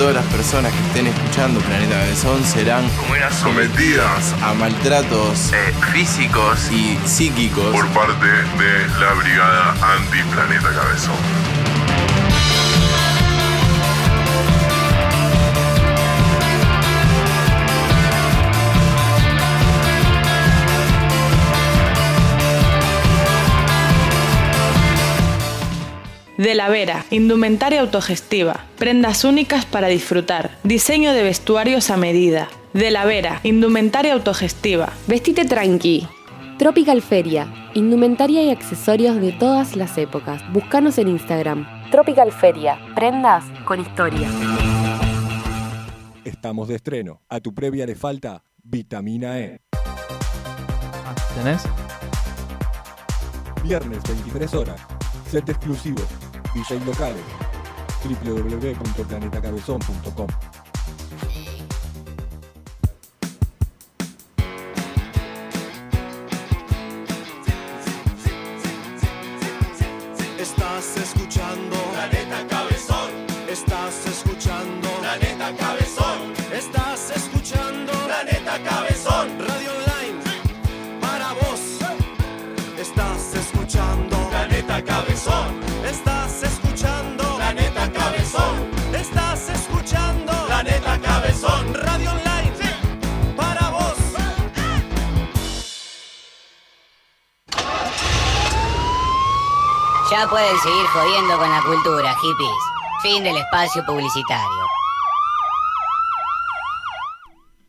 todas las personas que estén escuchando Planeta Cabezón serán sometidas a maltratos eh, físicos y psíquicos por parte de la Brigada Anti-Planeta Cabezón. De la Vera, indumentaria autogestiva, prendas únicas para disfrutar, diseño de vestuarios a medida. De la Vera, indumentaria autogestiva. Vestite tranqui. Tropical Feria, indumentaria y accesorios de todas las épocas. Búscanos en Instagram. Tropical Feria, prendas con historia. Estamos de estreno. A tu previa le falta vitamina E. ¿Tenés? Viernes 23 horas. Set exclusivo. DJs locales. www.planetacabezón.com Estás escuchando Planeta Cabezón. Estás Ya pueden seguir jodiendo con la cultura, hippies. Fin del espacio publicitario.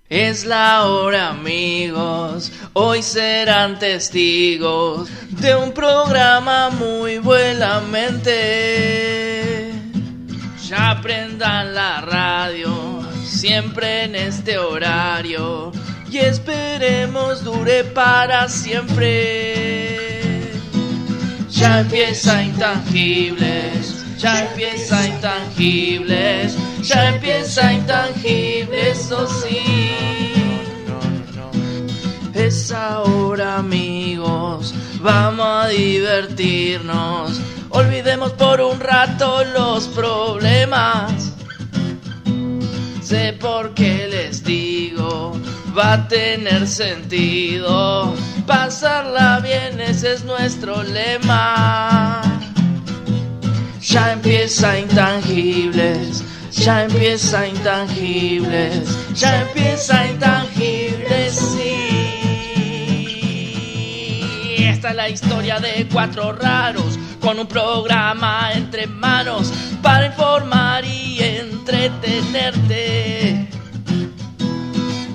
Es la hora, amigos. Hoy serán testigos de un programa muy buenamente. Ya prendan la radio, siempre en este horario. Y esperemos dure para siempre. Ya empieza intangibles, ya empieza intangibles, ya empieza intangibles, eso sí. Es ahora amigos, vamos a divertirnos, olvidemos por un rato los problemas. Sé por qué les digo, va a tener sentido. Pasarla bien, ese es nuestro lema. Ya empieza intangibles, ya empieza intangibles, ya empieza intangibles, sí. Esta es la historia de cuatro raros con un programa entre manos para informar y entretenerte.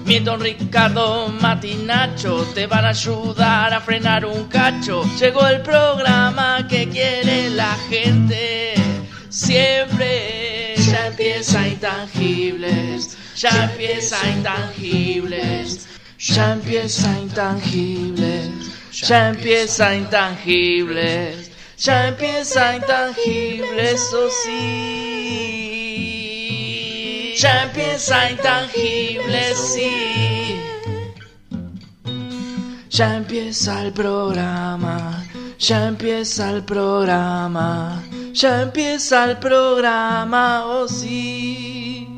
Milton, Ricardo, Mati, Nacho te van a ayudar a frenar un cacho. Llegó el programa que quiere la gente. Siempre ya empieza intangibles, ya empieza intangibles, ya empieza intangibles, ya empieza intangibles, ya empieza intangibles, eso sí. Ya empieza intangible, sí. Ya empieza el programa, ya empieza el programa, ya empieza el programa, oh sí.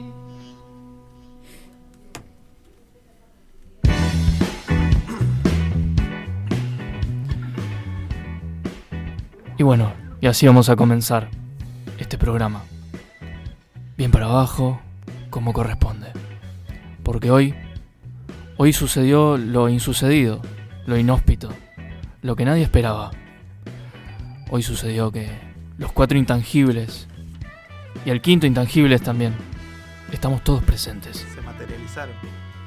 Y bueno, y así vamos a comenzar este programa. Bien para abajo, como corresponde. Porque hoy, hoy sucedió lo insucedido, lo inhóspito, lo que nadie esperaba. Hoy sucedió que los cuatro intangibles y el quinto intangibles también, estamos todos presentes. Se materializaron.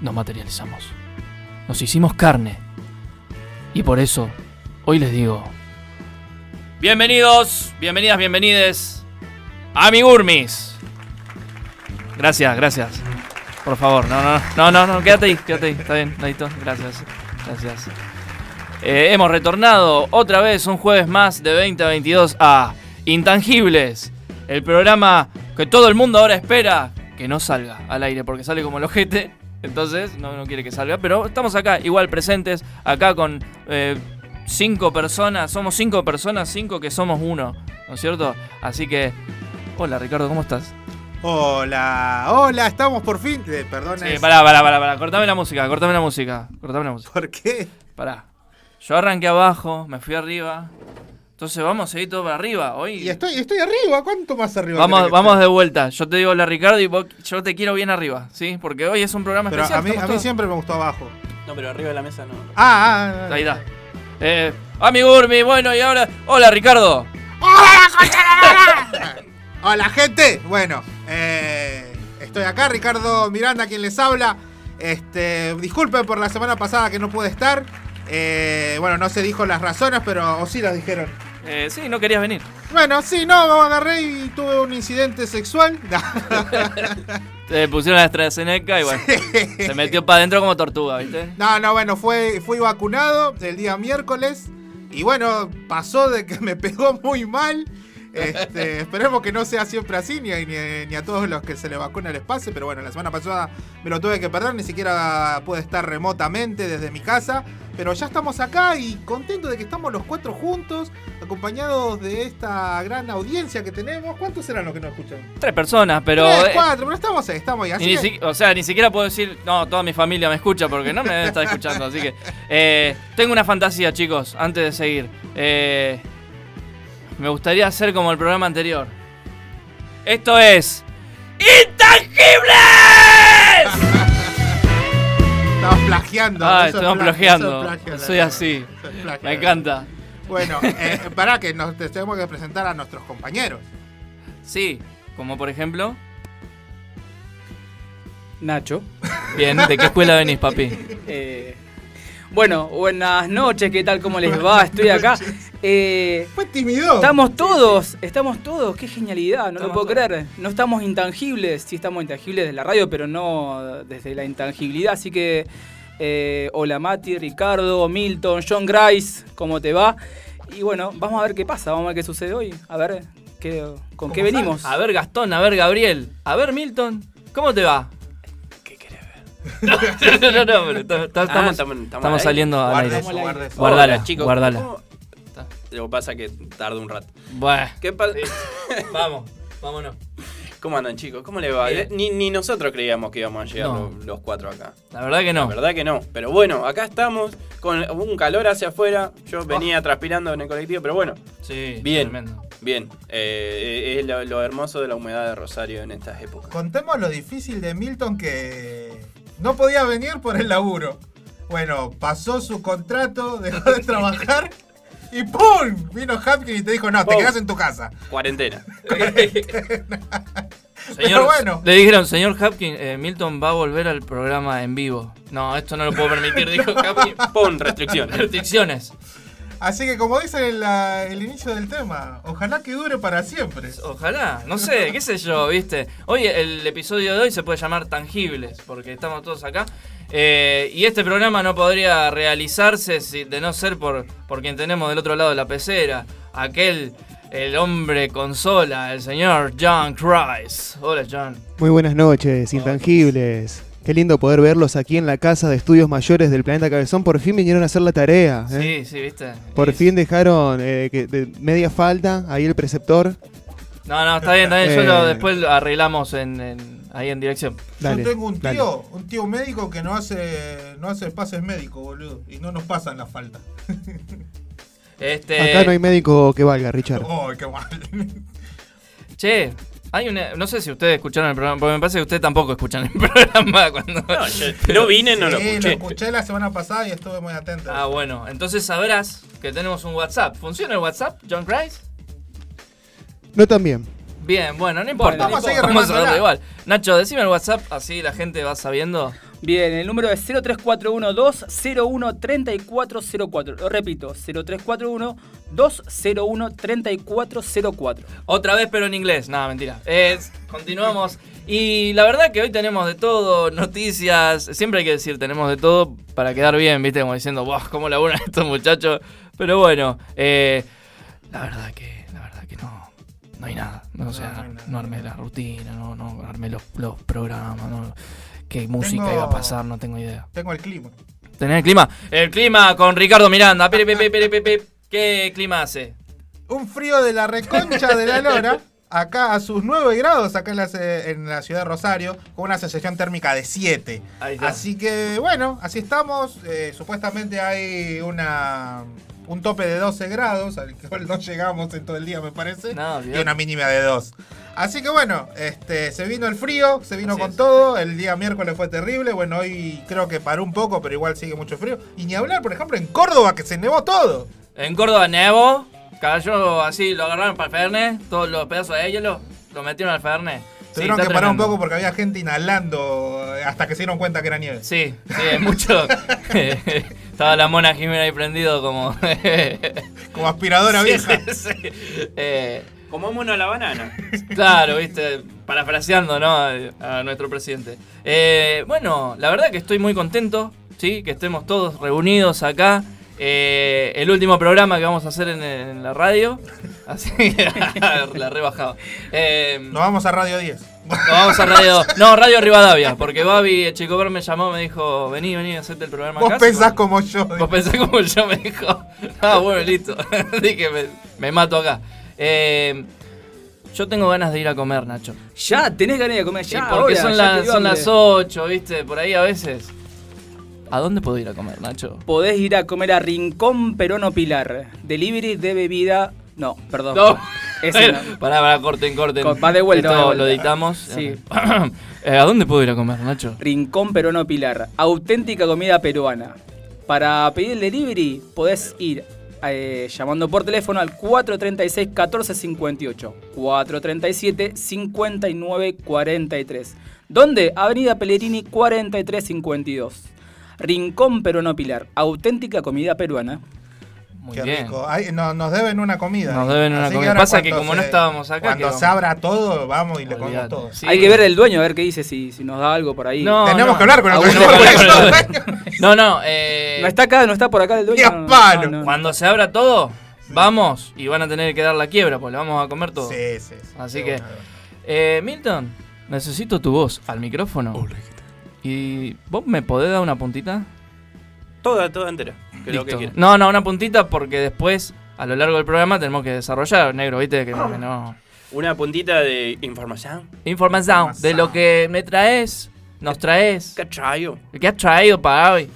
Nos materializamos. Nos hicimos carne. Y por eso, hoy les digo, bienvenidos, bienvenidas, bienvenides a mi Gurmis. Gracias, gracias. Por favor, no, no, no, no, no, quédate ahí, quédate ahí, está bien, Nadito, gracias, gracias. Eh, hemos retornado otra vez un jueves más de 20 a 22 a Intangibles, el programa que todo el mundo ahora espera que no salga al aire porque sale como el ojete, entonces no, no quiere que salga, pero estamos acá igual presentes, acá con eh, cinco personas, somos cinco personas, cinco que somos uno, ¿no es cierto? Así que, hola Ricardo, ¿cómo estás? Hola, hola, estamos por fin. Eh, perdón. Sí, pará, pará, pará, pará. Cortame la música, cortame la música. Cortame la música. ¿Por qué? Pará. Yo arranqué abajo, me fui arriba. Entonces vamos a seguir todo para arriba. Hoy. Y estoy, estoy arriba, ¿cuánto más arriba? Vamos, vamos de vuelta. Yo te digo la Ricardo y vos- yo te quiero bien arriba, ¿sí? Porque hoy es un programa Pero especial. a mí, a mí siempre me gustó abajo. No, pero arriba de la mesa no. Ah, ah, ah. Ahí está. Eh, amigo Urmi, bueno, y ahora. Hola, Ricardo. Hola, gente. Bueno, eh, estoy acá, Ricardo Miranda, quien les habla. Este, disculpen por la semana pasada que no pude estar. Eh, bueno, no se dijo las razones, pero o sí las dijeron. Eh, sí, no querías venir. Bueno, sí, no, me agarré y tuve un incidente sexual. Te pusieron la AstraZeneca y bueno. Se metió para adentro como tortuga, ¿viste? No, no, bueno, fue, fui vacunado el día miércoles. Y bueno, pasó de que me pegó muy mal. Este, esperemos que no sea siempre así, ni, a- ni, a- ni a todos los que se le vacuna les pase. Pero bueno, la semana pasada me lo tuve que perder, ni siquiera pude estar remotamente desde mi casa. Pero ya estamos acá y contento de que estamos los cuatro juntos, acompañados de esta gran audiencia que tenemos. ¿Cuántos serán los que nos escuchan? Tres personas, pero. Tres, eh, cuatro, pero estamos ahí, estamos ahí. y Así ni que- si- o sea, ni siquiera puedo decir, no, toda mi familia me escucha porque no me está escuchando. Así que eh, tengo una fantasía, chicos, antes de seguir. Eh, me gustaría hacer como el programa anterior. Esto es. ¡Intangibles! Estamos plagiando. Ah, estamos plagiando. Soy así. Me encanta. Bueno, eh, para que nos te- tenemos que presentar a nuestros compañeros. Sí, como por ejemplo. Nacho. Bien, ¿de qué escuela venís, papi? Eh, bueno, buenas noches, ¿qué tal? ¿Cómo les va? Estoy acá. Eh, Fue tímido. Estamos todos, estamos todos, qué genialidad, no lo puedo creer. No estamos intangibles, sí estamos intangibles de la radio, pero no desde la intangibilidad. Así que, eh, hola Mati, Ricardo, Milton, John Grice, ¿cómo te va? Y bueno, vamos a ver qué pasa, vamos a ver qué sucede hoy, a ver qué, con qué venimos. A ver, Gastón, a ver, Gabriel. A ver, Milton. ¿Cómo te va? No, no, no, pero Ah, estamos, estamos- saliendo al aire. eso, guarda eso. Guardala, Hola, chicos. guardala. ¿Cómo- Lo que pasa es que tarda un rato. Bueno, ¿Qué pasa? vamos, vámonos. ¿Cómo andan, chicos? ¿Cómo les va? Ni, ni nosotros creíamos que íbamos a llegar No. los, los cuatro acá. La verdad que La no. verdad que no. Pero bueno, acá estamos con un calor hacia afuera. Yo venía transpirando en el colectivo, pero bueno, Sí, Bien. tremendo. bien. Eh, es lo, lo hermoso de la humedad de Rosario en estas épocas. Contemos lo difícil de Milton que no podía venir por el laburo. Bueno, pasó su contrato, dejó de trabajar y ¡pum! Vino Hapkin y te dijo, no, te Pum. quedas en tu casa. Cuarentena. Señor, Pero bueno. Le dijeron, señor Hapkin, eh, Milton va a volver al programa en vivo. No, esto no lo puedo permitir, dijo Hapkin. Pon restricciones. Restricciones. Así que como dice el, la- el inicio del tema, ojalá que dure para siempre. Ojalá, no sé, qué sé yo, viste. Hoy el episodio de hoy se puede llamar Tangibles, porque estamos todos acá. Eh, y este programa no podría realizarse si- de no ser por, por quien tenemos del otro lado de la pecera. Aquel, el hombre consola, el señor John Christ. Hola, John. Muy buenas noches, intangibles. Qué lindo poder verlos aquí en la casa de estudios mayores del planeta Cabezón. Por fin vinieron a hacer la tarea. ¿eh? Sí, sí, viste. Por fin dejaron eh, que de media falta ahí el preceptor. No, no, está bien, está bien. Yo lo- Eh. después lo arreglamos en, en- ahí en dirección. Dale, Yo tengo un dale. tío, un tío médico que no hace, no hace pases médicos, boludo. Y no nos pasan la falta. Este, Acá no hay médico que valga, Richard. Oh, qué mal. Che, hay una. No sé si ustedes escucharon el programa, porque me parece que ustedes tampoco escuchan el programa cuando. No, yo no vine, no lo Sí, escuché. lo escuché la semana pasada y estuve muy atento. Ah, bueno, entonces sabrás que tenemos un WhatsApp. ¿Funciona el WhatsApp, John Christ? No tan bien. Bien, bueno, no importa. Vamos no a vamos a verlo igual. Nacho, decime el WhatsApp, así la gente va sabiendo. Bien, el número es 0341-201-3404. Lo repito, 0341-201-3404. Otra vez, pero en inglés. Nada, mentira. Es, continuamos. Y la verdad que hoy tenemos de todo, noticias. Siempre hay que decir tenemos de todo para quedar bien, ¿viste? Como diciendo, ¡buah! ¿Cómo laburan estos muchachos? Pero bueno, eh, la verdad que, la verdad que no, no hay nada. No, o sea, no, armé la rutina, no, no armé los, los programas, no, qué música Tengo- iba a pasar, no tengo idea. Tengo el clima. ¿Tenés el clima? El clima con Ricardo Miranda. ¿Qué clima hace? Un frío de la reconcha de la lora. acá a sus 9 grados acá en la, ce- en la ciudad de Rosario, con una sensación térmica de 7. Ahí está. Así que bueno, así estamos. Eh, supuestamente hay una un tope de 12 grados, al cual no llegamos en todo el día, me parece. No, y una mínima de 2. Así que bueno, este, se vino el frío, se vino Así con es. todo. El día miércoles fue terrible. Bueno, hoy creo que paró un poco, pero igual sigue mucho frío. Y ni hablar, por ejemplo, en Córdoba, que se nevó todo. En Córdoba Nevo, cayó así, lo agarraron para el Fernet, todos los pedazos de hielo, lo metieron al Fernet. Sí, Tuvieron que parar un poco porque había gente inhalando eh, hasta que se dieron cuenta que era nieve. Sí, sí, mucho. Estaba la mona Jimena ahí prendido como. Como aspiradora Sí, vieja. sí, sí. Eh, Como mono a la banana. Claro, viste, parafraseando, ¿no? A, a nuestro presidente. Eh, bueno, la verdad que estoy muy contento, ¿sí? Que estemos todos reunidos acá. Eh, el último programa que vamos a hacer en, en la radio. Así la he rebajado. Eh, Nos vamos a Radio 10. nos vamos a radio. No, Radio Rivadavia, porque Babi Chicoper me llamó, me dijo, vení, vení, hacerte el programa Vos acá. pensás como yo. Vos pensás como yo, me dijo. Ah, bueno, listo. Dije, me, me mato acá. Eh, yo tengo ganas de ir a comer, Nacho. Ya, tenés ganas de comer Sí, ya. porque ahora, son, ya son las 8, ¿viste? Por ahí a veces. ¿A dónde puedo ir a comer, Nacho? Podés ir a comer a Rincón Perono Pilar. Delivery de bebida. No, perdón. No. Ese no. Pará, pará, corten, corten. Co- va de vuelta, Esto lo editamos. Sí. Eh, ¿A dónde puedo ir a comer, Nacho? Rincón Perono Pilar. Auténtica comida peruana. Para pedir el delivery podés ir eh, llamando por teléfono al 436-1458. 437-5943. ¿Dónde? Avenida Pellegrini 4352. Rincón Perono Pilar. Auténtica comida peruana. Muy Qué bien. rico. Ay, no- nos deben una comida. Nos deben una Así comida. ahora Pasa que cuando como no se- estábamos acá, Cuando que se abra todo, vamos y le comemos todo. Sí. Hay que ver el dueño, a ver qué dice, si, si nos da algo por ahí. No, Tenemos no. que hablar con el dueño. día con el dueño. No, no. eh, No está acá, no está por acá el dueño. No, no, palo. Cuando se abra todo, vamos y van a tener que dar la quiebra, pues le vamos a comer todo. Sí, sí. sí. Así que, eh, Milton, necesito tu voz al micrófono. ¿Y vos me podés dar una puntita? Toda, toda entera. Que lo que Listo. quieras. No, no, una puntita porque después, a lo largo del programa, tenemos que desarrollar, negro, ¿viste? Que, que no... Una puntita de información. Información de lo que me traes, nos traes. ¿Qué traigo? ¿Qué has traído para hoy?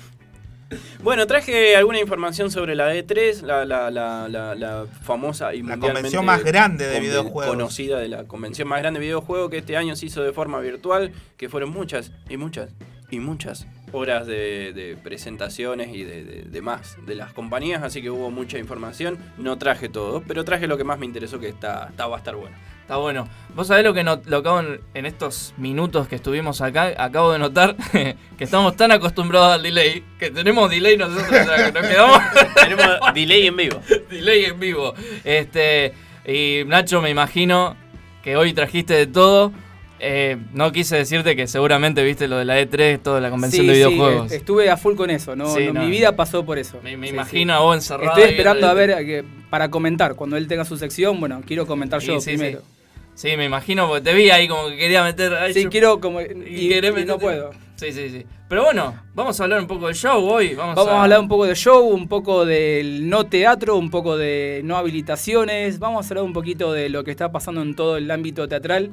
Bueno, traje alguna información sobre la E3, la, la, la, la, famosa y La convención más grande de videojuegos. Conocida de la convención más grande de videojuegos que este año se hizo de forma virtual, que fueron muchas y muchas y muchas horas de, de presentaciones y de, de- de más de las compañías, así que hubo mucha información. No traje todo, pero traje lo que más me interesó que está, está va a estar bueno. Está bueno. Vos sabés lo que no- lo acabo en, en estos minutos que estuvimos acá, acabo de notar que estamos tan acostumbrados al delay, que tenemos delay nosotros, o sea, que nos quedamos Tenemos delay en vivo. delay en vivo. Este, y Nacho, me imagino que hoy trajiste de todo. Eh, no quise decirte que seguramente viste lo de la E3, toda la convención Sí, de sí, videojuegos. est- estuve a full con eso, ¿no? Sí, no, no. Mi vida pasó por eso. me me Sí, imagino sí. a vos encerrado. Estoy esperando a ver a que- para comentar. Cuando él tenga su sección, bueno, quiero comentar Sí, yo sí, primero. Sí, me imagino, porque te vi ahí como que quería meter. ay, Sí, yo- quiero como. Y, no puedo. Sí, sí, sí. Pero bueno, vamos a hablar un poco del show hoy. Vamos, Vamos a hablar un poco de show, un poco del no teatro, un poco de no habilitaciones. Vamos a hablar un poquito de lo que está pasando en todo el ámbito teatral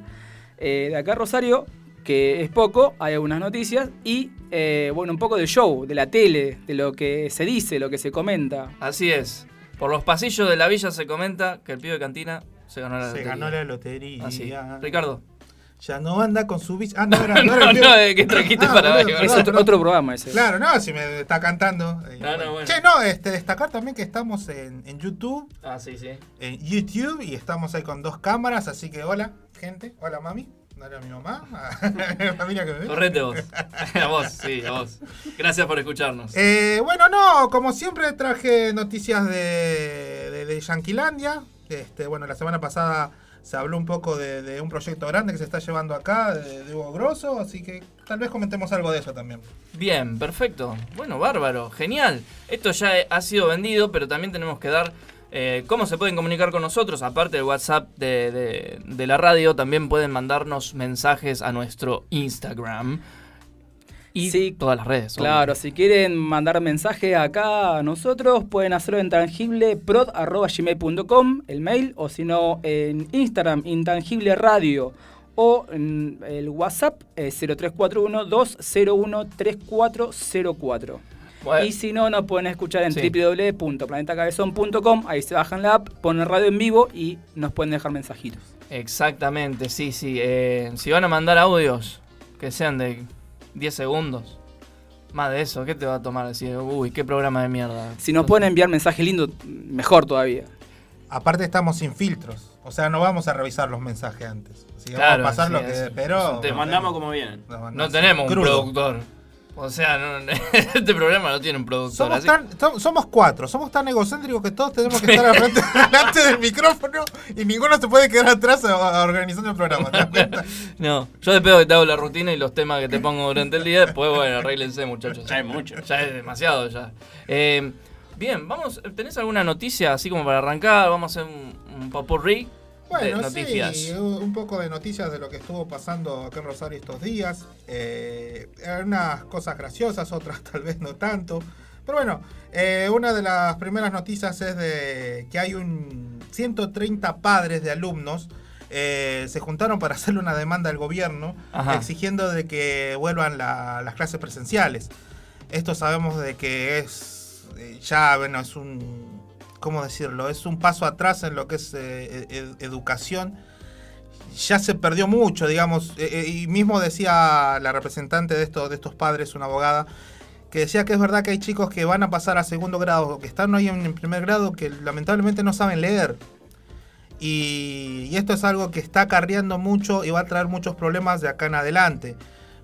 eh, de acá Rosario, que es poco, hay algunas noticias. Y eh, bueno, un poco del show, de la tele, de lo que se dice, lo que se comenta. Así es. Por los pasillos de la villa se comenta que el pibe de cantina se ganó la Se lotería. ganó la lotería. Así. Ricardo. Ya no anda con su bici. Ah, no, era, no, No, que trajiste Ah, para boludo, Es otro, programa ese. Claro, no, si me está cantando. eh, No, bueno. Che, no, este, destacar también que estamos en, en YouTube. Ah, sí, sí. En YouTube y estamos ahí con dos cámaras, así que hola, gente. Hola, mami. Hola, mi mamá. A la familia que me ve. Correte vos. a vos, sí, a vos. Gracias por escucharnos. Eh, bueno, no, como siempre traje noticias de, de, de Yanquilandia. Este, bueno, la semana pasada se habló un poco de, un proyecto grande que se está llevando acá, de, de Hugo Grosso, así que tal vez comentemos algo de eso también. Bien, perfecto. Bueno, bárbaro, genial. Esto ya ha sido vendido, pero también tenemos que dar eh, cómo se pueden comunicar con nosotros. Aparte del WhatsApp de la radio, también pueden mandarnos mensajes a nuestro Instagram. Y todas las redes. Claro, si quieren mandar mensaje acá a nosotros, pueden hacerlo en intangibleprod.gmail.com, el mail, o si no, en Instagram, Intangible Radio, o en el WhatsApp, eh, 0341-201-3404. Bueno. Y si no, nos pueden escuchar en Sí. www.planetacabezón.com, ahí se bajan la app, ponen radio en vivo y nos pueden dejar mensajitos. Exactamente, sí, sí. Eh, si van a mandar audios que sean de 10 segundos, más de eso, ¿qué te va a tomar? Decir, uy, qué programa de mierda. Si nos pueden enviar mensajes lindos, mejor todavía. Aparte estamos sin filtros. O sea, no vamos a revisar los mensajes antes. Así que Claro, vamos a pasar sí, lo que. es Pero. tema. Mandamos como vienen. No tenemos un Crudo. productor. O sea, no- este programa no tiene un productor. Somos, así- tan- somos cuatro, somos tan egocéntricos que todos tenemos que estar al frente, delante del micrófono y ninguno se puede quedar atrás a- a- organizando el programa. No, yo después que te hago la rutina y los temas que te pongo durante el día, después, bueno, arréglense, muchachos. Ya es mucho. Ya es demasiado, ya. Eh, bien, vamos, ¿tenés alguna noticia así como para arrancar? Vamos a hacer un, un popurrí de Bueno, noticias. sí, un poco de noticias de lo que estuvo pasando acá en Rosario estos días. Eh, unas cosas graciosas, otras tal vez no tanto. Pero bueno, eh, una de las primeras noticias es de que hay un 130 padres de alumnos eh, se juntaron para hacerle una demanda al gobierno Ajá. exigiendo de que vuelvan la- las clases presenciales. Esto sabemos de que es eh, ya, bueno, es un, ¿cómo decirlo? Es un paso atrás en lo que es eh, ed- educación. Ya se perdió mucho, digamos, eh, eh, y mismo decía la representante de estos, de estos padres, una abogada, que decía que es verdad que hay chicos que van a pasar a segundo grado, que están hoy en primer grado, que lamentablemente no saben leer. Y, y esto es algo que está acarreando mucho y va a traer muchos problemas de acá en adelante.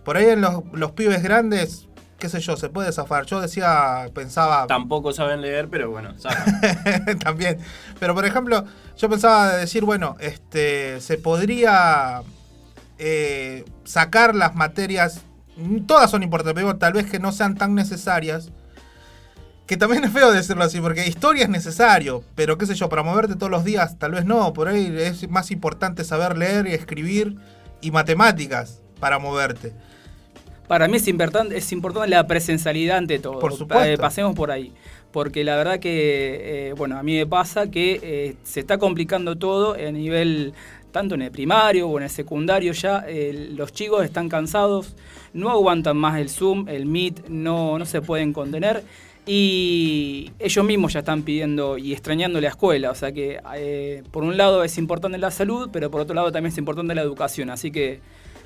Por ahí en los, los pibes grandes, qué sé yo, se puede zafar. Yo decía, pensaba... Tampoco saben leer, pero bueno, saben. También. Pero por ejemplo, yo pensaba de decir, bueno, este, se podría eh, sacar las materias, todas son importantes, pero tal vez que no sean tan necesarias. Que también es feo decirlo así, porque historia es necesario, pero qué sé yo, para moverte todos los días, tal vez no. Por ahí es más importante saber leer y escribir y matemáticas para moverte. Para mí es importante, es importante la presencialidad ante todo. Por supuesto. Eh, pasemos por ahí. Porque la verdad que, eh, bueno, a mí me pasa que eh, se está complicando todo a nivel, tanto en el primario o en el secundario ya, eh, los chicos están cansados, no aguantan más el Zoom, el Meet, no, no se pueden contener. Y ellos mismos ya están pidiendo y extrañando la escuela. O sea que, eh, por un lado es importante la salud, pero por otro lado también es importante la educación. Así que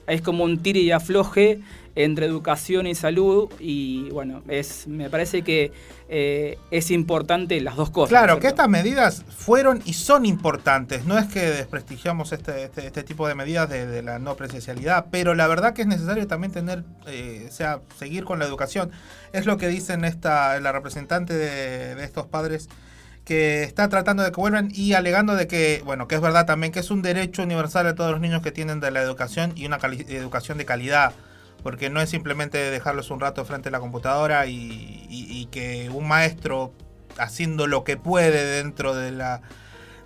es como un tire y afloje entre educación y salud y bueno, es me parece que eh, es importante las dos cosas. Claro, ¿no que es estas medidas fueron y son importantes. No es que desprestigiamos este, este, este tipo de medidas de, de la no presencialidad, pero la verdad que es necesario también tener, eh, o sea, seguir con la educación. Es lo que dicen esta, la representante de, de estos padres que está tratando de que vuelvan y alegando de que, bueno, que es verdad también que es un derecho universal de todos los niños que tienen de la educación y una educación de calidad, porque no es simplemente dejarlos un rato frente a la computadora y, y- y que un maestro haciendo lo que puede dentro de la,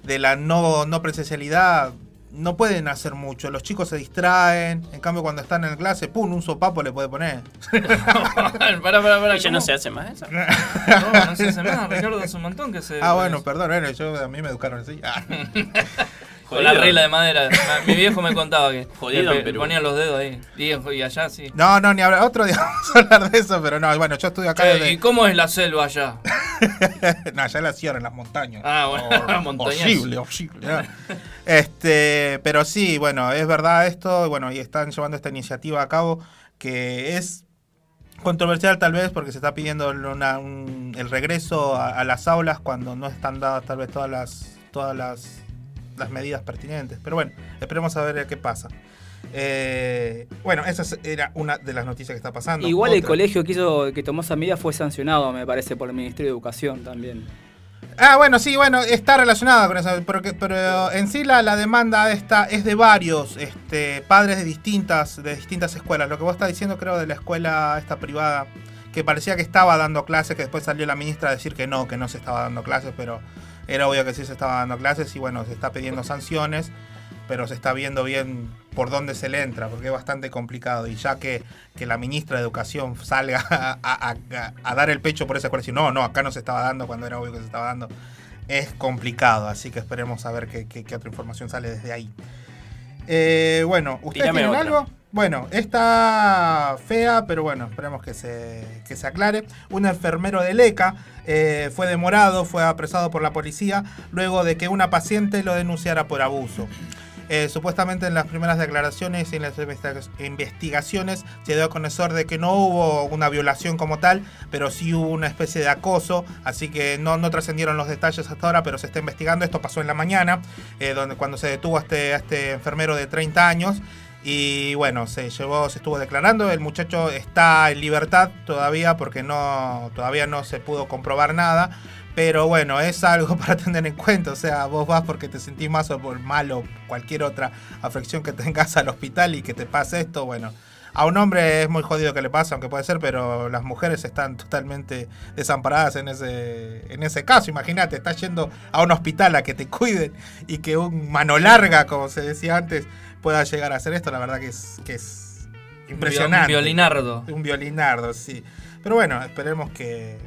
de la no, no presencialidad no pueden hacer mucho. Los chicos se distraen, en cambio cuando están en clase, pum, un sopapo le puede poner. pará, pará, pará. ¿Y ya no se hace más eso? No, no se hace más. Ricardo hace un montón que se. Ah, bueno, perdón, bueno, yo, a mí me educaron así. Ah. Con la regla de madera. Mi viejo me contaba que Jodido en Perú. ponían los dedos ahí. Y, y allá sí. No, no, ni hablar. Otro día vamos a hablar de eso, pero no, bueno, yo estudio acá Che, desde- ¿Y cómo es la selva allá? no, allá la sierra, en las montañas. Ah, bueno, montañas. Horrible, horrible. ¿no? Este, pero sí, bueno, es verdad esto, bueno, y están llevando esta iniciativa a cabo que es controversial tal vez porque se está pidiendo una- un- el regreso a, a las aulas cuando no están dadas tal vez todas las todas las, las medidas pertinentes. Pero bueno, esperemos a ver qué pasa. Eh, bueno, esa es- era una de las noticias que está pasando. Igual el colegio que hizo que tomó esa medida fue sancionado, me parece, por el Ministerio de Educación también. Ah, bueno, sí, bueno, está relacionada con eso, porque- pero en sí la, la demanda esta es de varios este, padres de distintas, de distintas escuelas. Lo que vos estás diciendo, creo, de la escuela esta privada, que parecía que estaba dando clases, que después salió la ministra a decir que no, que no se estaba dando clases, pero era obvio que sí se estaba dando clases y bueno, se está pidiendo sanciones. pero se está viendo bien por dónde se le entra, porque es bastante complicado. Y ya que, que la ministra de Educación salga a, a- a- a dar el pecho por esa decir, no, no, acá no se estaba dando cuando era obvio que se estaba dando, es complicado. Así que esperemos a ver qué, qué- qué otra información sale desde ahí. Eh, bueno, ¿ustedes Tírame tienen otra. algo? Bueno, está fea, pero bueno, esperemos que se, que se aclare. Un enfermero de LECA eh, fue demorado, fue apresado por la policía luego de que una paciente lo denunciara por abuso. Eh, supuestamente en las primeras declaraciones y en las investiga- investigaciones se dio a conocer de que no hubo una violación como tal, pero sí hubo una especie de acoso, así que no, no trascendieron los detalles hasta ahora, pero se está investigando. Esto pasó en la mañana, eh, donde cuando se detuvo este, a este enfermero de 30 años. Y bueno, se llevó, se estuvo declarando. El muchacho está en libertad todavía porque no, todavía no se pudo comprobar nada. Pero bueno, es algo para tener en cuenta. O sea, vos vas porque te sentís más o por mal o cualquier otra afección que tengas al hospital y que te pase esto. Bueno, a un hombre es muy jodido que le pase, aunque puede ser, pero las mujeres están totalmente desamparadas en ese, en ese caso. Imagínate, estás yendo a un hospital a que te cuiden y que un mano larga, como se decía antes, pueda llegar a hacer esto. La verdad que es, que es impresionante. Un violinardo. Un violinardo, sí. Pero bueno, esperemos que,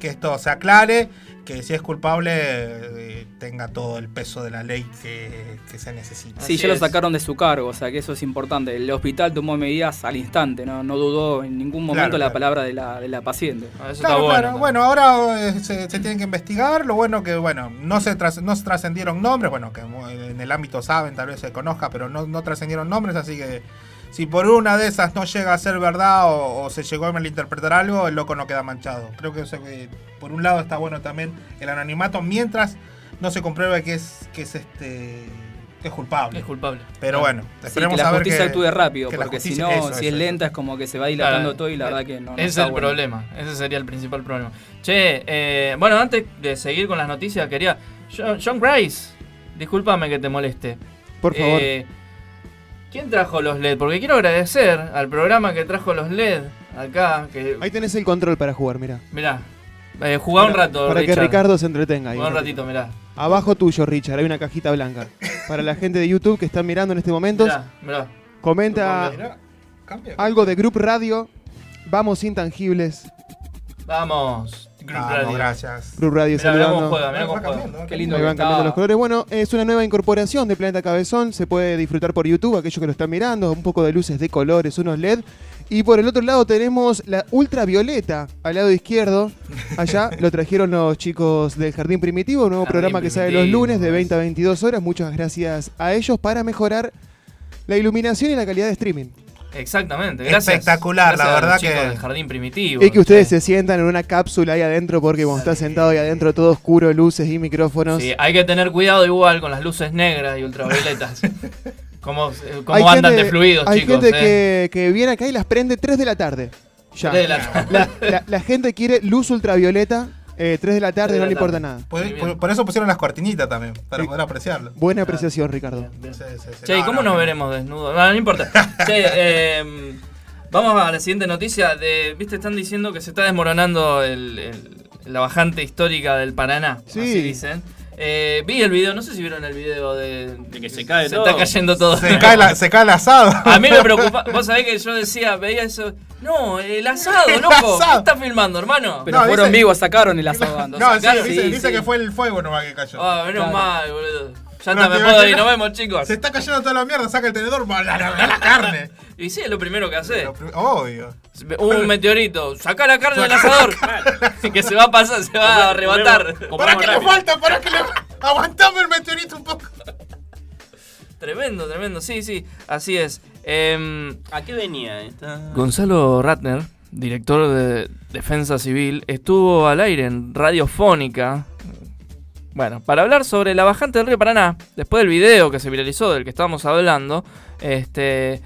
que esto se aclare, que si es culpable eh, tenga todo el peso de la ley que, que se necesita. Sí, ya lo sacaron de su cargo, o sea que eso es importante. El hospital tomó medidas al instante, no, no dudó en ningún momento Claro, la claro. palabra de la, de la paciente. Claro, claro. Bueno, ahora eh, se, se tienen que investigar. Lo bueno que, bueno, no se, tras- no se trascendieron nombres. Bueno, que mu- en el ámbito saben, tal vez se conozca, pero no, no trascendieron nombres. Así que si por una de esas no llega a ser verdad o, o se llegó a malinterpretar algo, el loco no queda manchado. Creo que, eso que por un lado está bueno también el anonimato mientras no se compruebe que es, que es este es culpable. Es culpable. Pero Claro. bueno, Sí, esperemos que la a ver justicia que- actúe rápido, que porque si no, eso, si eso, es lenta es como que se va dilatando Claro, todo y la verdad que no, no Ese es el bueno. problema, ese sería el principal problema. Che, eh, bueno, antes de seguir con las noticias, quería. John, John Grice, discúlpame que te moleste. Por favor. Eh, ¿Quién trajo los LED? Porque quiero agradecer al programa que trajo los LED acá. Que, Ahí tenés el control para jugar, mirá. mirá, eh, jugá un rato. Para que. Ricardo se entretenga ahí. Jugá un ratito, mirá. Abajo tuyo, Richard, hay una cajita blanca. Para la gente de YouTube que están mirando en este momento, Mirá, mirá. comenta Mirá, cambia. algo de Group Radio. Vamos intangibles. Vamos. Group Vamos, Radio. gracias. Group Radio Mirá, mirá cómo saludando. juega, mirá cómo juega. Qué lindo Ahí que van cambiando los colores. Bueno, es una nueva incorporación de Planeta Cabezón. Se puede disfrutar por YouTube, aquellos que lo están mirando. Un poco de luces de colores, unos LED. Y por el otro lado tenemos la ultravioleta al lado izquierdo. Allá lo trajeron los chicos del Jardín Primitivo, un nuevo Jardín programa que sale los lunes de 20 a 22 horas. Muchas gracias a ellos para mejorar la iluminación y la calidad de streaming. Exactamente, gracias. Espectacular, la Gracias verdad que- del Jardín Primitivo. Y que ustedes se sientan en una cápsula ahí adentro porque cuando estás sentado ahí adentro todo oscuro, luces y micrófonos. Sí, hay que tener cuidado igual con las luces negras y ultravioletas. ¿Cómo, eh, cómo Hay andan gente- de fluidos, Hay chicos? gente eh? que, que viene acá y las prende 3 de la tarde. Ya. 3 de la tarde. La, la- la gente quiere luz ultravioleta, eh, 3 de la tarde, de no la le importa nada. Por, por- por eso pusieron las cortinitas también, para poder apreciarlo. Buena apreciación, Ricardo. Sí, sí, sí. Che, ¿y No, cómo no, nos veremos desnudos? No, no importa. che, eh, vamos a la siguiente noticia. De, ¿Viste? Están diciendo que se está desmoronando el- el- la bajante histórica del Paraná. Sí. Así dicen. Eh, vi el video, no sé si vieron el video de, De que se cae se todo. está cayendo todo. Se cae, la- se cae el asado. A mí me preocupa. Vos sabés que yo decía, veía eso. No, el asado, loco. ¿Qué estás filmando, hermano? Pero No, fueron dice- vivos, sacaron el asado dando. No, sí, dice, sí, dice sí. que fue el fuego nomás que cayó. Ah, menos Claro. mal, boludo. Ya está, me puedo ir. Nos vemos, chicos. Se está cayendo toda la mierda, saca el tenedor, va la, la- la carne. Y sí, es lo primero que hace. Obvio. Un meteorito. Saca la carne del asador. que se va a pasar, se va a arrebatar. ¿Para qué le falta? ¿Para qué le Aguantame el meteorito un poco. Tremendo, tremendo. Sí, sí, así es. Em, ¿A qué venía esta? Gonzalo Ratner, director de Defensa Civil, estuvo al aire en Radiofónica. Bueno, para hablar sobre la bajante del río Paraná, después del video que se viralizó del que estábamos hablando, este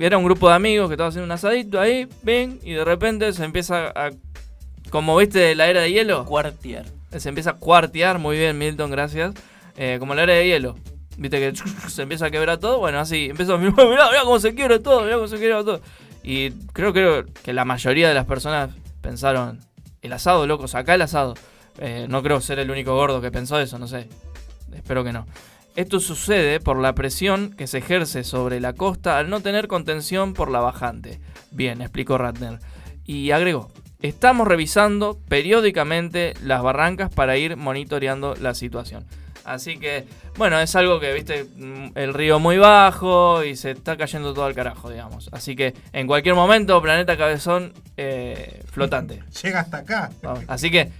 era un grupo de amigos que estaba haciendo un asadito ahí, ven, y de repente se empieza a como viste la era de hielo, Cuartier. se empieza a cuartear, muy bien Milton, gracias. Eh, como la era de hielo. Viste que se empieza a quebrar todo. Bueno, así, empezó a mirá, mirá cómo se quiebra todo, mirá cómo se quiebra todo. Y creo, creo que la mayoría de las personas pensaron, el asado, loco, saca el asado. Eh, no creo ser el único gordo que pensó eso, no sé. Espero que no. Esto sucede por la presión que se ejerce sobre la costa al no tener contención por la bajante. Bien, explicó Ratner. Y agregó, estamos revisando periódicamente las barrancas para ir monitoreando la situación. Así que, bueno, es algo que, viste, mm, el río muy bajo y se está cayendo todo al carajo, digamos. Así que en cualquier momento, Planeta Cabezón eh, flotante. Llega hasta acá. Así que...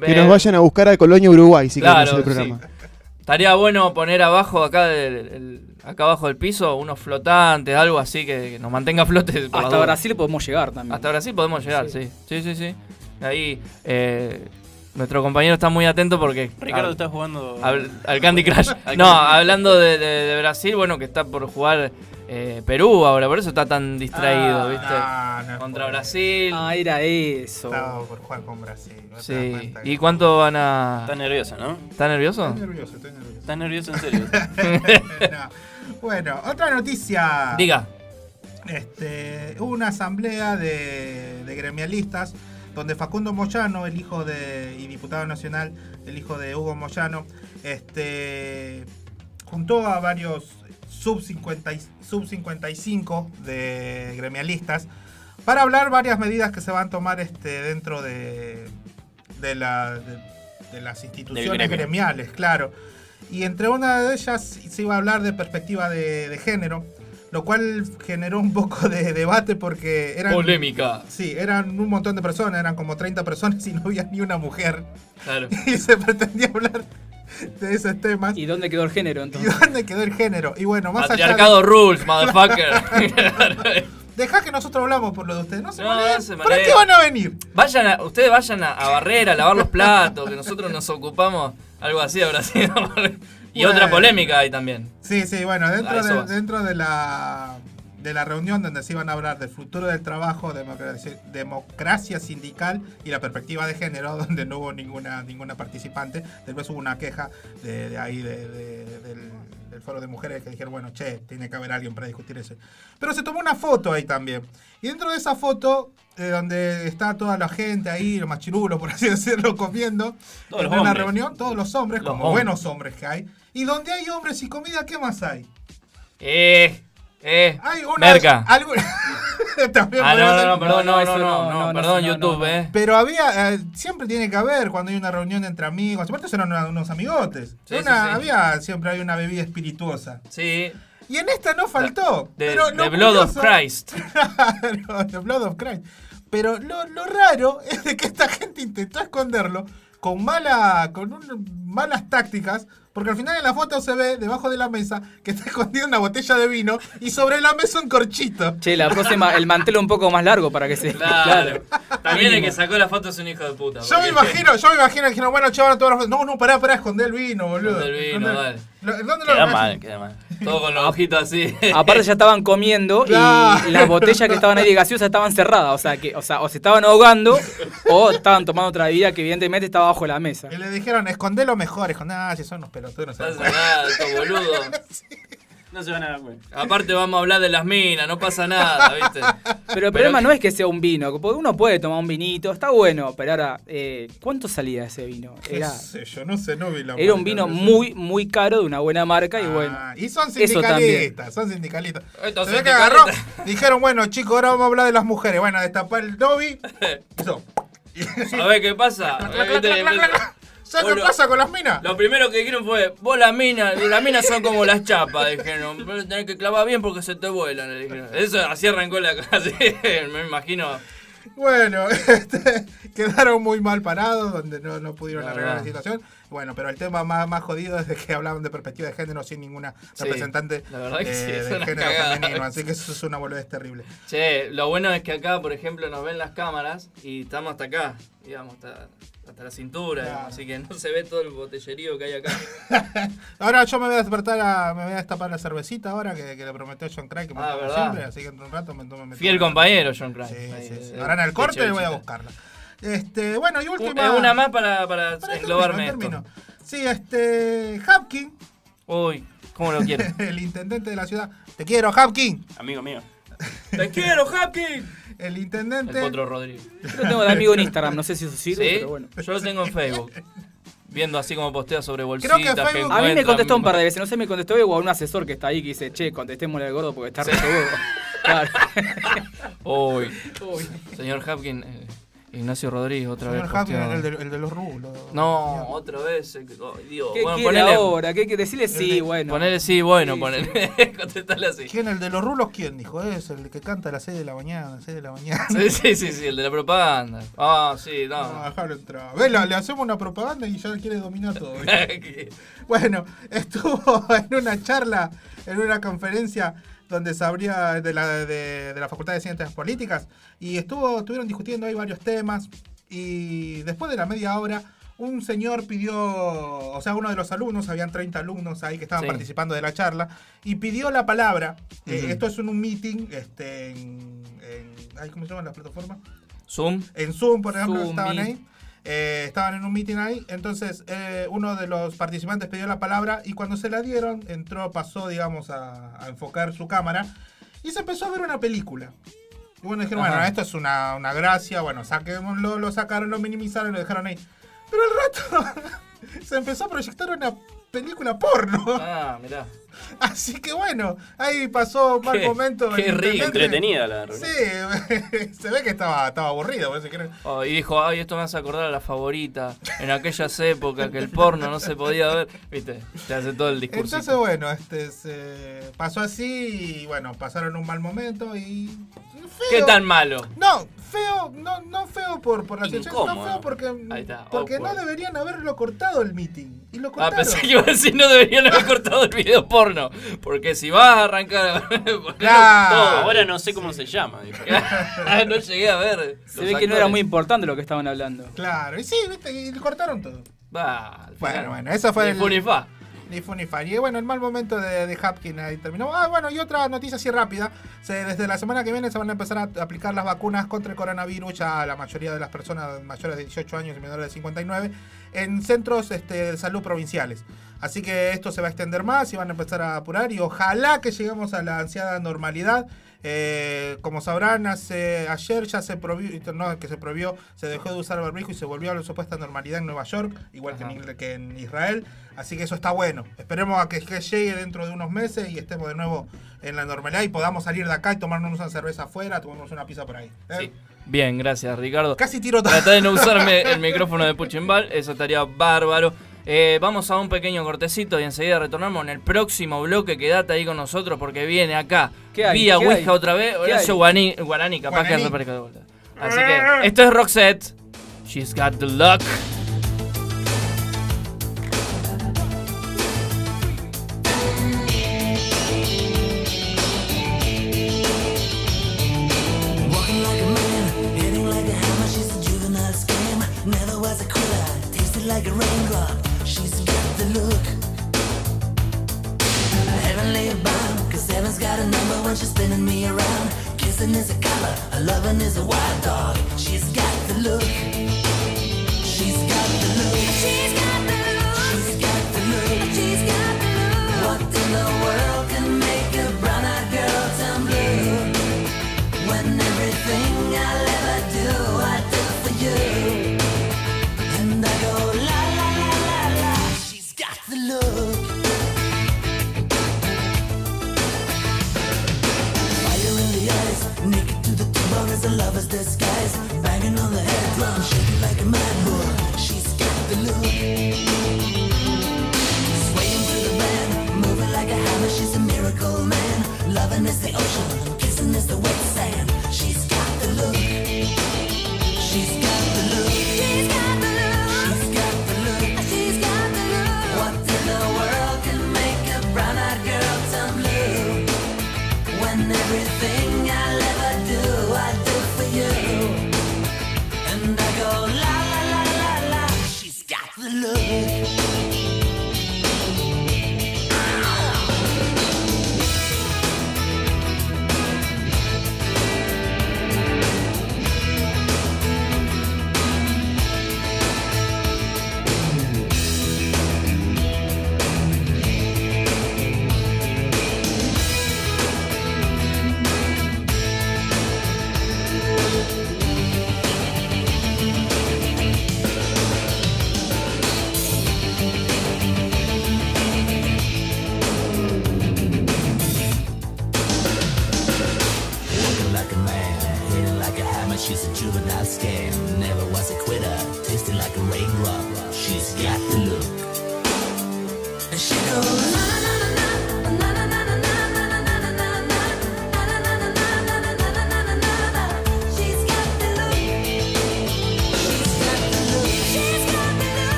Que nos vayan a buscar a Colonia, Uruguay, si Claro, queremos el programa. sí. Estaría bueno poner abajo, acá del, el- acá abajo del piso, unos flotantes, algo así que, que nos mantenga a flote. por las Hasta. Brasil podemos llegar también. Hasta Brasil podemos llegar, sí. Sí, sí, sí. Ahí eh, nuestro compañero está muy atento porque... Ricardo al- está jugando- Al, al Candy Crush. No, hablando de, de- de Brasil, bueno, que está por jugar eh, Perú ahora, por eso está tan distraído, Ah, ¿viste? no, no Contra por- Brasil. Ah, era eso. Estaba por jugar con Brasil. ¿no Sí. ¿Y cuánto van a...? Está nervioso, ¿no? ¿Está nervioso? Estoy nervioso, estoy nervioso. Está nervioso en serio. No. Bueno, otra noticia. Diga. Este, hubo una asamblea de, de gremialistas donde Facundo Moyano, el hijo de y diputado nacional, el hijo de Hugo Moyano, este, juntó a varios sub 50 y- sub 55 de gremialistas para hablar varias medidas que se van a tomar este dentro de de, la- de- de las instituciones gremiales, claro. Y entre una de ellas se iba a hablar de perspectiva de, de género, lo cual generó un poco de debate porque eran... Polémica. Sí, eran un montón de personas, eran como 30 personas y no había ni una mujer. Claro. Y se pretendía hablar de esos temas. ¿Y dónde quedó el género ¿Y entonces? dónde quedó el género? Y bueno, más Patriarcado allá de... rules, motherfucker. Dejá que nosotros hablamos por lo de ustedes. No se No, no se ¿Para qué van a venir? Vayan a, ustedes vayan a, a barrer, a lavar los platos, que nosotros nos ocupamos, algo así habrá sido. Y otra polémica hay también. Sí, sí, bueno, dentro, de, dentro de la de la reunión donde se iban a hablar del futuro del trabajo, democracia, democracia sindical y la perspectiva de género, donde no hubo ninguna ninguna participante. Después hubo una queja de, de ahí de- de- del, foro de mujeres que dijeron, bueno, che, tiene que haber alguien para discutir eso. Pero se tomó una foto ahí también. Y dentro de esa foto, eh, donde está toda la gente ahí, los machirulos, por así decirlo, comiendo, Todos en una reunión, todos los hombres, Los como hombres. buenos hombres que hay. Y donde hay hombres y comida, ¿qué más hay? Eh, eh. Hay una. Merca. algo- También Ah, no, no, no, perdón, no, No, no, eso no, no, no, no, no, perdón, no, YouTube, no. eh. Pero había. eh, siempre tiene que haber cuando hay una reunión entre amigos. Aparte, eran una- unos amigotes. Sí, Una- sí, sí. Había siempre hay una bebida espirituosa. Sí, Y en esta no faltó. The, pero the lo Blood of Christ. Claro, The Blood of Christ. Pero lo, lo raro es de que esta gente intentó esconderlo con mala, con un- malas tácticas, porque al final en la foto se ve debajo de la mesa que está escondida una botella de vino y sobre la mesa un corchito. Che, la próxima, el mantel un poco más largo para que se. Claro. También el que sacó la foto es un hijo de puta. Yo me imagino, yo me imagino que dijeron, bueno, chaval, todas las fotos. No, no, pará, pará, escondé el vino, boludo. Escondé el vino, dale. ¿Dónde Queda mal, queda mal. Todo con los ojitos así. Aparte ya estaban comiendo Claro. y las botellas que estaban ahí de gaseosa estaban cerradas. O sea, que, o sea, o se estaban ahogando o estaban tomando otra bebida que evidentemente estaba bajo la mesa. Y le dijeron, escondé lo mejor. Dijo, nah, si son unos pelotudos, no Estás cuenta". No se van a dar cuenta. Aparte vamos a hablar de las minas, no pasa nada, ¿viste? Pero el problema no es que sea un vino, porque uno puede tomar un vinito, está bueno, pero ahora, eh, ¿cuánto salía ese vino? ¿Qué Era, sé yo? No sé, no vi la era un vino no muy, muy caro de una buena marca y Ah, bueno. y son sindicalistas, son sindicalistas. Estos Se ve que agarró, dijeron, bueno, chicos, ahora vamos a hablar de las mujeres. Bueno, destapar el Dobby. Eso. ¿Sabés qué pasa? ¿Sabes qué pasa con las minas? Lo primero que dijeron fue, vos las minas, las minas son como las chapas, dijeron, tenés que clavar bien porque se te vuelan, le dijeron. Eso así arrancó la clase, me imagino. Bueno, este, quedaron muy mal parados, donde no, no pudieron La arreglar la situación. Bueno, pero el tema más, más jodido es de que hablaban de perspectiva de género sin ninguna Sí, representante la verdad que eh, sí, es de género cagada. femenino. Así que eso es una boludez terrible. Che, lo bueno es que acá, por ejemplo, nos ven las cámaras y estamos hasta acá, digamos, hasta, hasta la cintura, digamos, así que no se ve todo el botellerío que hay acá. Ahora yo me voy a despertar a, me voy a destapar la cervecita ahora que, que le prometió John Craig que me Ah, siempre, así que en un rato me tomo Fiel compañero, John Craig. Sí, sí, sí. eh, Ahora en el corte voy a buscarla. Este, bueno, y última. eh, una más para, para, Para englobarme termino, esto. termino. Sí, este. Hapkin, Uy, ¿cómo lo quiero? el intendente de la ciudad. Te quiero, Hapkin. Amigo mío. ¡Te quiero, Happy! El El intendente. Potro Rodríguez. Yo lo tengo de amigo en Instagram, no sé si eso sirve, ¿Sí? pero bueno. Yo lo tengo en Facebook. Viendo así como postea sobre Creo que bolsitas. Facebook- A mí me contestó un par de veces, no sé, me contestó o a un asesor que está ahí que dice, che, contestémosle al gordo porque está re seguro. Claro. Uy. Uy. Señor Hapkin, eh, Ignacio Rodríguez otra Señor vez. El de, el de los rulos. No, otra vez. eh, ay, Dios. ¿Qué bueno, quiere ponele, ahora? ¿Qué hay que decirle sí, bueno? ponele sí, bueno, Sí, ponele. Contestale así. ¿Quién? ¿El de los rulos quién? Dijo, es el que canta a las 6 de la mañana, 6 de la mañana. Sí, sí, sí, sí, el de la propaganda. Ah, sí, no. No, dejarlo entrar. Ve, le, le hacemos una propaganda y ya quiere dominar todo. bueno, estuvo en una charla, en una conferencia donde se abría de la, de, de la Facultad de Ciencias Políticas y estuvo, estuvieron discutiendo ahí varios temas y después de la media hora un señor pidió, o sea, uno de los alumnos, habían 30 alumnos ahí que estaban Sí. participando de la charla, y pidió la palabra. Eh, esto es en un meeting, este, en, en- ¿cómo se llama la plataforma? Zoom. En Zoom, por ejemplo, Zoom, estaban ahí. Eh, estaban en un meeting ahí. Entonces, eh, uno de los participantes pidió la palabra y cuando se la dieron, entró, pasó, digamos, a, a enfocar su cámara y se empezó a ver una película. Y bueno, dijeron, Ajá. bueno, esto es una, una gracia, bueno, saquémoslo, lo sacaron, lo minimizaron y lo dejaron ahí. Pero al rato se empezó a proyectar una película porno. Ah, mirá. Así que bueno, ahí pasó un mal Qué- momento. qué rico. Entretenida la reunión. Sí, se ve que estaba, estaba aburrido. por eso quieren- Oh, y dijo, ay, esto me hace acordar a la favorita. En aquellas épocas que el porno no se podía ver. Viste, te hace todo el discurso. Entonces, bueno, este se pasó así y bueno, pasaron un mal momento y. feo. ¿Qué tan malo? No, feo, no, no feo por, por la situación, no feo porque, Ahí está, porque no deberían haberlo cortado el meeting. Y lo Ah, cortaron. pensé que iba a decir no deberían haber cortado el video porno. Porque si vas a arrancar Claro. todo. Ahora no sé cómo se llama. Ah, no llegué a ver. Se ve que no era muy importante lo que estaban hablando. Claro, y sí, viste, y le cortaron todo. Bueno, bueno, eso fue el- fu ni fa. Ni. Y bueno, el mal momento de, de Hapkin ahí terminó. Ah, bueno, y otra noticia así rápida. Desde la semana que viene se van a empezar a aplicar las vacunas contra el coronavirus a la mayoría de las personas mayores de 18 años y menores de 59 en centros este, de salud provinciales. Así que esto se va a extender más y van a empezar a apurar y ojalá que lleguemos a la ansiada normalidad. Eh, como sabrán, hace, ayer ya se prohibió, no, que se prohibió, se dejó de usar barbijo y se volvió a la supuesta normalidad en Nueva York, igual que en, que en Israel. Así que eso está bueno. Esperemos a que, que llegue dentro de unos meses y estemos de nuevo en la normalidad y podamos salir de acá y tomarnos una cerveza afuera, tomarnos una pizza por ahí. ¿eh? Bien, gracias Ricardo. Casi tiro todo. Tratá de no usarme el micrófono de Puchimbal, eso estaría bárbaro. Eh, vamos a un pequeño cortecito y enseguida retornamos en el próximo bloque. Quédate ahí con nosotros porque viene acá ¿Qué hay? vía ¿Qué Ouija hay? otra vez. ¿Qué Horacio hay? Guaraní, Guaraní, capaz que de vuelta. Así que esto es Roxette. She's got the luck.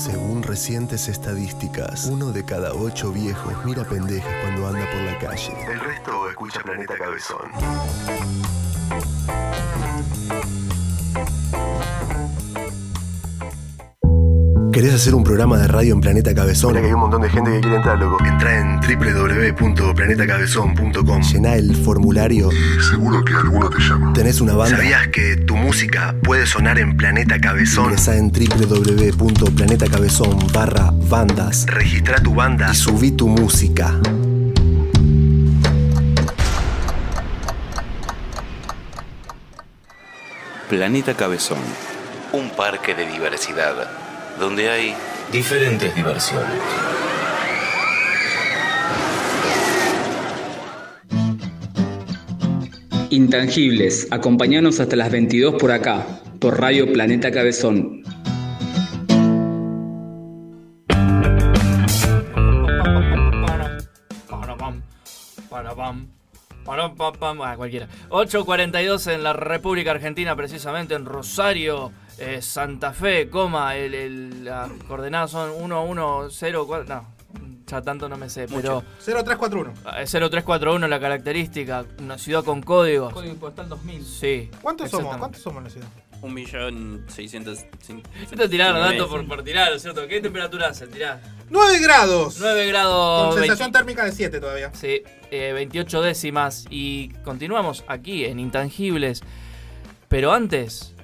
Según recientes estadísticas, uno de cada ocho viejos mira pendejas cuando anda por la calle. El resto escucha Planeta Cabezón. ¿Querés hacer un programa de radio en Planeta Cabezón? Mira que hay un montón de gente que quiere entrar, loco. Entra en www.planetacabezón.com. Llená el formulario. Y seguro que alguno te llama. ¿Tenés una banda? ¿Sabías que tu música puede sonar en Planeta Cabezón? Ingresa en www.planetacabezón barra bandas. Registra tu banda y subí tu música. Planeta Cabezón, un parque de diversidad donde hay diferentes diversiones. Intangibles, acompañanos hasta las 22 por acá, por Radio Planeta Cabezón. Cualquiera. 8.42 en la República Argentina, precisamente en Rosario, eh, Santa Fe, coma, el, el- las coordenadas son 1104, no, ya tanto no me sé, pero... 0341. eh, 0341 la característica, una ciudad con códigos. Código postal 2000. Sí. ¿Cuántos somos? ¿Cuántos somos en la ciudad? Un millón seiscientos. Esto es tirar datos por, por tirar, ¿no es cierto? ¿Qué temperatura hace? Tirá. 9 grados. 9 grados. Con 20 sensación térmica de 7 todavía. Sí, eh, 28 décimas. Y continuamos aquí en Intangibles. Pero antes,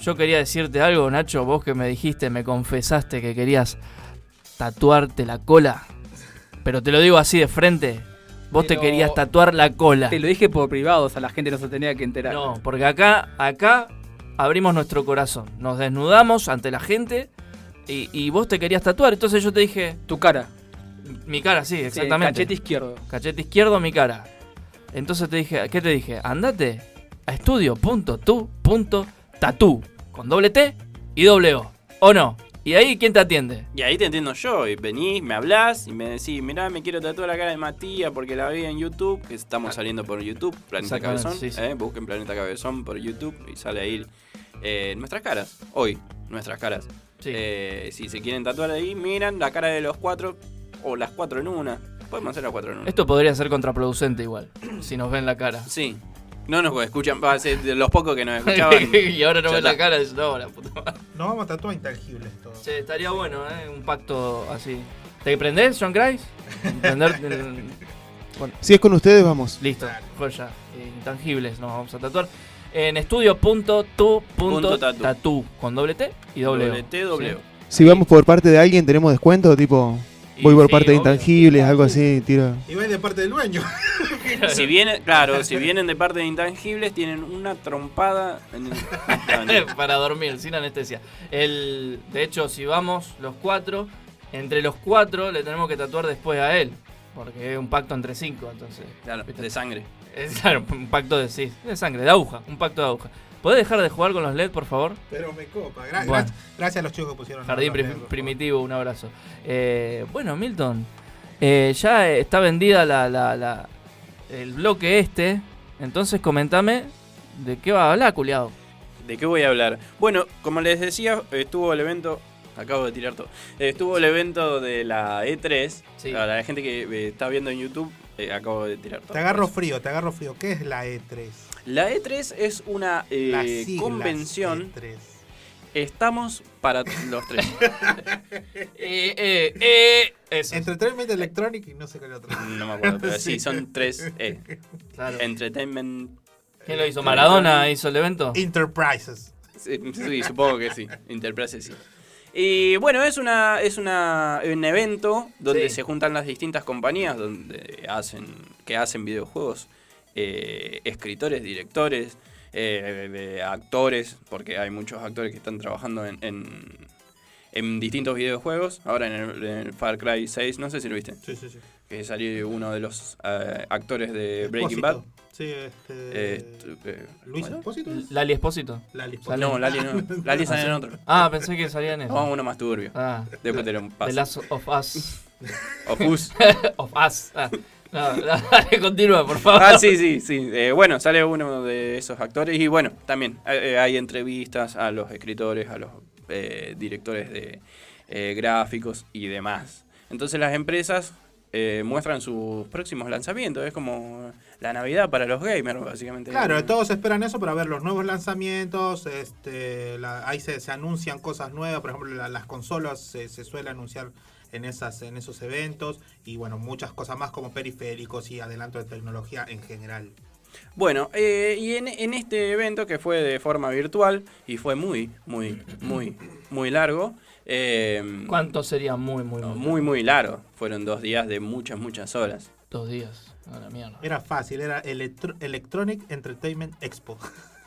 yo quería decirte algo, Nacho. Vos que me dijiste, me confesaste que querías tatuarte la cola. Pero te lo digo así de frente. Vos te querías tatuar la cola. Te lo dije por privado, o sea, la gente no se tenía que enterar. No, porque acá, acá abrimos nuestro corazón. Nos desnudamos ante la gente. Y, y vos te querías tatuar. Entonces yo te dije. Tu cara. Mi cara, sí, exactamente. cachete izquierdo. Cachete izquierdo, mi cara. Entonces te dije, ¿qué te dije? Andate a estudio.tu.tatu con doble T y doble O. ¿O no? ¿Y ahí quién te atiende? Y ahí te entiendo yo. Y venís, me hablás y me decís, mirá, me quiero tatuar la cara de Matías porque la vi en YouTube, que estamos saliendo por YouTube, Planeta Cabezón. sí, sí. eh, busquen Planeta Cabezón por YouTube y sale ahí eh, nuestras caras. Hoy, nuestras caras. Eh, si se quieren tatuar ahí, miran la cara de los cuatro o las cuatro en una. Podemos hacer las cuatro en una. Esto podría ser contraproducente igual, si nos ven la cara. Sí. No nos escuchan, va a ser de los pocos que nos escuchaban. y ahora no ven la está. cara, es- no, la puta madre. Nos vamos a tatuar intangibles todos. Che, estaría bueno, ¿eh? Un pacto así. ¿Te prendés, John Grice? Prender el- Bueno, Si es con ustedes, vamos. Listo, fue ya. Eh, Intangibles, nos vamos a tatuar. En estudio.tu.tatu con doble T y doble, Doble O. T, doble Sí. O. Si vamos por parte de alguien, ¿tenemos descuento? Tipo, voy por parte de intangibles, algo así, tiro. Y va de parte del dueño. Si vienen, claro, si vienen de parte de intangibles, tienen una trompada en el- Para dormir, sin anestesia. El, de hecho, si vamos los cuatro, entre los cuatro le tenemos que tatuar después a él. Porque es un pacto entre cinco, entonces. Claro, de sangre. Es claro, un pacto de sí, de sangre, de aguja, un pacto de aguja. ¿Podés dejar de jugar con los LED, por favor? Pero me copa. Gra- Bueno. Gracias a los chicos que pusieron. Jardín Prim- dedos. Primitivo, un abrazo. Eh, bueno, Milton, eh, ya está vendida la, la- la- el bloque este. Entonces comentame de qué va a hablar, culiado. ¿De qué voy a hablar? Bueno, como les decía, estuvo el evento. Acabo de tirar todo. Estuvo el evento de la E3. Para la gente que eh, está viendo en YouTube, eh, acabo de tirar todo. Te agarro frío, te agarro frío. ¿Qué es la E E3? La E3 es una eh, convención. E3. Estamos para los tres. Eh, eh, eh. Entertainment Electronic y no sé qué otro. No me acuerdo, pero sí, son tres E. Claro. Entertainment. ¿Quién lo hizo? ¿Maradona hizo el evento? Enterprises. Sí, sí, supongo que sí. Enterprise sí. Y bueno, es una es una, un evento donde Sí. se juntan las distintas compañías donde hacen que hacen videojuegos, eh, escritores, directores, eh, eh, actores, porque hay muchos actores que están trabajando en, en, en distintos videojuegos. Ahora en el, en el Far Cry 6, no sé si lo viste. Sí, sí, sí. Que salió uno de los eh, actores de Breaking Bad. Espósito. Sí, este. Eh, Luis. Espósito. es? Lali Espósito. Lali Sale- No, Lali no. Lali sale en otro. Ah, pensé que salía en eso. No, uno más turbio. Ah. Después te lo paso. The Last of Us. Of Us. of Us. Ah. No, no, dale, continúa, por favor. Ah, sí, sí, sí. Eh, bueno, sale uno de esos actores y bueno, también eh, hay entrevistas a los escritores, a los eh, directores de eh, gráficos y demás. Entonces las empresas eh, muestran sus próximos lanzamientos. Es como la Navidad para los gamers, básicamente. Claro, todos esperan eso para ver los nuevos lanzamientos. Este, la- ahí se, se anuncian cosas nuevas. Por ejemplo, la- las consolas se, se suele anunciar en, esas, en esos eventos. Y bueno, muchas cosas más como periféricos y adelanto de tecnología en general. Bueno, eh, y en, en este evento que fue de forma virtual y fue muy, muy, muy, muy largo. eh, ¿Cuánto sería muy, muy, muy? muy, muy largo. Fueron dos días de muchas, muchas horas. Dos días. A la mierda. Era fácil, era Electro- Electronic Entertainment Expo.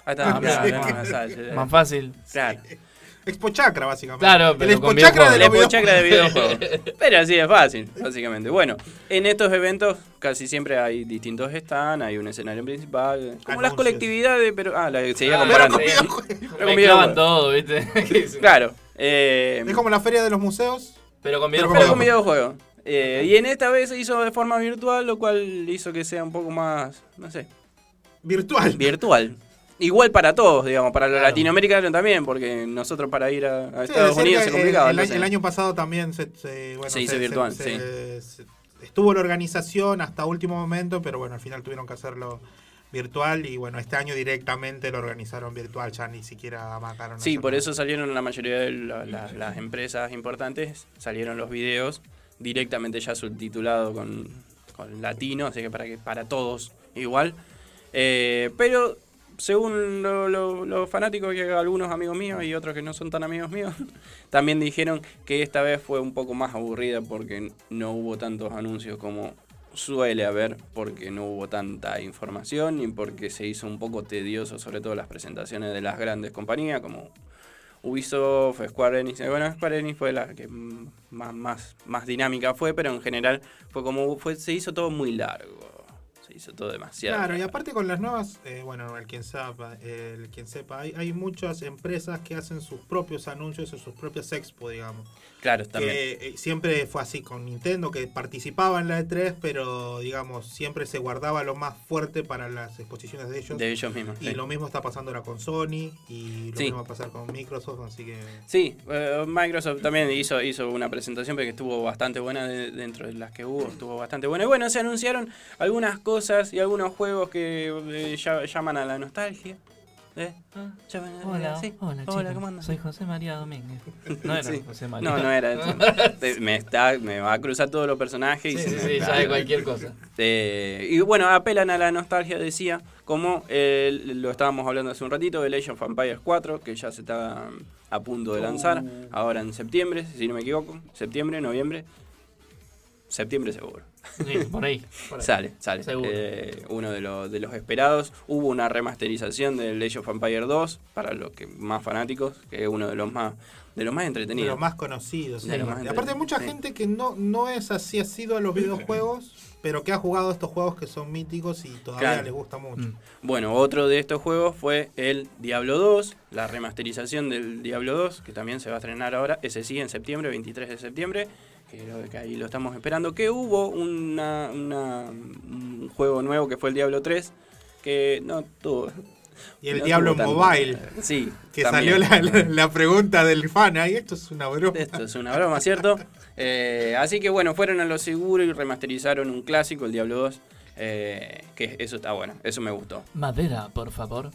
Ahí está, Ah, mirá, no, mirá. o sea, yo- Más fácil. Claro. Expo Chakra, básicamente. Claro, El pero Expo con Chakra de La los Expo Chakra de videojuegos. videojuegos. Pero así es fácil, básicamente. Bueno, en estos eventos casi siempre hay distintos stands, hay un escenario principal, como las colectividades, pero... Ah, la seguía Ah, comparando. pero con Pero con Mezclaban videojuegos. todo, ¿viste? Claro. eh, Es como la feria de los museos. Pero con Pero pero videojuegos. con videojuegos. Eh, y en esta vez se hizo de forma virtual, lo cual hizo que sea un poco más, no sé, Virtual. virtual. Igual para todos, digamos, para los latinoamericanos también, porque nosotros para ir a, a Sí, Estados Unidos que se complicaba. El, año pasado también se, se- bueno, Se hizo virtual, sí. se- estuvo la organización hasta último momento, pero bueno, al final tuvieron que hacerlo virtual y bueno, este año directamente lo organizaron virtual, ya ni siquiera amacaron. Sí, por eso salieron la mayoría de la- la- las empresas importantes, salieron los videos directamente ya subtitulado con, con latino, así que para que para todos igual. Eh, pero según lo- lo- los fanáticos que algunos amigos míos y otros que no son tan amigos míos, también dijeron que esta vez fue un poco más aburrida porque no hubo tantos anuncios como suele haber, porque no hubo tanta información y porque se hizo un poco tedioso, sobre todo las presentaciones de las grandes compañías como Ubisoft, Square Enix. Bueno, Square Enix fue la que más, más, más dinámica fue, pero en general fue como se hizo todo muy largo. Hizo todo demasiado. Claro, y aparte con las nuevas, eh, bueno, el quien sepa, el quien sepa hay, hay muchas empresas que hacen sus propios anuncios en sus propias expo, digamos. Claro, también. Que eh, siempre fue así con Nintendo, que participaba en la E3, pero digamos, siempre se guardaba lo más fuerte para las exposiciones de ellos. De ellos mismos, Y sí. lo mismo está pasando ahora con Sony, y lo Sí. mismo va a pasar con Microsoft, así que... Sí, eh, Microsoft también hizo, hizo una presentación porque estuvo bastante buena de- dentro de las que hubo, estuvo bastante buena. Y bueno, se anunciaron algunas cosas y algunos juegos que eh, ya- llaman a la nostalgia. ¿Eh? Llaman a- Hola, sí. hola, Hola, chicos. ¿cómo andan? Soy José María Domínguez. No era Sí. José María. No, no era me, está, me va a cruzar todos los personajes. y Sí, se sí, sí, ya de cualquier cosa. Eh, y bueno, apelan a la nostalgia, decía, como eh, lo estábamos hablando hace un ratito, de Age of Empires 4, que ya se está mm, a punto de lanzar, Uh. ahora en septiembre, si no me equivoco, septiembre, noviembre. septiembre seguro. Sí, por ahí, por ahí. Sale, sale. Seguro. Eh, uno de, los de los esperados. Hubo una remasterización del Age of Empire 2 para los que más fanáticos, que es uno de los más de los más De entretenidos. los más conocidos. De sí. los más Y aparte hay mucha sí. gente que no, no es así, ha sido a los videojuegos, pero que ha jugado estos juegos que son míticos y todavía Claro. les gusta mucho. Bueno, otro de estos juegos fue el Diablo 2, la remasterización del Diablo 2, que también se va a estrenar ahora, ese sí, en septiembre, 23 de septiembre, que, lo- que ahí lo estamos esperando. Que hubo una, una- un juego nuevo que fue el Diablo 3, que no tuvo... Y el no Diablo tanto- Mobile. Sí, Que también. salió la, la- la pregunta del fan ahí, esto es una broma. Esto es una broma, ¿cierto? Eh, así que bueno, fueron a lo seguro y remasterizaron un clásico, el Diablo 2, eh, que eso está bueno, eso me gustó. Madera, por favor.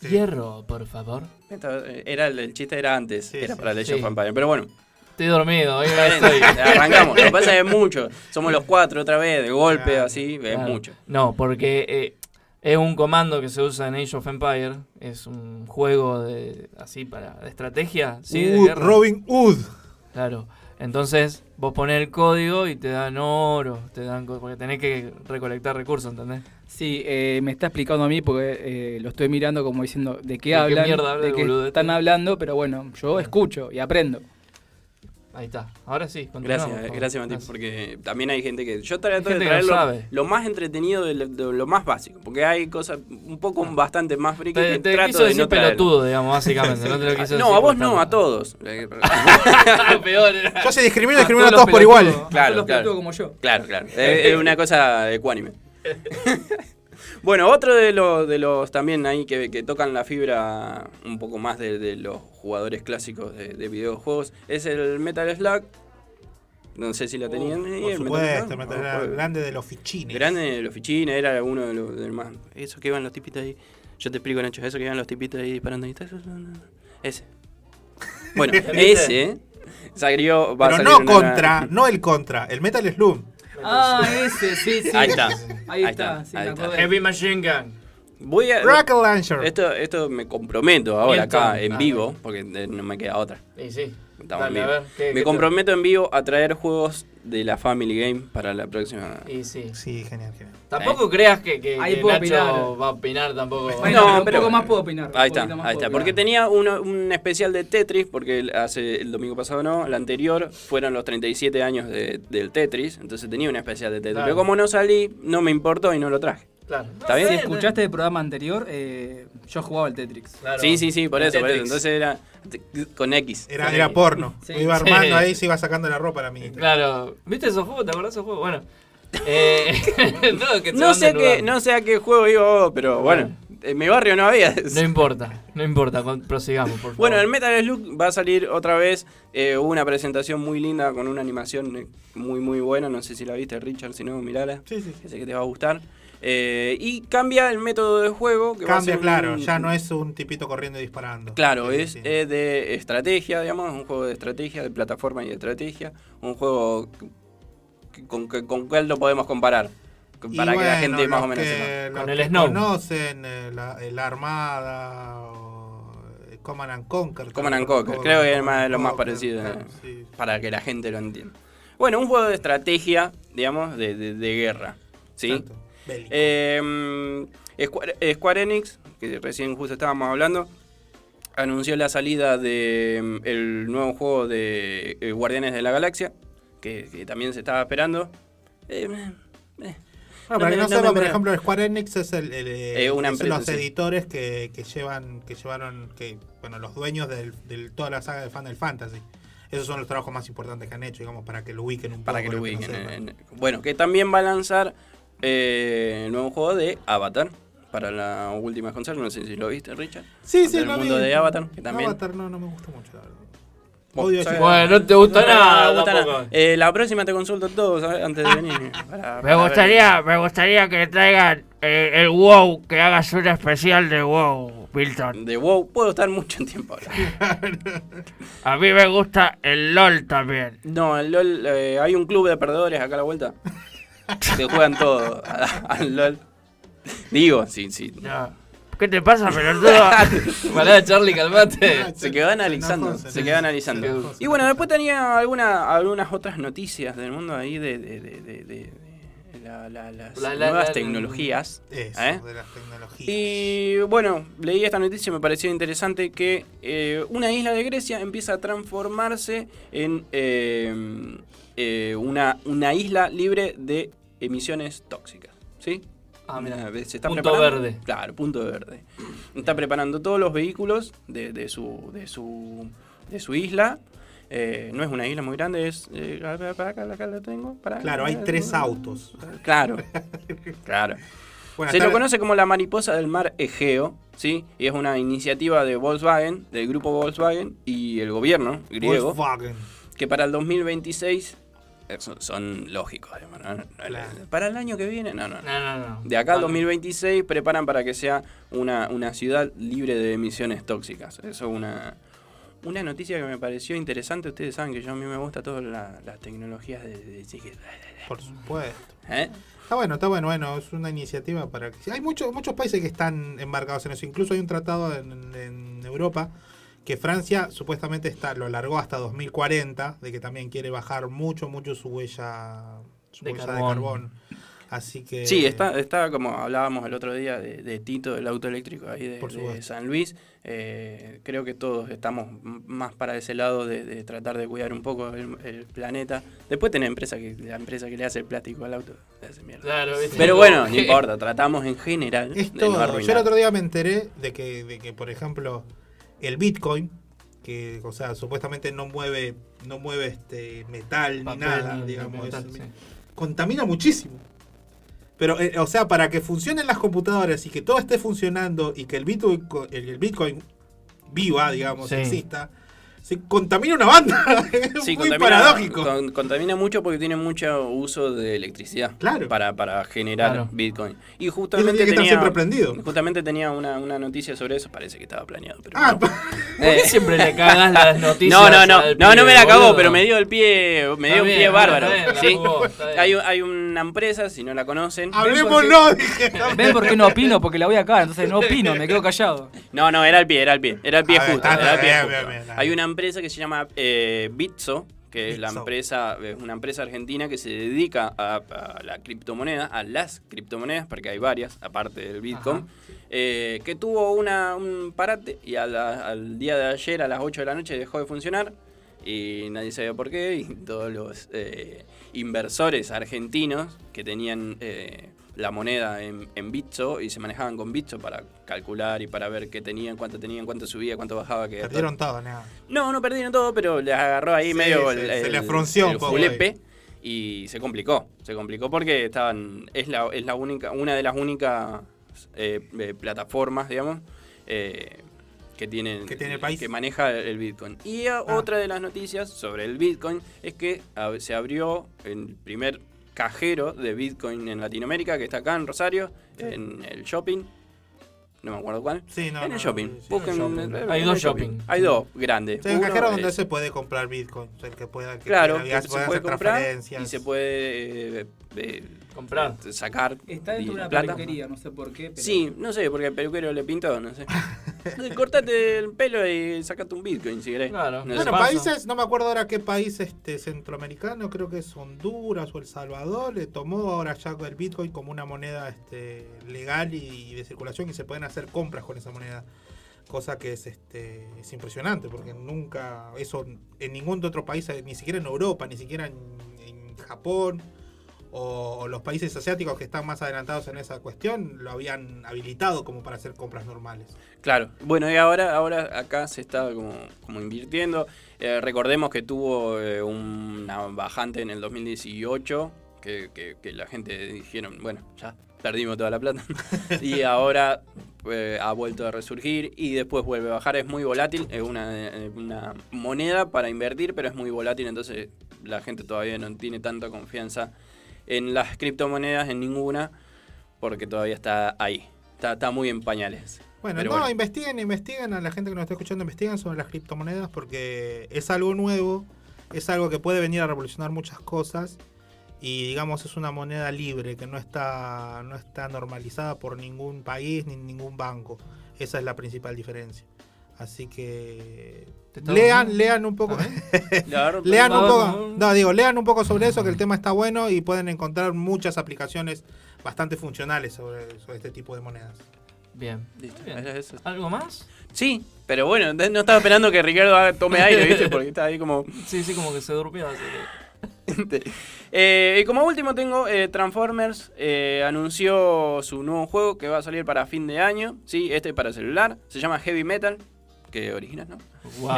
Hierro, por favor. Eh, era el, chiste era antes, era para el Age Sí. of Empires, pero bueno. Estoy dormido, hoy no estoy. Arrancamos, lo que pasa es que es mucho. Somos los cuatro otra vez, de golpe, así, es Claro. mucho. No, porque eh, es un comando que se usa en Age of Empire. Es un juego de así para de estrategia, sí, de Uh. Robin Hood. Claro. Entonces, vos ponés el código y te dan oro, te dan porque tenés que recolectar recursos, ¿entendés? Sí, eh, me está explicando a mí porque eh, lo estoy mirando como diciendo de qué hablan, mierda habla de qué boludete? están hablando, pero bueno, yo escucho y aprendo. Ahí está. Ahora sí, continuamos, Gracias, gracias Mati, porque también hay gente que. Yo trato de traer lo, más entretenido de lo, de lo más básico, porque hay cosas un poco bastante más friki Ah. Te, que te trato quiso de decir no traer. pelotudo, digamos, básicamente. No te lo quiso No, decir a vos no, a todos. Peor. Yo se discrimino, discrimino A a todos por igual. Claro, los claro. pelotudos como yo. Claro, claro. Es, es una cosa ecuánime. bueno, otro de los, de los también ahí que, que tocan la fibra un poco más de, de los jugadores clásicos de, de videojuegos es el Metal Slug. No sé si la tenían. ahí, Por el supuesto, Slug. Metal Ah, Slug, juego. grande de los fichines. Grande de los fichines, era uno de los del más. Eso que iban los tipitos ahí. Yo te explico, Nacho, eso que iban los tipitos ahí disparando ahí. Ese. Bueno, ese salió. Va a Pero salir no una- contra, no el contra, el Metal Slug. Ah, ese, sí, sí. Ahí está. Ahí está, sí, me ahí está. Heavy Machine Gun. Voy a. Rocket Launcher. Esto, esto me comprometo ahora acá en Ah, vivo, porque no me queda otra. Sí, sí. Estamos Dale, en a vivo. ver, ¿qué- qué me te- comprometo en vivo a traer juegos de la Family Game para la próxima. Y sí. Sí, genial, genial. Tampoco creas que, que, Ahí que puedo Nacho opinar. va a opinar tampoco. Bueno, pero un poco más puedo opinar. Ahí está, ahí está. Porque tenía uno, un especial de Tetris, porque el- hace el domingo pasado no, el anterior fueron los 37 años de- del Tetris, entonces tenía un especial de Tetris. Claro. Pero como no salí, no me importó y no lo traje. Claro. Si escuchaste el programa anterior, eh, yo jugaba el Tetris. Sí, sí, sí, por eso, por eso. Entonces era con X. Era, era porno. Sí. Iba armando Sí. ahí, se iba sacando la ropa a la minita. Claro. ¿Viste esos juegos? ¿Te acordás de esos juegos? Bueno. Eh, no, que No sé, lugar. no sé a qué juego iba vos, pero bueno, en mi barrio no había. No importa, no importa, con- prosigamos, por favor. Bueno, el Metal Slug va a salir otra vez. eh, hubo una presentación muy linda con una animación eh, muy, muy buena. No sé si la viste, Richard. Si no, mirala. Sí, sí. Sé que te va a gustar. Eh, y cambia el método de juego. Que Cambia, claro, ya no es un tipito corriendo y disparando. Claro, es eh, de estrategia, digamos, un juego de estrategia, de plataforma y de estrategia. Un juego que- con, que- con cuál lo podemos comparar. Y Para que la gente más o menos que- Con el Snow. conocen eh, la, la Armada o eh, Command and Conquer. Command and Conquer, creo que es más, lo más parecido, claro, eh, sí. para que la gente lo entienda. Bueno, un juego de estrategia, digamos, de, de- de guerra. ¿Sí? Exacto. Eh, mm, Square, Square Enix, que recién justo estábamos hablando, anunció la salida de mm, el nuevo juego de eh, Guardianes de la Galaxia, que, que también se estaba esperando. Eh, eh, para que no, sepan, por ejemplo, Square Enix es el, el, eh, Eh, una es empresa, los sí. editores que, que llevan, que llevaron, que, bueno, los dueños de toda la saga de Final Fantasy. Esos son los trabajos más importantes que han hecho, digamos, para que lo ubiquen un para poco. que lo ubiquen. sepan. en- en- bueno, que también va a lanzar eh, el nuevo juego de Avatar para la última consola. No sé si lo viste, Richard. Sí, sí, Del lo mundo vi. de Avatar, que también. Avatar no, no me gusta mucho, la verdad. Odio Bueno, no te gusta No, nada no me gusta tampoco. nada. Eh, la próxima te consulto todo, ¿sabes? Antes de venir. para- Me gustaría, me gustaría que traigan eh, el WoW, que hagas una especial de WoW, Milton. De WoW puedo estar mucho tiempo hablando. A mí me gusta el LOL también. No, el LOL, eh, hay un club de perdedores acá a la vuelta. que juegan todo a- al LOL. Digo, sí, sí. No. ¿Qué te pasa, pelotudo? Pará, Charlie, calmate. Se quedó analizando, se quedó analizando. Y bueno, después tenía alguna, algunas otras noticias del mundo ahí de, de- de- de- de- de la- la- las La- la- nuevas tecnologías. Eso, ¿eh? de las tecnologías. Y bueno, leí esta noticia y me pareció interesante que eh, una isla de Grecia empieza a transformarse en eh, eh, una, una isla libre de emisiones tóxicas. ¿Sí? Ah, mira. Se está Punto preparando- verde. Claro, punto verde. Está preparando todos los vehículos de, de su, de, su, de su isla. Eh, no es una isla muy grande, es. eh, para acá, acá la tengo. para- Claro, hay tres autos. Claro, claro. Bueno, Se lo conoce como la mariposa del mar Egeo, ¿sí? Y es una iniciativa de Volkswagen, del grupo Volkswagen y el gobierno griego, Volkswagen. que para el 2026 eh, son, son lógicos, digamos, ¿no? No, Para el año que viene, no, no. No. De acá al Vale. 2026 preparan para que sea una, una ciudad libre de emisiones tóxicas. Eso es una, una noticia que me pareció interesante. Ustedes saben que yo a mí me gusta todas la- las tecnologías de... de- de- Por supuesto. ¿Eh? Está bueno, está bueno, bueno, es una iniciativa para que... Hay muchos muchos países que están embarcados en eso, incluso hay un tratado en, en Europa que Francia supuestamente está lo largó hasta 2040, de que también quiere bajar mucho, mucho su huella, su De huella carbón. de carbón. Así que... Sí, está, está como hablábamos el otro día de, de Tito, del auto eléctrico ahí de, Por de supuesto. San Luis. Eh, creo que todos estamos más para ese lado de, de tratar de cuidar un poco el, el planeta. Después tenés empresa que, la empresa que le hace el plástico al auto. le hace mierda. Claro. Pero bueno, no importa, tratamos en general Es de no. Yo el otro día me enteré de que, de que, por ejemplo, el Bitcoin, que, o sea, supuestamente no mueve, no mueve este metal Papel, ni nada, ni digamos, metal, es- sí. contamina muchísimo. Pero, eh, o sea, para que funcionen las computadoras y que todo esté funcionando y que el Bitcoin, co- el, el Bitcoin viva, digamos, Sí. exista, se contamina una banda. es Sí, muy contamina, paradójico. con- contamina mucho porque tiene mucho uso de electricidad para, para generar Claro. Bitcoin. Y justamente que tenía, siempre prendido. justamente tenía una, una noticia sobre eso, parece que estaba planeado. Pero Ah, no. ¿por Eh, qué siempre le cagas las noticias No, no, no, no, no me la cagó, boludo? pero me dio el pie, me Está dio un bien, pie bárbaro. bien, ¿sí? jugó. Hay, hay una empresa, si no la conocen. Hablemoslo, dije. ¿Ven por qué no opino? Porque la voy acá, entonces no opino, me quedo callado. No, no, era el pie, era el pie, era el pie A ver, justo. Hay una empresa que se llama eh, Bitso, que es la empresa, es una empresa argentina que se dedica a, a la criptomoneda, a las criptomonedas, porque hay varias, aparte del Bitcoin, eh, que tuvo una, un parate y la- al día de ayer a las 8 de la noche dejó de funcionar y nadie sabía por qué y todos los eh, inversores argentinos que tenían eh, la moneda en, en Bitso y se manejaban con Bitso para calcular y para ver qué tenían, cuánto tenían, cuánto subía, cuánto bajaba. Que Perdieron todo, nada. no, no perdieron todo, pero les agarró ahí Sí, medio se- el, se les el- un poco julepe y se complicó. Se complicó porque estaban es la, es la única una de las únicas eh, eh, plataformas, digamos, eh, que tienen Que tiene el país. que maneja el Bitcoin. Y Ah. otra de las noticias sobre el Bitcoin es que se abrió el primer cajero de Bitcoin en Latinoamérica, que está acá en Rosario, en el shopping. No me acuerdo cuál. Sí, no, en el shopping. sí, Busquen en el shopping. eh, Hay en dos shopping. Hay dos grandes. Sí, un cajero donde es- se puede comprar Bitcoin, el que pueda que Claro, quiera, que ya se puede comprar y se puede eh, eh, Comprar. sacar Está dentro de una plata. peluquería, no sé por qué. Pero... Sí, no sé, porque el peluquero le pintó, no sé. Cortate el pelo y sacate un Bitcoin si querés. Claro. No. Bueno, países, no me acuerdo ahora qué país este centroamericano, creo que es Honduras o El Salvador, le tomó ahora ya el Bitcoin como una moneda este, legal y de circulación y se pueden hacer compras con esa moneda. Cosa que es este es impresionante, porque nunca, eso en ningún otro país, ni siquiera en Europa, ni siquiera en, en Japón o, los países asiáticos que están más adelantados en esa cuestión, lo habían habilitado como para hacer compras normales. Claro. Bueno, y ahora, ahora acá se está como, como invirtiendo. Eh, recordemos que tuvo eh, una bajante en el 2018, que, que- que la gente dijeron, bueno, ya perdimos toda la plata. y ahora eh, ha vuelto a resurgir y después vuelve a bajar. Es muy volátil, es una, eh, una moneda para invertir, pero es muy volátil, entonces la gente todavía no tiene tanta confianza en las criptomonedas, en ninguna, porque todavía está ahí. Está, está muy en pañales. Bueno, Pero no, bueno. investiguen, investiguen a la gente que nos está escuchando, investiguen sobre las criptomonedas porque es algo nuevo, es algo que puede venir a revolucionar muchas cosas y digamos es una moneda libre que no está, no está normalizada por ningún país ni ningún banco. Esa es la principal diferencia. Así que lean, lean un poco. Lean un poco. No, digo, lean un poco sobre eso, que el tema está bueno y pueden encontrar muchas aplicaciones bastante funcionales sobre, sobre este tipo de monedas. Bien. Listo, Bien. eso- eso. ¿Algo más? Sí, pero bueno, no estaba esperando que Ricardo tome aire, ¿viste? Porque está ahí como... Sí, sí, como que se durmió. así que- Eh, y como último tengo eh, Transformers eh, anunció su nuevo juego que va a salir para fin de año. Sí, este para celular. Se llama Heavy Metal. Que original,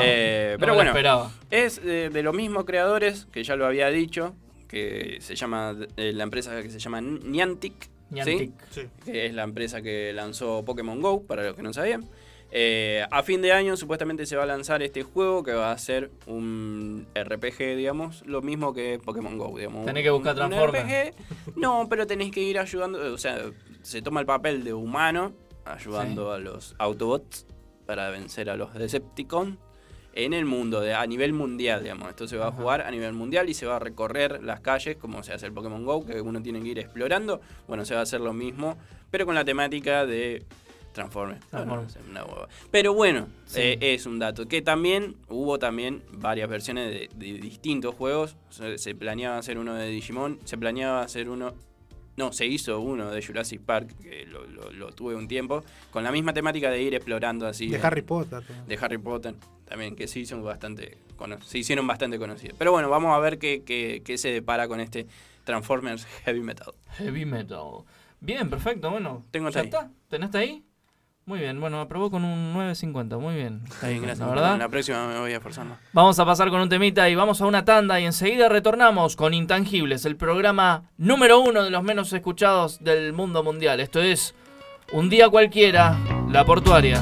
Eh, no pero bueno, esperaba. es eh, de los mismos creadores que ya lo había dicho. Que se llama eh, la empresa que se llama Niantic. ¿sí? Niantic. Sí. Que es la empresa que lanzó Pokémon Go, para los que no sabían. Eh, a fin de año supuestamente se va a lanzar este juego que va a ser un RPG, digamos, lo mismo que Pokémon Go, digamos. Tenés que buscar Un- un Transformers. RPG. No, pero tenés que ir ayudando, o sea, se toma el papel de humano ayudando a los Autobots para vencer a los Decepticons en el mundo, de, a nivel mundial, digamos. Esto se va a jugar a nivel mundial y se va a recorrer las calles como se hace el Pokémon Go, que uno tiene que ir explorando. Bueno, se va a hacer lo mismo, pero con la temática de hueva. Pero bueno, Sí. eh, es un dato. Que también hubo también varias versiones de, de distintos juegos. Se, se planeaba hacer uno de Digimon, se planeaba hacer uno... No, se hizo uno de Jurassic Park, que lo, lo- lo tuve un tiempo, con la misma temática de ir explorando así. De eh, Harry Potter. también. de Harry Potter también, que se, hizo bastante, se hicieron bastante conocidos. Pero bueno, vamos a ver qué, qué- qué se depara con este Transformers Heavy Metal. Heavy metal. Bien, perfecto, bueno. Tengo ¿Ya ahí. está? ¿Tenés ahí? Muy bien, bueno, aprobó con un 9.50, muy bien. Está bien, gracias. La verdad. La próxima me voy más. Vamos a pasar con un temita y vamos a una tanda y enseguida retornamos con Intangibles, el programa número uno de los menos escuchados del mundo mundial. Esto es Un día cualquiera, La Portuaria.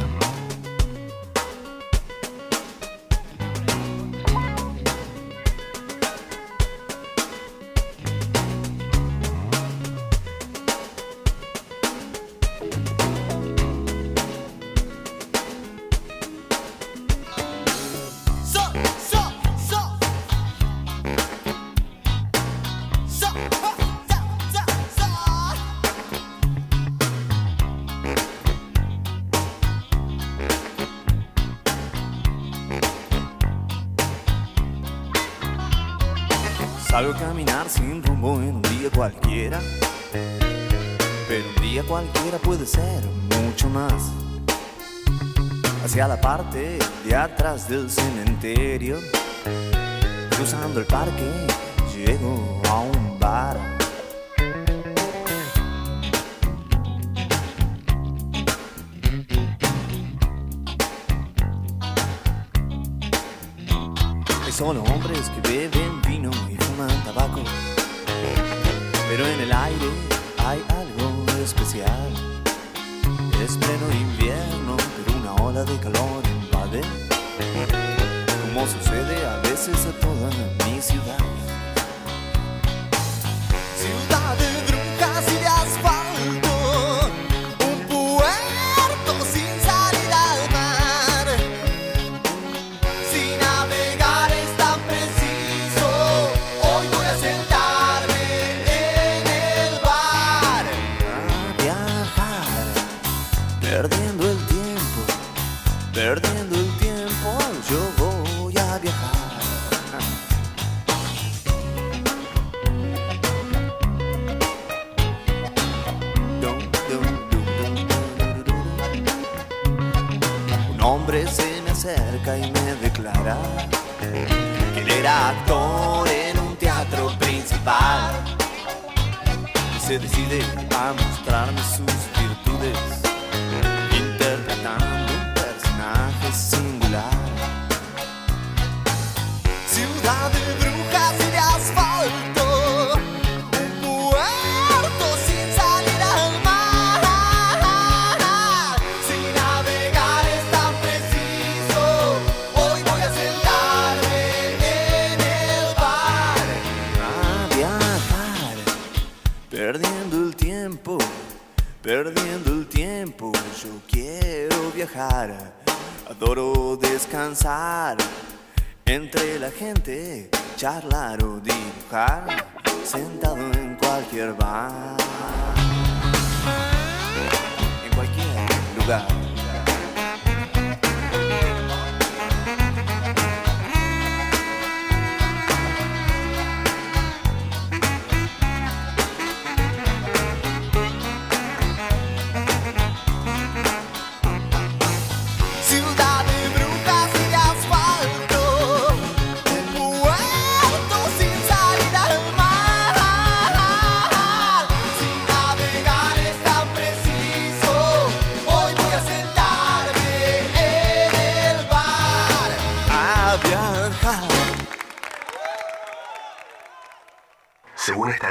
La parte de atrás del cementerio. Cruzando el parque, llego a un bar. Solo hombres que beben vino y fuman tabaco. Pero en el aire hay algo especial. Ola de calor invade. Como sucede a veces a toda mi. Ciudad y me declara que él era actor en un teatro principal. Y se decide a mostrarme sus virtudes, adoro descansar entre la gente, charlar o dibujar. sentado en cualquier bar, en cualquier lugar.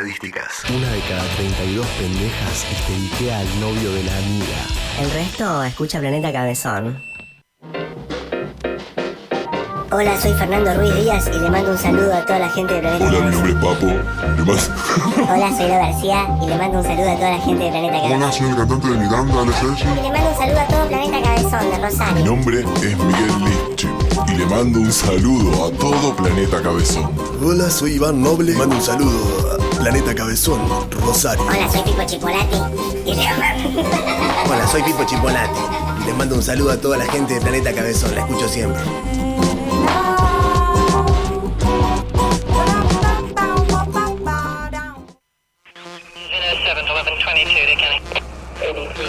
Estadísticas, una de cada 32 pendejas histeriquea al novio de la amiga. El resto escucha Planeta Cabezón. Hola, soy Fernando Ruiz Díaz y le mando un saludo a toda la gente de Planeta Hola, mi nombre es Papo. Hola, soy Lo García y le mando un saludo a toda la gente de Planeta hola, Cabezón. soy el cantante de Miranda, Ale Sergi. Y le mando un saludo a todo Planeta Cabezón de Mi Rosario. nombre es Miguel Liche y le mando un saludo a todo Planeta Cabezón. Hola, soy Iván Noble. Mando un saludo a Planeta Cabezón, Rosario. Hola, soy Pipo Chipolati. Hola, soy Pipo Chipolati. Les mando un saludo a toda la gente de Planeta Cabezón. La escucho siempre.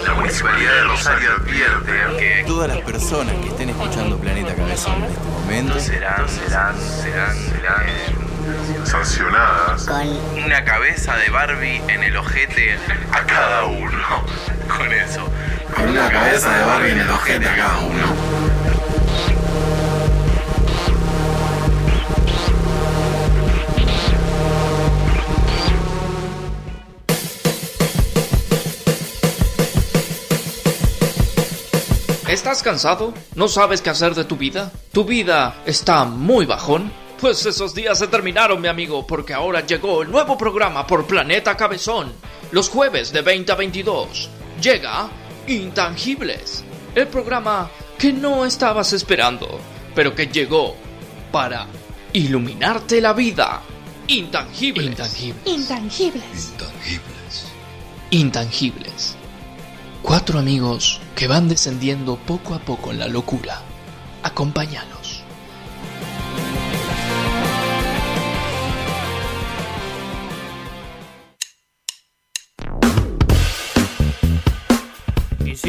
La Municipalidad de Rosario advierte que todas las personas que estén escuchando Planeta Cabezón en este momento serán, serán, serán, serán sancionadas con una cabeza de Barbie en el ojete a cada uno. Con eso. Con una cabeza de Barbie en el ojete a cada uno. ¿Estás cansado? ¿No sabes qué hacer de tu vida? ¿Tu vida está muy bajón? Pues esos días se terminaron, mi amigo, porque ahora llegó el nuevo programa por Planeta Cabezón. Los jueves de 20 a 22. Llega Intangibles. El programa que no estabas esperando, pero que llegó para iluminarte la vida. Intangibles. Intangibles. Intangibles. Intangibles. Cuatro amigos que van descendiendo poco a poco en la locura. Acompáñanos.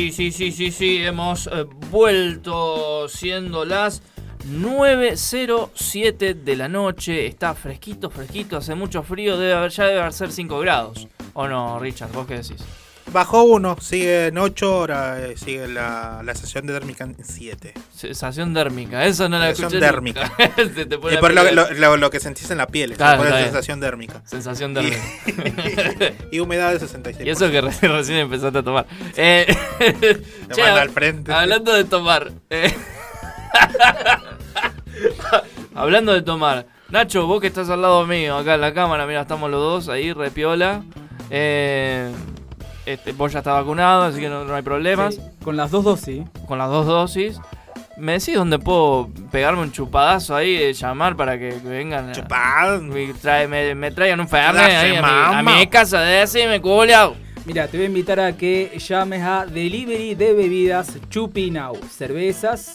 Sí, sí, sí, sí, sí, hemos eh, vuelto siendo las 9.07 de la noche. Está fresquito, fresquito, hace mucho frío, debe haber, ya debe ser 5 grados. ¿O no, Richard? ¿Vos qué decís? Bajó uno, sigue en 8, ahora eh, sigue la, la sensación de térmica en 7. Sensación dérmica, eso no la Sensación escuché. Se te pone y la por lo, piel- lo- lo- lo que sentís en la piel, Claro, se pone está bien. sensación dérmica. Sensación Y- dérmica. Y, humedad de 66. Y eso que re- recién empezaste a tomar. Eh, che, manda al frente. Hablando de tomar. eh, hablando de tomar. Nacho, vos que estás al lado mío, acá en la cámara, mira, estamos los dos ahí, repiola. Eh, este, vos ya estás vacunado, así que no, no hay problemas. Sí, con las dos dosis. Con las dos dosis. ¿Me decís dónde puedo pegarme un chupadazo ahí, eh, llamar para que, que vengan? a- Me, trae- me, me traigan un fernet ahí a mi, a mi casa, de ese me culiao. Mira, te voy a invitar a que llames a Delivery de Bebidas Chupinau. Cervezas,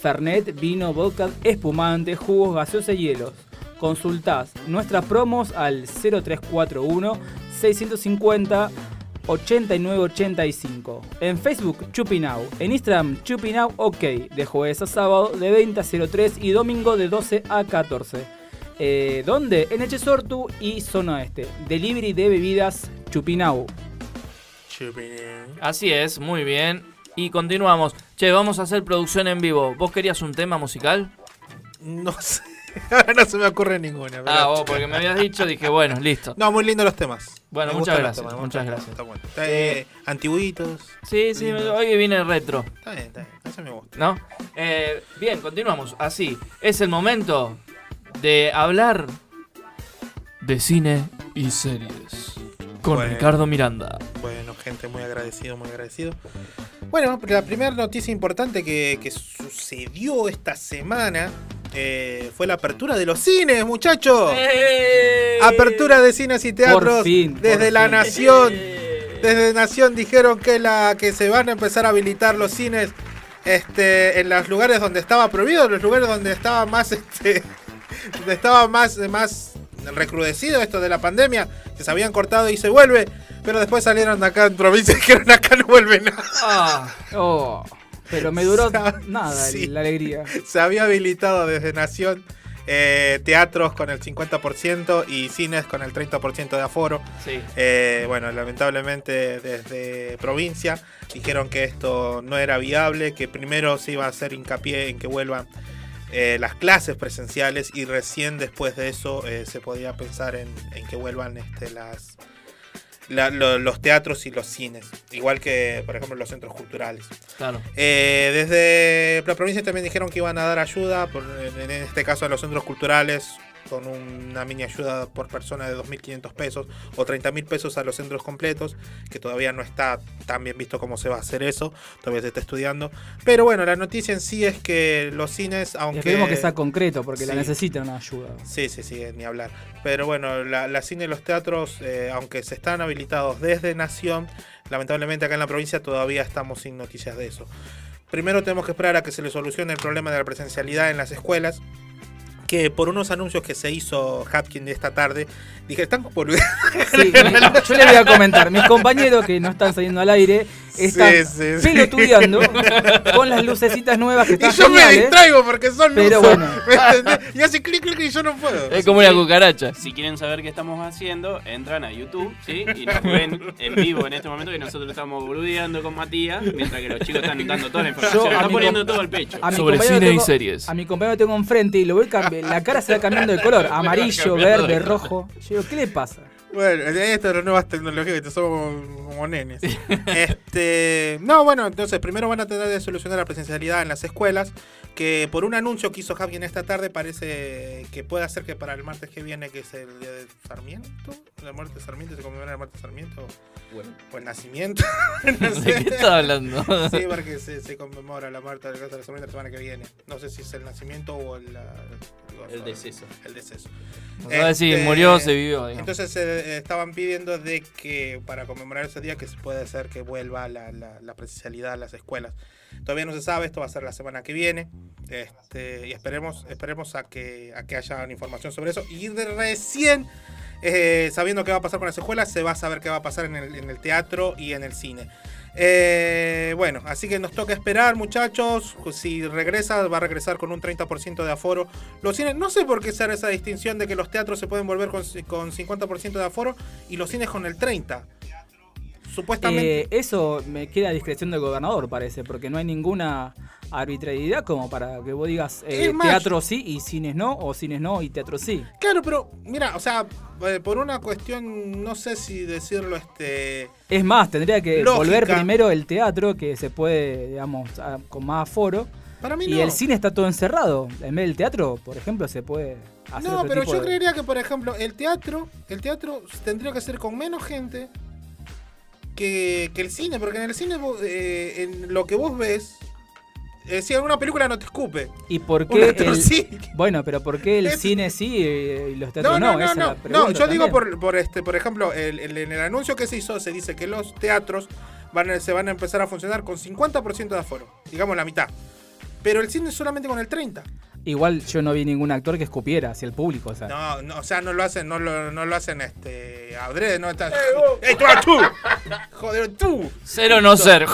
Fernet, vino, vodka, espumante, jugos, gaseosos y hielos. Consultás nuestras promos al 0341 650 8985. En Facebook, Chupinau. En Instagram, Chupinau OK. De jueves a sábado de 20 a 03 y domingo de 12 a 14. Eh, ¿Dónde? En Echesortu y Zona Este. Delivery de bebidas Chupinau. Así es, muy bien. Y continuamos. Che, vamos a hacer producción en vivo. ¿Vos querías un tema musical? No sé. No se me ocurre ninguna. pero- Ah, vos, porque me habías dicho, dije, bueno, listo. No, muy lindos los temas. Bueno, Me muchas gracias, temas, muchas gracias. está bueno. Está, eh, antiguitos. Sí, sí, lindos. hoy viene retro. Está bien, está bien. Eso me gusta. ¿No? Eh, bien, continuamos. Así, es el momento de hablar de cine y series. Con Bueno. Ricardo Miranda. Bueno, gente, muy agradecido, muy agradecido. Bueno, la primera noticia importante que, que sucedió esta semana eh, fue la apertura de los cines, muchachos. ¡Eh! Apertura de cines y teatros fin, desde la fin. nación. Desde Nación dijeron que la que se van a empezar a habilitar los cines este, en los lugares donde estaba prohibido, en los lugares donde estaba más este, donde estaba más, más recrudecido esto de la pandemia, que se habían cortado y se vuelve, pero después salieron de acá en provincia y dijeron acá no vuelve nada. Ah, oh, pero me duró nada sí. la alegría. Se había habilitado desde Nación eh, teatros con el 50% y cines con el 30% de aforo. Sí. Eh, bueno, lamentablemente desde provincia dijeron que esto no era viable, que primero se iba a hacer hincapié en que vuelvan eh, las clases presenciales y recién después de eso eh, se podía pensar en, en que vuelvan este, las, la- lo- los teatros y los cines, igual que por ejemplo los centros culturales. Claro. Eh, desde la provincia también dijeron que iban a dar ayuda, por- en, en este caso a los centros culturales, con una mini ayuda por persona de 2.500 pesos o 30.000 pesos a los centros completos, que todavía no está tan bien visto cómo se va a hacer eso, todavía se está estudiando. Pero bueno, la noticia en sí es que los cines, aunque... esperemos que sea concreto, porque la necesitan una ayuda. Sí, sí, sí, ni hablar. Pero bueno, la, la cine y los teatros, eh, aunque se están habilitados desde Nación, lamentablemente acá en la provincia todavía estamos sin noticias de eso. Primero tenemos que esperar a que se le solucione el problema de la presencialidad en las escuelas. Que por unos anuncios que se hizo Hapkin de esta tarde, dije, están boludeando. Sí, yo le voy a comentar, mis compañeros que no están saliendo al aire están Sí, sí, pelotudeando con las lucecitas nuevas que Y están yo me distraigo porque son Pero luces, bueno. ¿me entendés? Y hace clic, clic y yo no puedo. Es como una cucaracha. Si quieren saber qué estamos haciendo, entran a YouTube, ¿sí? Y nos ven en vivo en este momento que nosotros estamos boludeando con Matías, mientras que los chicos están dando toda la información. Yo Están poniendo todo al pecho. Sobre cine y series. A mi compañero tengo enfrente y lo voy cambiando. La cara se va cambiando de color. Amarillo, verde, rojo. Yo digo, ¿qué le pasa? Bueno, esto de las nuevas tecnologías que somos como, nenes. este, no, bueno, entonces primero van a tener que solucionar la presencialidad en las escuelas, que por un anuncio que hizo Javier esta tarde parece que puede hacer que para el martes que viene, que es el día de Sarmiento, la muerte de Sarmiento, se conmemora el martes de Sarmiento, o el nacimiento. no ¿De sé. qué estás hablando? Sí, porque se, se conmemora la muerte del de Sarmiento la semana que viene. No sé si es el nacimiento o el... la- El deceso. El deceso. No sabe si murió o se vivió, digamos. Entonces eh, estaban pidiendo de que para conmemorar ese día que se puede hacer que vuelva la, la, la presencialidad a las escuelas. Todavía no se sabe, esto va a ser la semana que viene. Este, y esperemos, esperemos a que, a que haya información sobre eso. Y de recién, eh, sabiendo qué va a pasar con las escuelas, se va a saber qué va a pasar en el, en el teatro y en el cine. Eh, bueno, así que nos toca esperar, muchachos. Si regresa, va a regresar con un 30% de aforo. Los cines, no sé por qué se hará esa distinción de que los teatros se pueden volver con, con 50% de aforo y los cines con el 30%. Supuestamente. Eh, eso me queda a discreción del gobernador, parece, porque no hay ninguna arbitrariedad como para que vos digas eh, más, teatro sí y cines no, o cines no y teatro sí. Claro, pero mira, o sea, eh, por una cuestión, no sé si decirlo, este. Es más, tendría que Lógica. volver primero el teatro, que se puede, digamos, a- con más aforo. Para mí y el cine está todo encerrado. En vez del teatro, por ejemplo, se puede hacer No, otro pero tipo yo de- creería que, por ejemplo, el teatro, el teatro tendría que ser con menos gente que, que el cine, porque en el cine, eh, en lo que vos ves, eh, si alguna película no te escupe. ¿Y por qué teatro el, sí. Bueno, pero ¿por qué el Es- cine sí eh, y los teatros no, no? no, no. No, yo digo por, por este, por ejemplo, el- el- en el anuncio que se hizo se dice que los teatros van a- se van a empezar a funcionar con 50% de aforo, digamos la mitad. Pero el cine solamente con el 30. Igual yo no vi ningún actor que escupiera hacia el público. O sea. No, no, o sea, no lo hacen, no lo, no lo hacen este adrede, no está. ¡Ey, tú, tú! Joder, tú. Ser o no ser.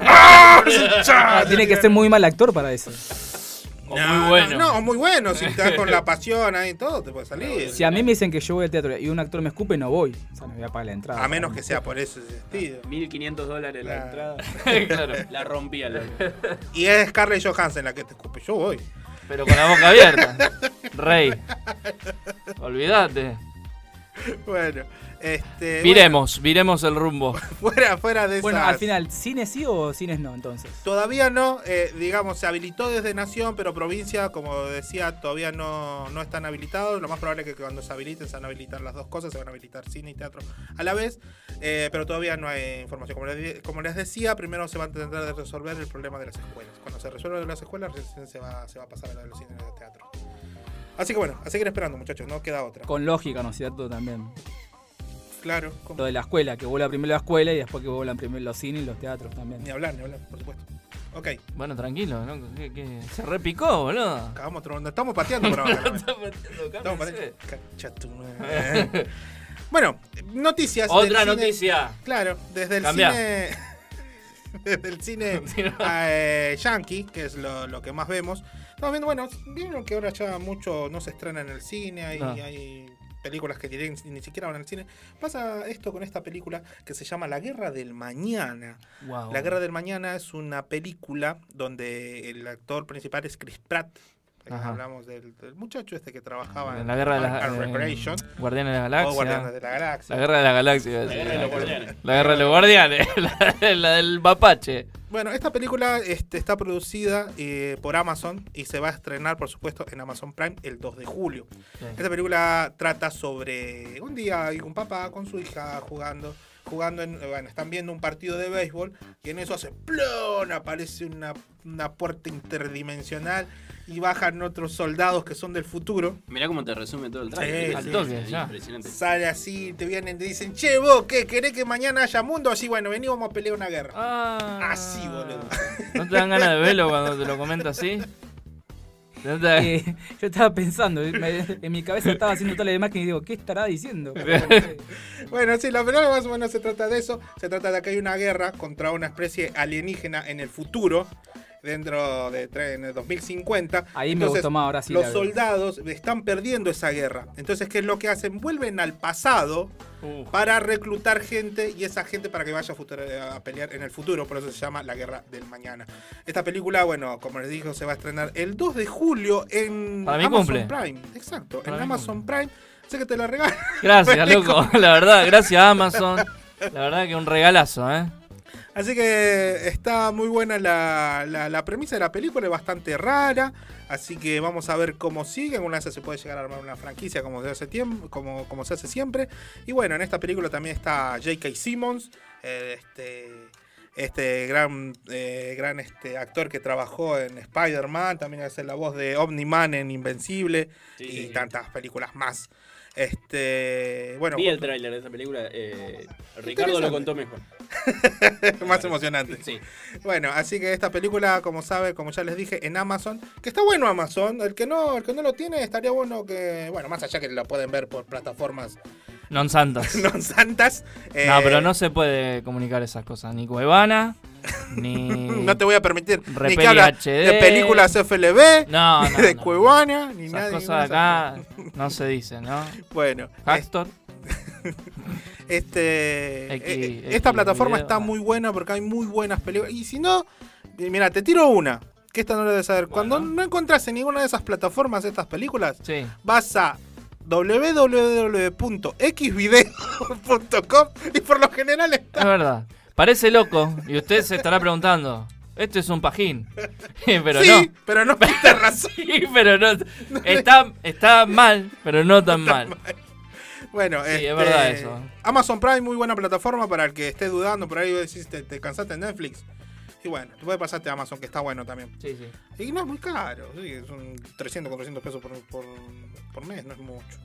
Ah, tiene que ser muy mal actor para eso. O muy bueno. No, no, muy bueno. Si estás con la pasión ahí y todo, te puede salir. Si a mí me dicen que yo voy al teatro y un actor me escupe, no voy. O sea, no voy a pagar la entrada. A menos que sea por ese sentido. 1500 dólares la entrada. Claro. La rompía la. Y es Scarlett Johansson la que te escupe. Yo voy. Pero con la boca abierta. Rey. Olvídate. Bueno, Este, Viremos, viremos el rumbo. Fuera, fuera de Bueno, esas- al final, ¿cines sí o cines no entonces? Todavía no, eh, digamos, se habilitó desde Nación, pero provincia, como decía, todavía no, no están habilitados. Lo más probable es que cuando se habiliten se van a habilitar las dos cosas, se van a habilitar cine y teatro a la vez, eh, pero todavía no hay información. Como les, di- como les decía, primero se va a intentar de resolver el problema de las escuelas. Cuando se resuelva de las escuelas, recién se va, se va a pasar a la de los cines y de teatro. Así que bueno, a seguir esperando, muchachos, no queda otra. Con lógica, ¿no es cierto? También. Claro, Lo de la escuela, que vuela primero la escuela y después que vuelan primero los cines y los teatros también. Ni hablar, ni hablar, por supuesto. Ok. Bueno, tranquilo, ¿no? ¿Qué- qué? Se repicó, boludo. Acabamos tronando. Estamos pateando por ahora. Estamos pateando. Madre. Bueno, noticias. Otra del cine- noticia. Claro, desde el Cambia. cine. Desde el cine eh, yankee, que es lo, lo que más vemos. Estamos viendo, bueno, vieron que ahora ya mucho no se estrena en el cine, hay, No. hay películas que ni, ni siquiera van al cine. Pasa esto con esta película que se llama La Guerra del Mañana. Wow. La Guerra del Mañana es una película donde el actor principal es Chris Pratt. Ajá. Hablamos del, del muchacho este que trabajaba En la guerra de Park la and eh, Recreation. Guardianes de la Galaxia. O Guardianes de la Galaxia. La guerra de la galaxia. La guerra de los guardianes. La guerra de los guardianes. la, la del mapache. Bueno, esta película este, está producida eh, por Amazon y se va a estrenar, por supuesto, en Amazon Prime el 2 de julio. Esta película trata sobre un día hay un papá con su hija jugando, jugando en, bueno, están viendo un partido de béisbol y en eso hace plon, aparece una, una puerta interdimensional y bajan otros soldados que son del futuro. Mirá cómo te resume todo el Sí, trailer. sí, toque, Sí, ya. Impresionante. Sale así, te vienen, te dicen, che, vos, ¿qué? ¿Querés que mañana haya mundo? Así, bueno, vení, vamos a pelear una guerra. Ah. Así, boludo. ¿No te dan ganas de verlo cuando te lo comenta así? ¿No te- Eh, yo estaba pensando, me- en mi cabeza estaba haciendo toda la imagen y digo, ¿qué estará diciendo? Bueno, sí, la película más o menos se trata de eso. Se trata de que hay una guerra contra una especie alienígena en el futuro. Dentro de en el 2050. Ahí me gustó más, ahora sí Los soldados están perdiendo esa guerra. Entonces, ¿qué es lo que hacen? Vuelven al pasado Uh. para reclutar gente y esa gente para que vaya a, futuro- a pelear en el futuro. Por eso se llama La Guerra del Mañana. Esta película, bueno, como les digo, se va a estrenar el 2 de julio en Para Amazon cumple. Prime. Exacto, Para en Amazon Prime. Sé que te la regalo. Gracias, loco. La verdad, gracias Amazon. La verdad que un regalazo, ¿eh? Así que está muy buena la, la- la premisa de la película, es bastante rara. Así que vamos a ver cómo sigue. Alguna vez se puede llegar a armar una franquicia como se hace, tiempo, como, como se hace siempre. Y bueno, en esta película también está J.K. Simmons, eh, este, este gran, eh, gran este, actor que trabajó en Spider-Man. También hace la voz de Omni-Man en Invencible y tantas películas más. Este, bueno, Vi el tráiler de esa película. eh, Ricardo lo contó mejor. más emocionante. Sí. Bueno, así que esta película, como sabe, como ya les dije, en Amazon, que está bueno Amazon, el que no, el que no lo tiene, estaría bueno que, bueno, más allá que lo pueden ver por plataformas Non santas. no santas. eh, No, pero no se puede comunicar esas cosas. Ni Cuevana, ni. No te voy a permitir ni que habla de películas FLB, No, ni no, de no. Cuevana, ni Esas nada. cosas acá no se dicen, ¿no? Bueno, Actor. Este, X- eh, X esta plataforma video. está muy buena porque hay muy buenas películas. Y si no, eh, mira, te tiro una, que esta no la debes saber. Cuando no encontrás en ninguna de esas plataformas estas películas, vas a www.xvideo.com y por lo general está. Es verdad. Parece loco y usted se estará preguntando. Esto es un pajín. pero sí, no. pero no. Sí, pero no. Está, está mal, pero no tan mal. Bueno, Sí, este, es verdad eso. Amazon Prime, muy buena plataforma para el que esté dudando. Por ahí decís, te, te cansaste en Netflix. Y bueno, te puede pasarte a Amazon, que está bueno también. Sí, sí. Y no es muy caro, sí, son 300, 400 pesos por, por, por mes, no es mucho.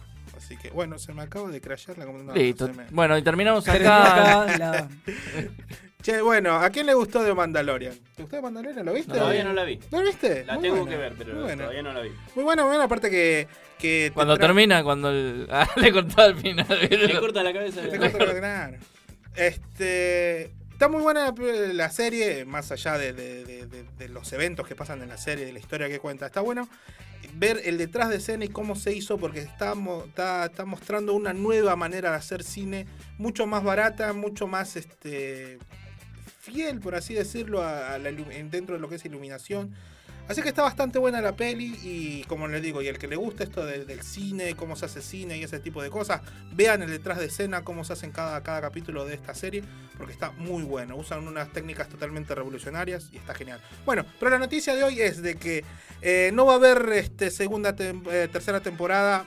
Así que bueno, se me acaba de crashear la computadora. Listo. me- Bueno, y terminamos Termina acá. acá la- Che, bueno, ¿a quién le gustó de Mandalorian? ¿Te gustó de Mandalorian? ¿Lo viste? Todavía no la vi. ¿No la viste? La Muy tengo buena, que ver, pero todavía no la vi. Muy buena, muy buena, aparte que... que te Cuando tra- termina, cuando el- ah, le cortó al final. Le corta la cabeza. Te corto la grana. Este. Está muy buena la, la serie, más allá de, de- de- los eventos que pasan en la serie, de la historia que cuenta. Está bueno ver el detrás de escena y cómo se hizo, porque está, está, está mostrando una nueva manera de hacer cine, mucho más barata, mucho más este fiel, por así decirlo, dentro de lo que es iluminación. Así que está bastante buena la peli y como les digo, y el que le gusta esto de- del cine, cómo se hace cine y ese tipo de cosas, vean el detrás de escena, cómo se hacen cada, cada capítulo de esta serie, porque está muy bueno. Usan unas técnicas totalmente revolucionarias y está genial. Bueno, pero la noticia de hoy es de que eh, no va a haber este, segunda eh, tercera temporada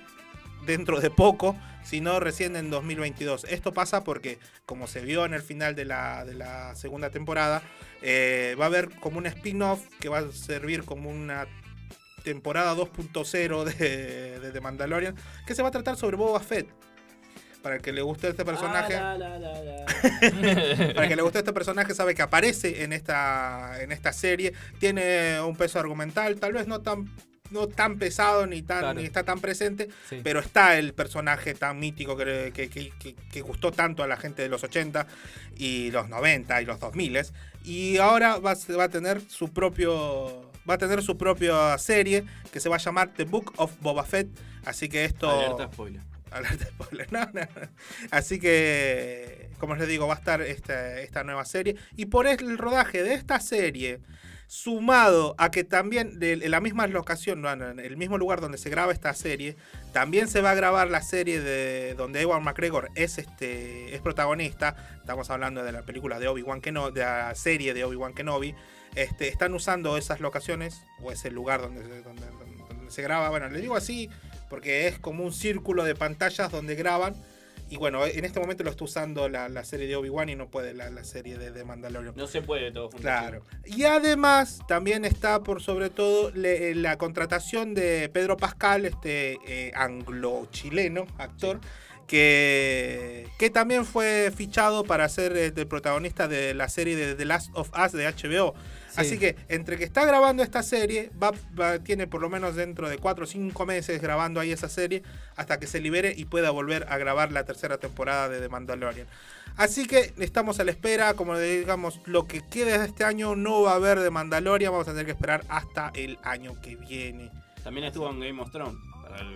dentro de poco, sino recién en 2022. Esto pasa porque, como se vio en el final de la, de la segunda temporada, eh, va a haber como un spin-off que va a servir como una temporada 2.0 de, de The Mandalorian, que se va a tratar sobre Boba Fett. Para el que le guste este personaje. Ah, la, la, la, la. Para el que le guste este personaje, sabe que aparece en esta, en esta serie. Tiene un peso argumental, tal vez no tan, no tan pesado ni, tan, Claro. ni está tan presente, Sí. pero está el personaje tan mítico que, que- que- gustó tanto a la gente de los 80 y los 90 y los 2000 y ahora va, a- va a tener su propio va a tener su propia serie que se va a llamar The Book of Boba Fett así que esto Alerta spoiler. Alerta spoiler, no, no. Así que, como les digo, va a estar esta, esta nueva serie. Y por el rodaje de esta serie, sumado a que también de la misma locación, en el mismo lugar donde se graba esta serie, también se va a grabar la serie de donde Ewan McGregor es este es protagonista. Estamos hablando de la película de Obi-Wan Kenobi, de la serie de Obi-Wan Kenobi. Este, están usando esas locaciones o ese lugar donde- donde se graba. Bueno, le digo así porque es como un círculo de pantallas donde graban. Y bueno, en este momento lo está usando la, la serie de Obi-Wan y no puede la, la serie de, de Mandalorian. No se puede todo junto. Claro. Y además también está por sobre todo le- eh, la contratación de Pedro Pascal, este eh, anglo-chileno actor, que, que también fue fichado para ser el protagonista de la serie de The Last of Us de HBO. Sí. Así que entre que está grabando esta serie, va, va- tiene por lo menos dentro de 4 o 5 meses grabando ahí esa serie hasta que se libere y pueda volver a grabar la tercera temporada de The Mandalorian. Así que estamos a la espera, como digamos, lo que quede de este año no va a haber de Mandalorian, vamos a tener que esperar hasta el año que viene. También estuvo en Game of Thrones.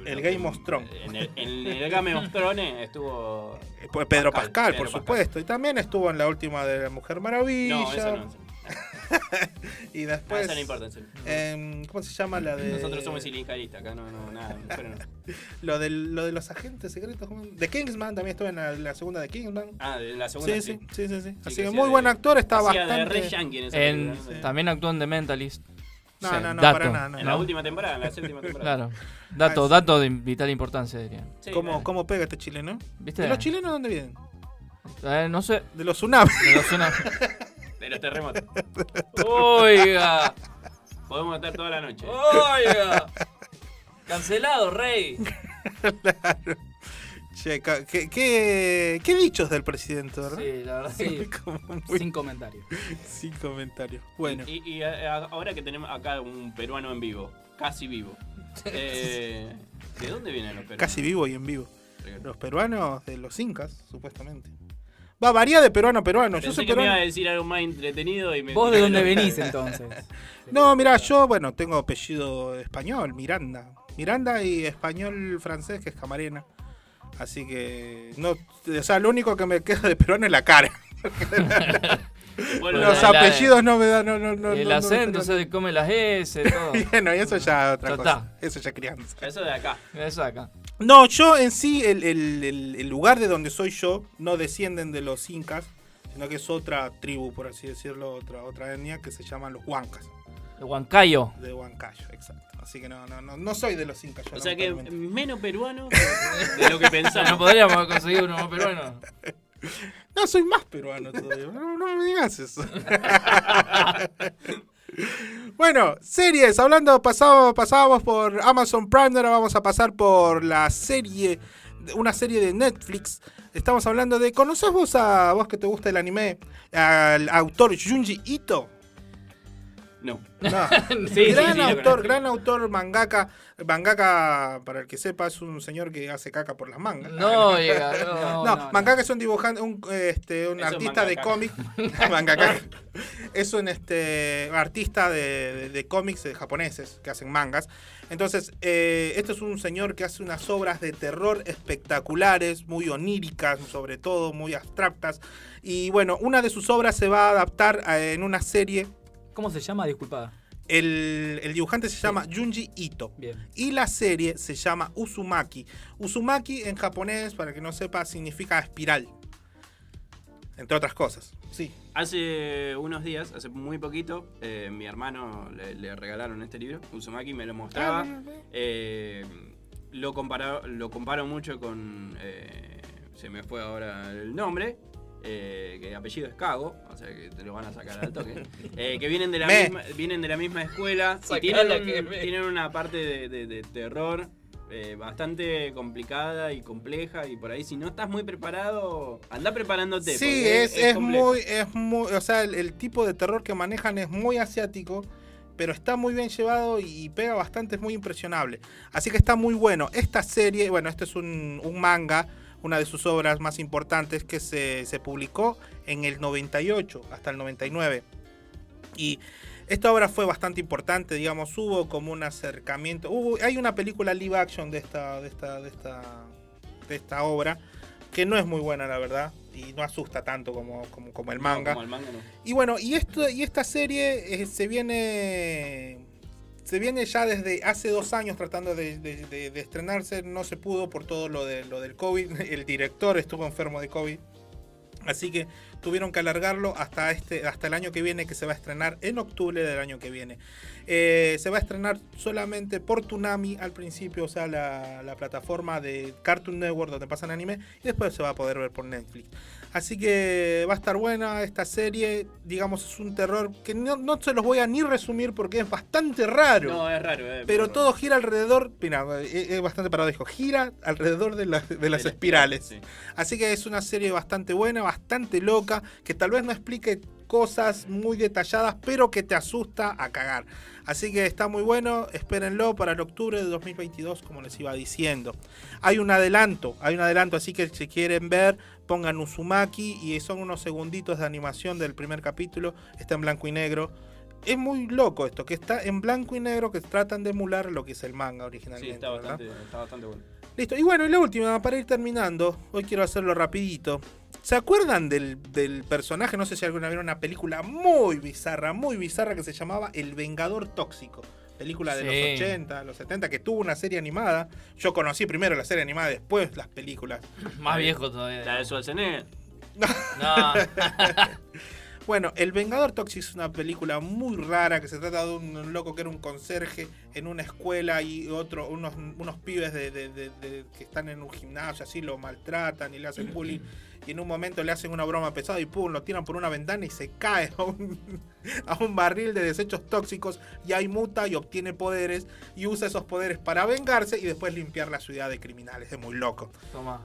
El Game of Thrones. En el, en el Game of Thrones estuvo. Pues Pedro Pascal, Pedro por supuesto. Y también estuvo en la última de la Mujer Maravilla. No, eso no. y no. después. Eso no importa. en serio. em, ¿Cómo se llama la de.? Nosotros somos sindicalistas, acá no, no, nada. no. Lo, del, lo de los agentes secretos. ¿cómo? De Kingsman, también estuvo en la, la segunda de Kingsman. Ah, de la segunda. Sí, sí, sí, sí, sí. Así que muy buen de- actor, está de bastante. re yankee en esa En- película, ¿no? También actuó en The Mentalist. No, Sí, no, no, dato. para nada, no. En la última temporada, en la séptima temporada. Claro. Dato, Ah, sí. dato de vital importancia, diría. Sí, ¿Cómo, claro. ¿Cómo pega este chileno? ¿Viste? ¿De los chilenos dónde vienen? Eh, no sé. De los tsunamis. De los tsunamis. De los terremotos. Oiga. Podemos estar toda la noche. Oiga. Cancelado, rey. Che, ca- ¿qué, qué, qué dichos del presidente, verdad? Sí, la verdad. Sí, Como muy- sin comentarios. Sin comentarios. Bueno. Y, y, eh, ahora que tenemos acá un peruano en vivo, casi vivo. eh, ¿De dónde vienen los peruanos? Casi vivo y en vivo. Los peruanos de los incas, supuestamente. Va, varía de peruano a peruano. Yo soy que me iba peruano. a decir algo más entretenido y me. ¿Vos de dónde venís entonces? No, mira, yo, bueno, tengo apellido español, Miranda. Miranda y español francés, que es Camarena. Así que, no, o sea, lo único que me queda de peruano es la cara. Bueno, Los la- la- apellidos no me dan, no, no, no. El acento no. se come las S, todo. Bueno, y eso ya es otra Ya cosa. está. Eso ya es crianza. Eso de acá. Eso de acá. No, yo en sí, el, el- el- el lugar de donde soy yo, no descienden de los incas, sino que es otra tribu, por así decirlo, otra, otra etnia que se llaman los huancas. El Huancayo. De Huancayo, exacto. Así que no, no, no, no soy de los incas. yo, O sea que menos peruano de lo que pensamos. No podríamos conseguir uno más peruano. No, soy más peruano todavía. No, no me digas eso. bueno, series. Hablando, pasado, pasábamos por Amazon Prime, ahora vamos a pasar por la serie, una serie de Netflix. Estamos hablando de. ¿Conoces vos a vos que te gusta el anime? Al autor Junji Ito. No. No. Sí, sí, gran sí, autor, gran autor, mangaka. Mangaka, para el que sepa, es un señor que hace caca por las mangas. No, llega, no, No, no, mangaka es un dibujante, un, este, un Eso es artista de mangaka. cómic. mangaka. Es un este, artista de, de- de cómics eh, japoneses que hacen mangas. Entonces, eh, este es un señor que hace unas obras de terror espectaculares, muy oníricas, sobre todo, muy abstractas. Y bueno, una de sus obras se va a adaptar a- en una serie ¿Cómo se llama? Disculpada. El, el dibujante se llama Junji Ito. Bien. Y la serie se llama Uzumaki. Uzumaki en japonés, para que no sepa, significa espiral. Entre otras cosas. Sí. Hace unos días, hace muy poquito, eh, mi hermano le, le regalaron este libro, Uzumaki me lo mostraba. Ah, Eh, lo, comparo, lo comparo mucho con. eh, se me fue ahora el nombre. Eh, que apellido es Cago, o sea que te lo van a sacar al toque. eh, que vienen de, la Me. misma, vienen de la misma escuela y tienen, un- una parte de, de- de terror eh, bastante complicada y compleja. Y por ahí, si no estás muy preparado, anda preparándote. Sí, es, es muy, es muy, o sea, el, el tipo de terror que manejan es muy asiático, pero está muy bien llevado y pega bastante, es muy impresionable. Así que está muy bueno. Esta serie, bueno, este es un, un manga, una de sus obras más importantes que se, se publicó en el 98 hasta el 99. Y esta obra fue bastante importante, digamos, hubo como un acercamiento. Hubo, hay una película live action de esta, de esta, de esta, de esta obra que no es muy buena, la verdad, y no asusta tanto como, como, como el No, manga. como el manga no. Y bueno, y esto, y esta serie eh, se viene. Se viene ya desde hace dos años tratando de, estrenarse. No se pudo por todo lo, lo del COVID. El director estuvo enfermo de COVID. Así que tuvieron que alargarlo hasta, este, hasta el año que viene, que se va a estrenar en octubre del año que viene. Eh, se va a estrenar solamente por Tunami al principio, o sea, la, la plataforma de Cartoon Network donde pasan anime, y después se va a poder ver por Netflix. Así que va a estar buena esta serie, digamos, es un terror que no, no se los voy a ni resumir porque es bastante raro. No, es raro. eh, Pero todo gira alrededor, mira, es, es bastante paradójico, gira alrededor de, las- de las la espirales. espiral, Así que es una serie bastante buena, bastante loca, que tal vez no explique cosas muy detalladas, pero que te asusta a cagar. Así que está muy bueno, espérenlo para el octubre de 2022, como les iba diciendo. Hay un adelanto, hay un adelanto, así que si quieren ver, pongan Uzumaki y son unos segunditos de animación del primer capítulo, está en blanco y negro. Es muy loco esto, que está en blanco y negro, que tratan de emular lo que es el manga Sí, originalmente. está ¿verdad? bastante, está bastante bueno. Listo. Y bueno, y la última, para ir terminando, hoy quiero hacerlo rapidito. ¿Se acuerdan del, del personaje? No sé si alguna vez vieron una película muy bizarra, muy bizarra que se llamaba El Vengador Tóxico. Película de Sí. los 80, los 70, que tuvo una serie animada. Yo conocí primero la serie animada, después las películas. Más viejo todavía. La de Schwarzenegger. No. Bueno, El Vengador Tóxico es una película muy rara que se trata de un, un loco que era un conserje en una escuela y otro, unos, unos pibes de, de- de- de- que están en un gimnasio así lo maltratan y le hacen bullying. Y en un momento le hacen una broma pesada y pum, lo tiran por una ventana y se cae a un, a un barril de desechos tóxicos y ahí muta y obtiene poderes y usa esos poderes para vengarse y después limpiar la ciudad de criminales. Es muy loco. Toma.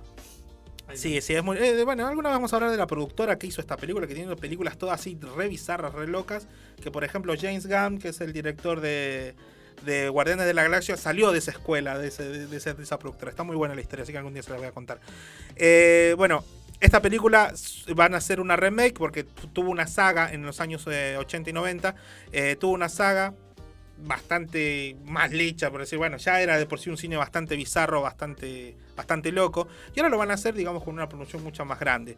Sí, sí, es muy. eh, bueno, alguna vez vamos a hablar de la productora que hizo esta película, que tiene películas todas así re bizarras, re locas. Que por ejemplo, James Gunn, que es el director de, de Guardianes de la Galaxia, salió de esa escuela, de, ese- de ese- de esa productora. Está muy buena la historia, así que algún día se la voy a contar. Eh, bueno, esta película van a hacer una remake porque tu- tuvo una saga en los años eh, 80 y 90. eh, tuvo una saga bastante más lecha, por decir, bueno, ya era de por sí un cine bastante bizarro, bastante, bastante loco, y ahora lo van a hacer, digamos, con una producción mucho más grande.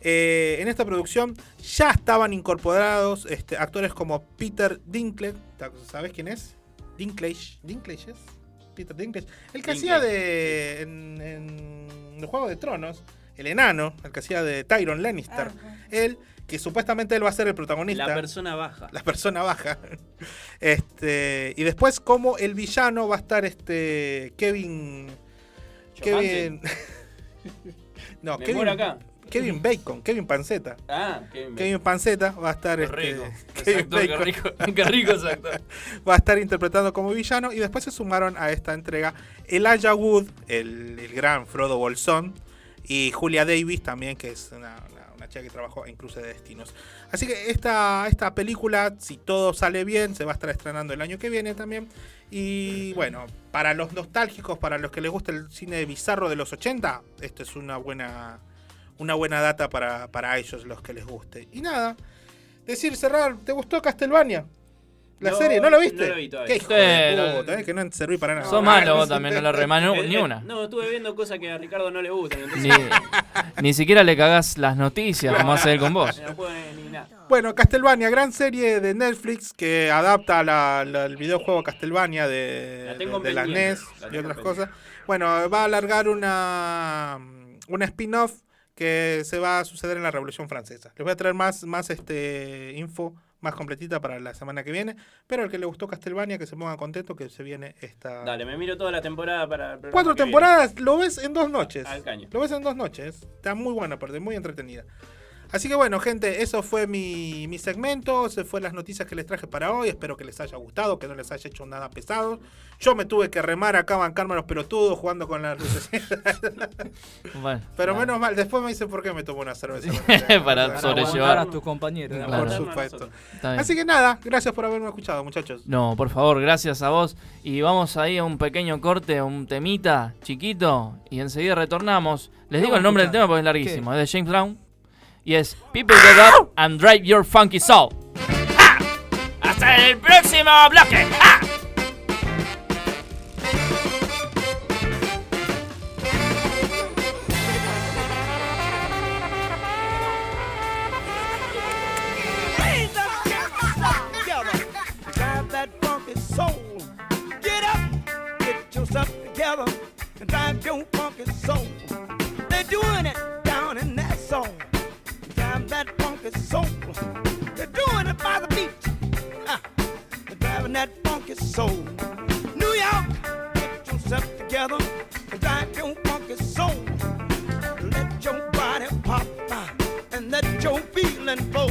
Eh, en esta producción ya estaban incorporados este, actores como Peter Dinklage, ¿sabes quién es? Dinklage, Dinklage es? Peter Dinklage, el que hacía de en, en el Juego de Tronos, el enano, el que hacía de Tyron Lannister, él que supuestamente él va a ser el protagonista. La persona baja. La persona baja. Este, y después como el villano va a estar este Kevin Kevin No, Me Kevin muero acá. Kevin Bacon, Kevin Panceta. Ah, Kevin Kevin Panceta va a estar Qué este, rico. Kevin Exacto, qué Bacon. rico, qué rico, exacto. va a estar interpretando como villano y después se sumaron a esta entrega Elijah Wood, el, el gran Frodo Bolsón y Julia Davis también, que es una, chica que trabajó en Cruce de Destinos. Así que esta, esta película, si todo sale bien, se va a estar estrenando el año que viene también. Y bueno, para los nostálgicos, para los que les gusta el cine bizarro de los 80, esto es una buena, una buena data para, para ellos, los que les guste. Y nada, decir, cerrar, ¿te gustó Castlevania? La No, serie, ¿no lo viste? no lo vi todavía. Qué hijo Sí, de no- eh, que no serví para nada. Sos malo vos también, no le remanó Eh, ni eh, una. No, estuve viendo cosas que a Ricardo no le gustan. entonces- Ni, ni siquiera le cagás las noticias como hace él con vos. No puede ni nada. Bueno, Castlevania, gran serie de Netflix que adapta la- la- el videojuego Castlevania de, La de, de la NES la y otras cosas. Bueno, va a alargar una, una spin-off que se va a suceder en la Revolución Francesa. Les voy a traer más, más este, info más completita para la semana que viene. Pero al que le gustó Castlevania, que se ponga contento que se viene esta... Dale, me miro toda la temporada para. el Cuatro viene. temporadas, lo ves en dos noches. Al caño. Lo ves en dos noches. Está muy buena, aparte, muy entretenida. Así que bueno, gente, eso fue mi, mi segmento. Se fue las noticias que les traje para hoy. Espero que les haya gustado, que no les haya hecho nada pesado. Yo me tuve que remar acá, bancarme a los pelotudos jugando con las luces. Bueno, Pero menos mal, después me dice por qué me tomó una cerveza. Para sobrellevar. aguantar a tus compañeros. Por Claro. supuesto. Está bien. Así que nada, gracias por haberme escuchado, muchachos. No, por favor, gracias a vos. Y vamos ahí a un pequeño corte, a un temita chiquito. Y enseguida retornamos. Les digo el nombre del tema porque es larguísimo. Es de James Brown. Yes, people get up and drive your funky soul. ¡Ja! Ah! ¡Hasta el próximo bloque! Ah! ¡Ja! and drive your funky soul. They're doing it down in that zone. Funky soul. They're doing it by the beach. Ah, They're driving that funky soul. New York, get yourself together. And drive your funky soul. Let your body pop ah, and let your feeling flow.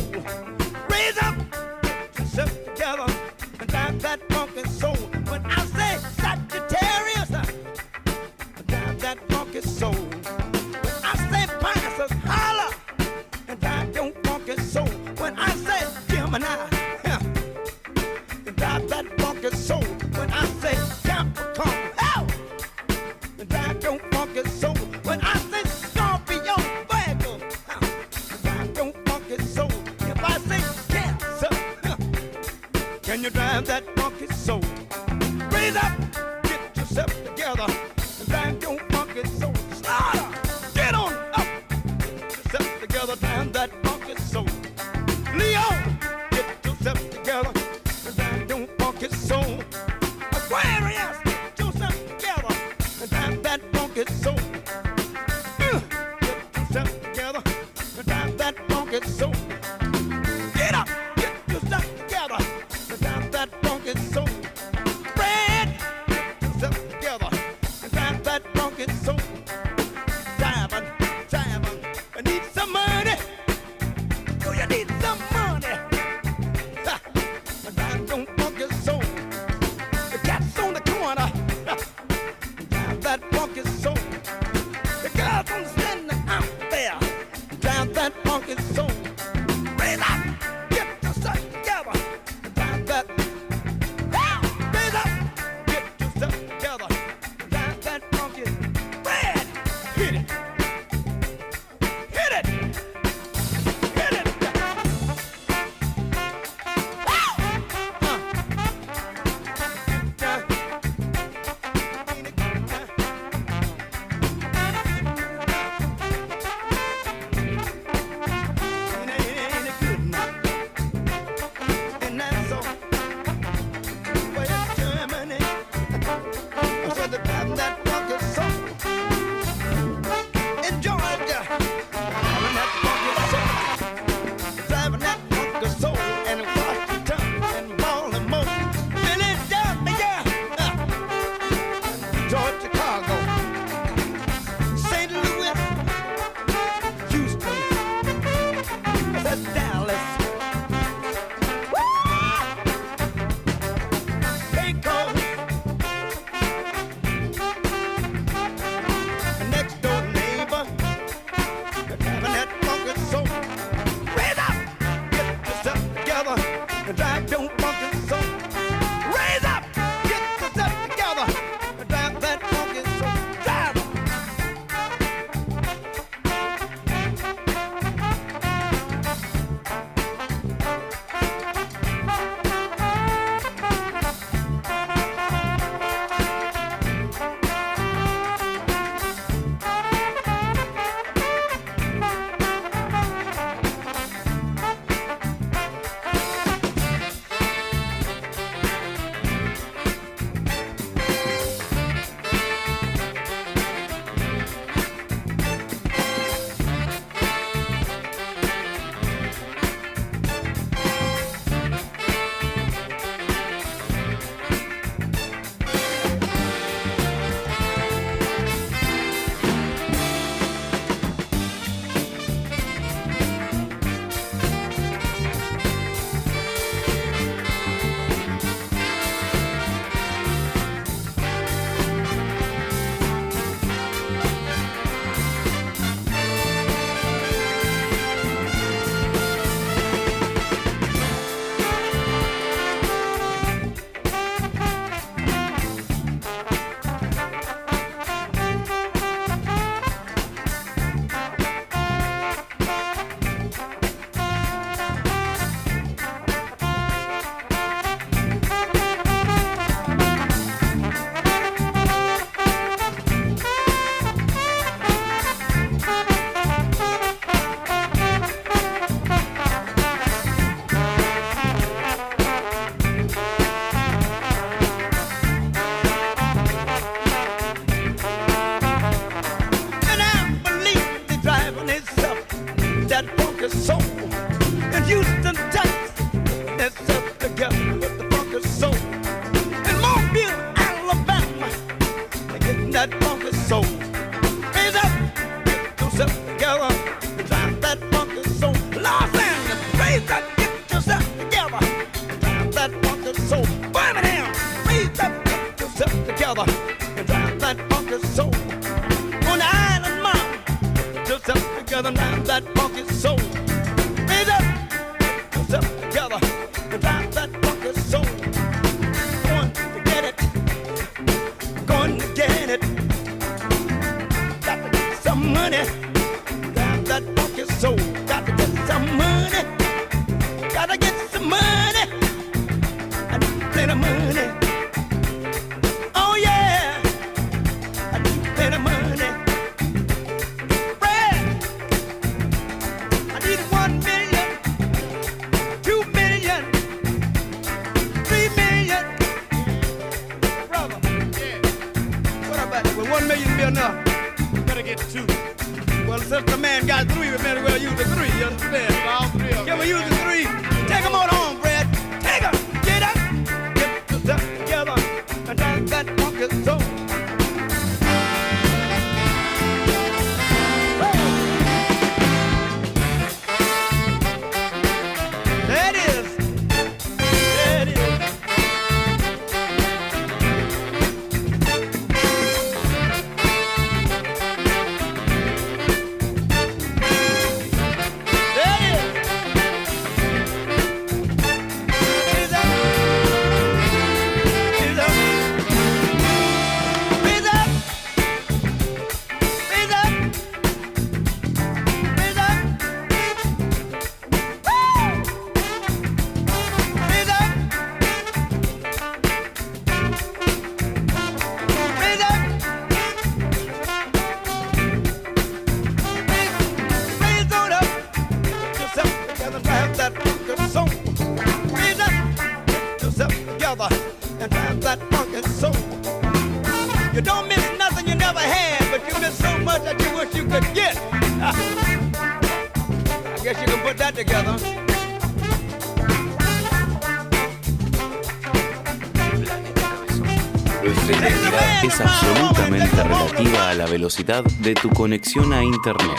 Velocidad de tu conexión a Internet.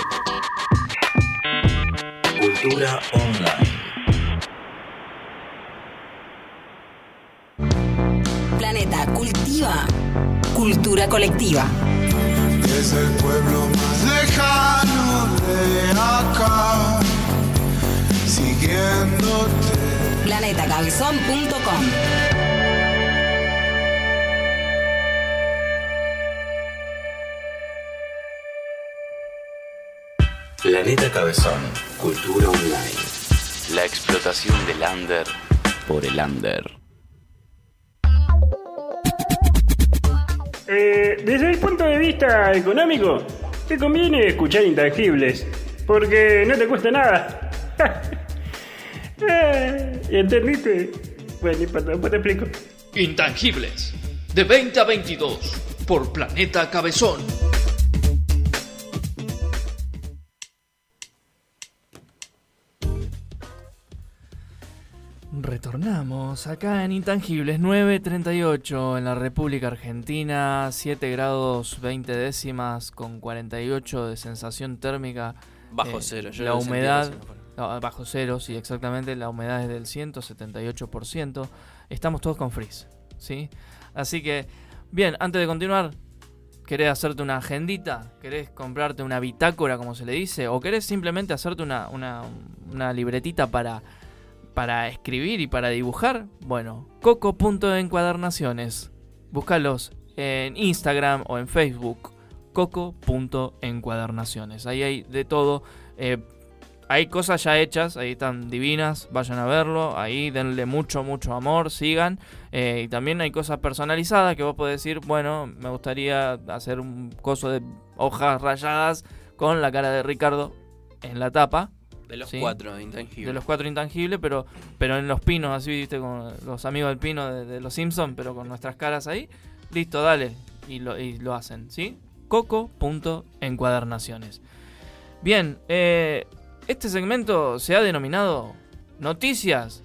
Cultura online. Planeta cultiva cultura colectiva. Es el pueblo más lejano de acá, siguiéndote. Planetacabezón.com Planeta Cabezón. Cultura online. La explotación del under por el under. Eh, desde el punto de vista económico, te conviene escuchar intangibles, porque no te cuesta nada. Eh, ¿Entendiste? Bueno, y para- después te explico. Intangibles. De 20 a 22. Por Planeta Cabezón. Acá en Intangibles 938 en la República Argentina, 7 grados 20 décimas con 48 de sensación térmica. Bajo Eh, cero, yo La humedad, no, bajo cero, sí, exactamente. La humedad es del 178%. Estamos todos con frizz, ¿sí? Así que, bien, antes de continuar, ¿querés hacerte una agendita? ¿Querés comprarte una bitácora, como se le dice? ¿O querés simplemente hacerte una, una, una libretita para, para escribir y para dibujar? Bueno, coco.encuadernaciones. Búscalos en Instagram o en Facebook. Coco.encuadernaciones. Ahí hay de todo. Eh, hay cosas ya hechas, ahí están divinas, vayan a verlo, ahí denle mucho, mucho amor, sigan. Eh, y también hay cosas personalizadas que vos podés decir, bueno, me gustaría hacer un coso de hojas rayadas con la cara de Ricardo en la tapa. De los ¿sí? cuatro intangibles. De los cuatro intangibles, pero, pero en los pinos, así, viste, con los amigos del pino de, de los Simpsons, pero con nuestras caras ahí. Listo, dale. Y lo, y lo hacen, ¿sí? Coco.encuadernaciones. Bien, eh, este segmento se ha denominado Noticias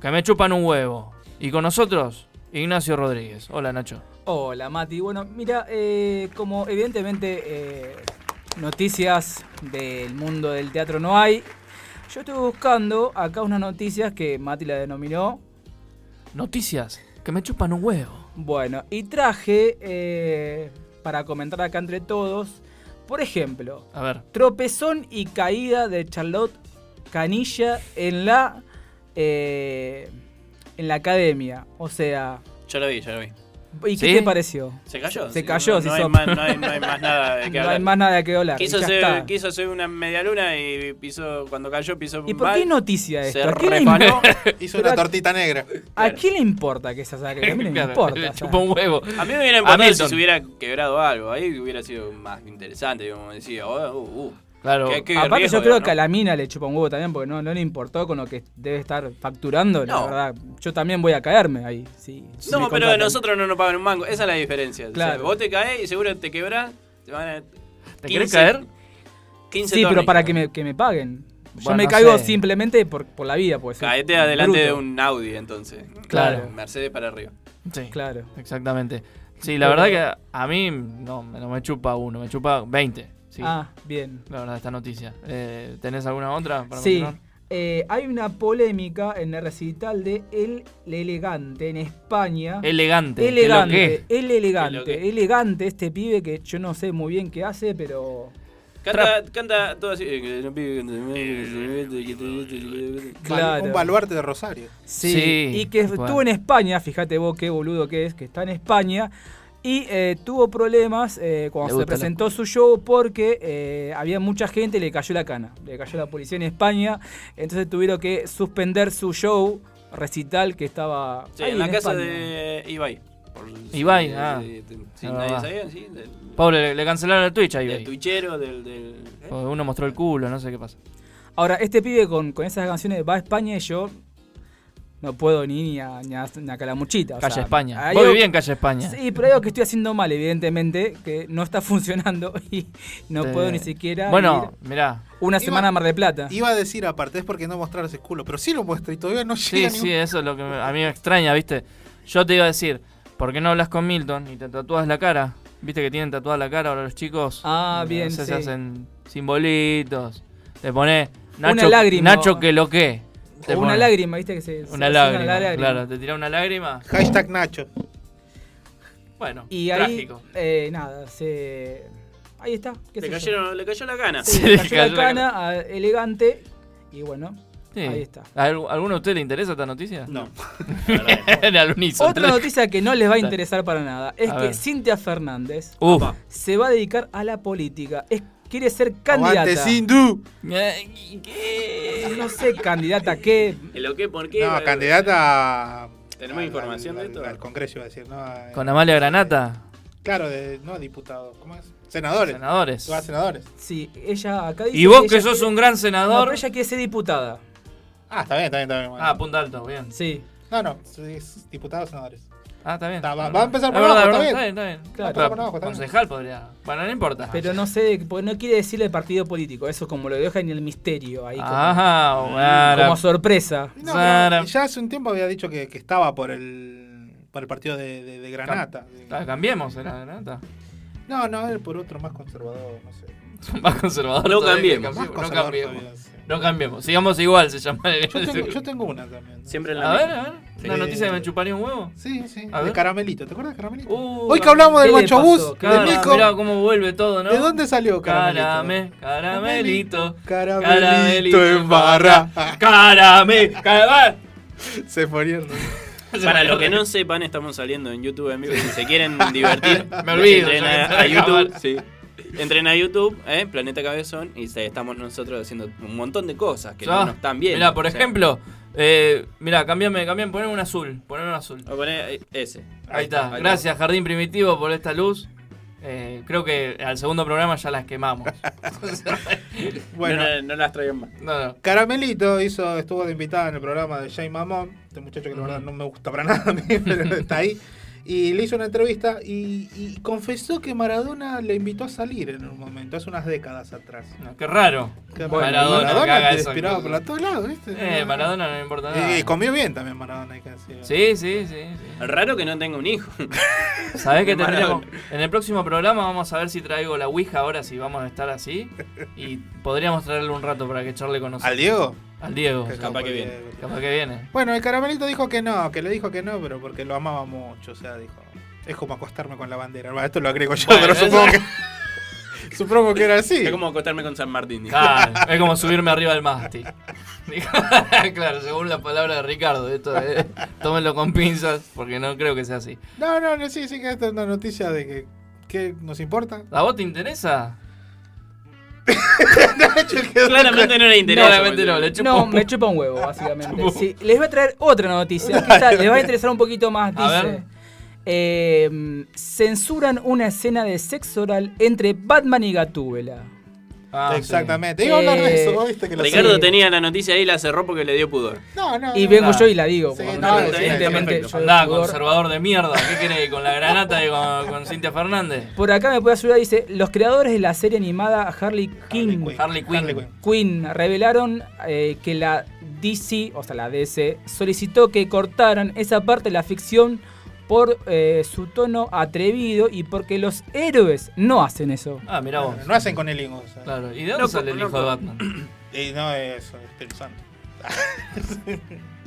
que me chupan un huevo. Y con nosotros, Ignacio Rodríguez. Hola, Nacho. Hola, Mati. Bueno, mira, eh, como evidentemente eh, noticias del mundo del teatro no hay, yo estuve buscando acá unas noticias que Mati la denominó. Noticias que me chupan un huevo. Bueno, y traje eh, para comentar acá entre todos, por ejemplo, A ver. tropezón y caída de Charlotte Canilla en la eh, en la academia. O sea, Yo lo vi, yo lo vi. ¿Y qué te pareció? ¿Se cayó? Se Sí, cayó, no, se no hay más, no, hay, no hay más nada de que No hablar. hay más nada qué hablar. Quiso hacer una media luna y pisó, cuando cayó pisó ¿Y por mal, qué noticia Se esto? ¿A quién le refanó. Hizo una tortita negra. ¿A quién le importa que esa saque? A mí no me importa. le chupa un huevo. A mí me hubiera A importado si se hubiera quebrado algo. Ahí hubiera sido más interesante, como decía. oh, uh, uh. Claro. Aparte riesgo, yo creo ¿no? que a la mina le chupa un huevo también porque no, no le importó con lo que debe estar facturando. La verdad, yo también voy a caerme ahí. Sí, si No, pero nosotros no nos pagan un mango. Esa es la diferencia. O sea, Claro. vos te caes y seguro te quebrás. Te van a. ¿Te querés caer? 15 Sí, pero para que me, que me paguen. Yo Bueno, me no caigo sé. simplemente por, por la vida, pues. Caete adelante de un Audi, entonces. Claro. Mercedes para arriba. Sí. Claro. Exactamente. Sí, la Pero- verdad que a mí no, no me chupa uno, me chupa 20. Sí. Ah, bien. La verdad, esta noticia. Eh, ¿Tenés alguna otra para Sí. Eh, hay una polémica en el recital de El Elegante en España. Elegante. Elegante, ¿qué el elegante, elegante este pibe que yo no sé muy bien qué hace, pero Canta, canta todo así. Claro. Un baluarte de Rosario. Sí, Sí, y que bueno. estuvo en España, fíjate vos qué boludo que es, que está en España, y eh, tuvo problemas eh, cuando Le se la- presentó su show porque eh, había mucha gente y le cayó la cana, le cayó la policía en España, entonces tuvieron que suspender su show recital que estaba Sí, ahí en la casa España. de Ibai. Por- Ibai, ah. sí, Ah, nadie sabía, sí. Del, Pobre, le, le cancelaron el Twitch ahí. del ahí. twitchero, del. del ¿eh? Uno mostró el culo, no sé qué pasa. Ahora, este pibe con, con esas canciones va a España y yo no puedo ni ni a, ni a, ni a Calamuchita. o Calle sea, España. Vos algo- vivís en Calle España. Sí, pero hay algo que estoy haciendo mal, evidentemente, que no está funcionando y no puedo ni siquiera Bueno, ir mirá. una Iba- semana a Mar de Plata. Iba a decir aparte, es porque no mostrar ese culo, pero sí lo muestra y todavía no Sí, llega sí, ni un- eso es lo que me- a mí me extraña, ¿viste? Yo te iba a decir, ¿por qué no hablas con Milton y te tatúas la cara? ¿Viste que tienen tatuada la cara ahora los chicos? Ah, bien, no sé, sí. Se hacen simbolitos. Te pones Nacho, Una lágrima. Nacho que lo que. Te O una pone. lágrima, ¿viste? Que se, Una lágrima, la lágrima. claro. Te tira una lágrima. Hashtag Nacho. Bueno, Y ahí, trágico. eh, nada, se... Ahí está. ¿qué Le, cayeron, cayó la gana. Sí, le cayó la cana, a- elegante, y bueno, Sí. ahí está. ¿A algu- ¿Alguno de ustedes le interesa esta noticia? No. Otra noticia que no les va a interesar para nada es A que ver. Cintia Fernández Uf. se va a dedicar a la política. Es, quiere ser candidata. Aguante Sindu. No sé, candidata a qué. ¿El o qué? ¿Por qué? No, candidata ¿Tenemos al- información al- de esto? Al Congreso, iba a decir, ¿no? A- Con Amalia Granata. Claro, de, no diputados, ¿cómo es? Senadores. Senadores. A senadores. Sí, ella acá dice Y vos que sos quiere- un gran No, senador. pero ella quiere ser diputada. Ah, está bien, está bien, está bien. bueno. Ah, punta alto, bien. Sí. No, no, es diputados senadores. Ah, está bien. Está, va, a empezar Es por abajo, es está bien. Está bien, está bien. Claro, Pero por abajo, está bien. concejal podría. Bueno, no importa. Pero no sé, porque no quiere decirle el partido político. Eso como lo deja en el misterio ahí. Como, Ajá, bueno. como sorpresa. No, ya hace un tiempo había dicho que, que estaba por el por el partido de, de- de Granata. Ah, Cambiemos, era Granata. No, no, él por otro más conservador, no sé. Más conservador. No todavía, cambiemos. No cambiemos. todavía, sí. No cambiemos. Sigamos igual, se llama. el- Yo tengo, yo tengo una también. Siempre en la A ver, a ver. Una Sí. noticia que me chuparía un huevo. Sí, sí. A de ver. Caramelito, ¿te acuerdas de Caramelito? Uh, Hoy que hablamos del. Bus, de Nico. mirá cómo vuelve todo, ¿no? ¿De dónde salió Caramelito? Carame, caramelito. Caramelito en barra. Carame, carame. Se ponieron. Para los que no sepan, estamos saliendo en YouTube en vivo. Si se quieren divertir, Me olvido, a, a YouTube. Sí. Entren a YouTube, eh, Planeta Cabezón, y se- estamos nosotros haciendo un montón de cosas que Ah, no nos están bien. Mirá, por ejemplo, eh, mirá, cambiame, cambiame, poneme un azul. Poneme un azul. Poner eh, ese. Ahí está. Gracias, Jardín Primitivo, por esta luz. Eh, creo que al segundo programa ya las quemamos. Bueno, no, no, no las traigan más. No, no. Caramelito hizo, estuvo de invitada en el programa de Jay Mamón, este muchacho que la verdad no me gusta para nada a mí, pero está ahí. Y le hizo una entrevista y, y confesó que Maradona le invitó a salir en un momento, hace unas décadas atrás. Qué raro. Que Maradona, Maradona que haga te eso. despiraba por la- todos lados, ¿viste? Eh, Maradona no importa nada. Y comió bien también Maradona, hay que decir. Sí, sí, sí. sí. Raro que no tenga un hijo. ¿Sabés que tendríamos? En el próximo programa vamos a ver si traigo la Ouija ahora, si vamos a estar así. Y podríamos traerle un rato para que charle con nosotros. ¿Al Diego? Al Diego. Que capaz que viene. Capaz que viene. Bueno, el caramelito dijo que no, que le dijo que no, pero porque lo amaba mucho, o sea, dijo. Es como acostarme con la bandera. Bueno, esto lo agrego yo, Bueno, pero eso- supongo que. supongo que era así. Es como acostarme con San Martín. Claro, es como subirme arriba del mástil. Dijo- claro, según la palabra de Ricardo, esto eh, tómenlo con pinzas, porque no creo que sea así. No, no, no, sí, sí, que esta es una noticia de que. ¿Qué nos importa? ¿A vos te interesa? Claramente no le interesa. Claramente no, le chupa No, un me chupa un huevo, básicamente. Sí, les voy a traer otra noticia. esta les va a interesar un poquito más. A Dice: ver. eh, censuran una escena de sexo oral entre Batman y Gatúbela. Ah, Exactamente. Iba a hablar de eso, ¿viste? Que lo Ricardo tenía la noticia ahí y la cerró porque le dio pudor. No, no. Y no, vengo no. yo y la digo. Sí, no, evidentemente Andá, conservador de mierda. ¿Qué querés? ¿Con la granata y con, con Cintia Fernández? Por acá me puede ayudar, dice, los creadores de la serie animada Harley Quinn, Harley Quinn. Quinn revelaron eh, que la DC, o sea la DC, solicitó que cortaran esa parte de la ficción por eh, su tono atrevido y porque los héroes no hacen eso. Ah, mirá vos. No hacen con el hijo. o sea. Claro, ¿y de dónde Loco, sale el hijo de Batman? Y no es eso, Espíritu Santo.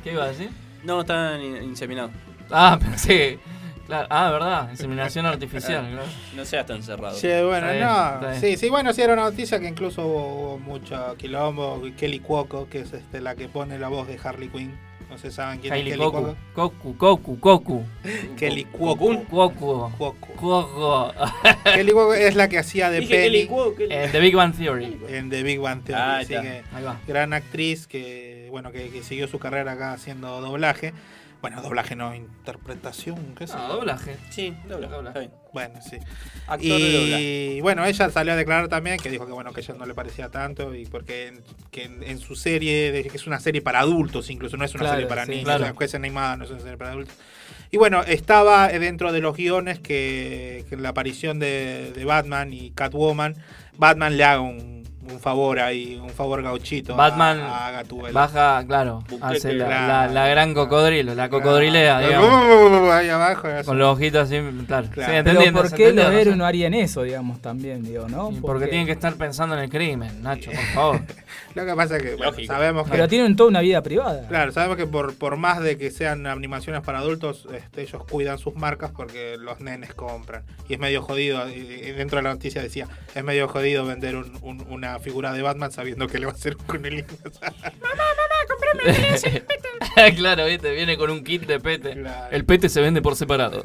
¿Qué iba a decir? No, está in- inseminado. Ah, pensé. Claro. Ah, verdad, inseminación artificial. claro. No seas tan cerrado. Sí, bueno, no. Sí, sí, bueno, sí era una noticia que incluso hubo, hubo mucho quilombo. Kelly Cuoco, que es este, la que pone la voz de Harley Quinn. No sé, ¿saben quién Hailey es Kelly Koku. Cuoco? Koku, Koku, Koku. Kelly Cuoco. Kelly Cuoco es la que hacía de Penny Cuoco, Kelly- Eh, The Big Bang Theory. en The Big Bang Theory. Ah, así está. que Ahí va. gran actriz que, bueno, que, que siguió su carrera acá haciendo doblaje. Bueno, doblaje no, interpretación, qué sé No, doblaje. Sí, dobla, está bien. Bueno, sí. Actor de doblaje. Y bueno, ella salió a declarar también que dijo que bueno, que a ella no le parecía tanto y porque en, que en, en su serie, de- que es una serie para adultos, incluso no es una Claro, serie para sí, niños, claro. la jueza animada no es una serie para adultos. Y bueno, estaba dentro de los guiones que, que la aparición de, de Batman y Catwoman, Batman le haga un, un favor ahí, un favor gauchito Batman a, baja, claro, Buquete, hace la, claro. la- la gran cocodrilo, la cocodrilea, digamos. Ahí abajo. Con los ojitos así, claro. Claro. Sí, Pero entendiendo, ¿por qué los héroes ¿no? harían eso, digamos, también, digo, no? Porque- tienen que estar pensando en el crimen, Nacho, por favor. Lo que pasa es que bueno, sabemos que Pero tienen toda una vida privada. Claro, sabemos que por, por más de que sean animaciones para adultos, este, ellos cuidan sus marcas porque los nenes compran. Y es medio jodido, y- dentro de la noticia decía, es medio jodido vender un- un- una figura de Batman sabiendo que le va a hacer un conelito. claro, viste, viene con un kit de pete. Claro. El pete se vende por separado.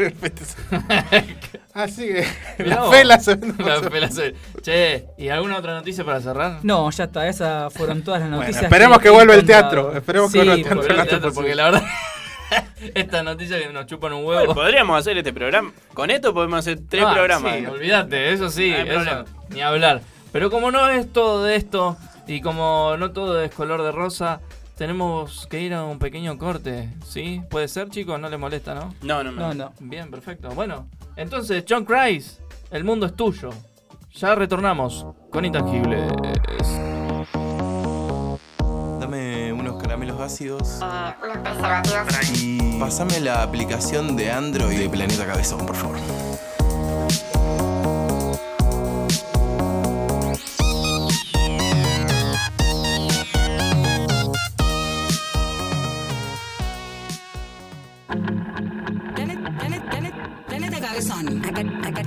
Así que la vos. fela se vende por La separado. fela se- Che, ¿y alguna otra noticia para cerrar? No, ya está, esas fueron todas las Bueno, noticias. esperemos que vuelva el teatro, esperemos que vuelva el teatro. porque- teatro, la verdad, esta noticia que nos chupan un huevo. Bueno, podríamos hacer este programa. Con esto podemos hacer tres Ah, programas. Sí, olvídate, eso sí, No eso, ni hablar. Pero como no es todo de esto y como no todo es color de rosa, tenemos que ir a un pequeño corte, ¿sí? ¿Puede ser, chicos? No les molesta, ¿no? No, no, No, no. Bien, perfecto. Bueno, entonces, John Christ, el mundo es tuyo. Ya retornamos con Intangibles. Dame unos caramelos ácidos. Y pásame la aplicación de Android de Planeta Cabezón, por favor.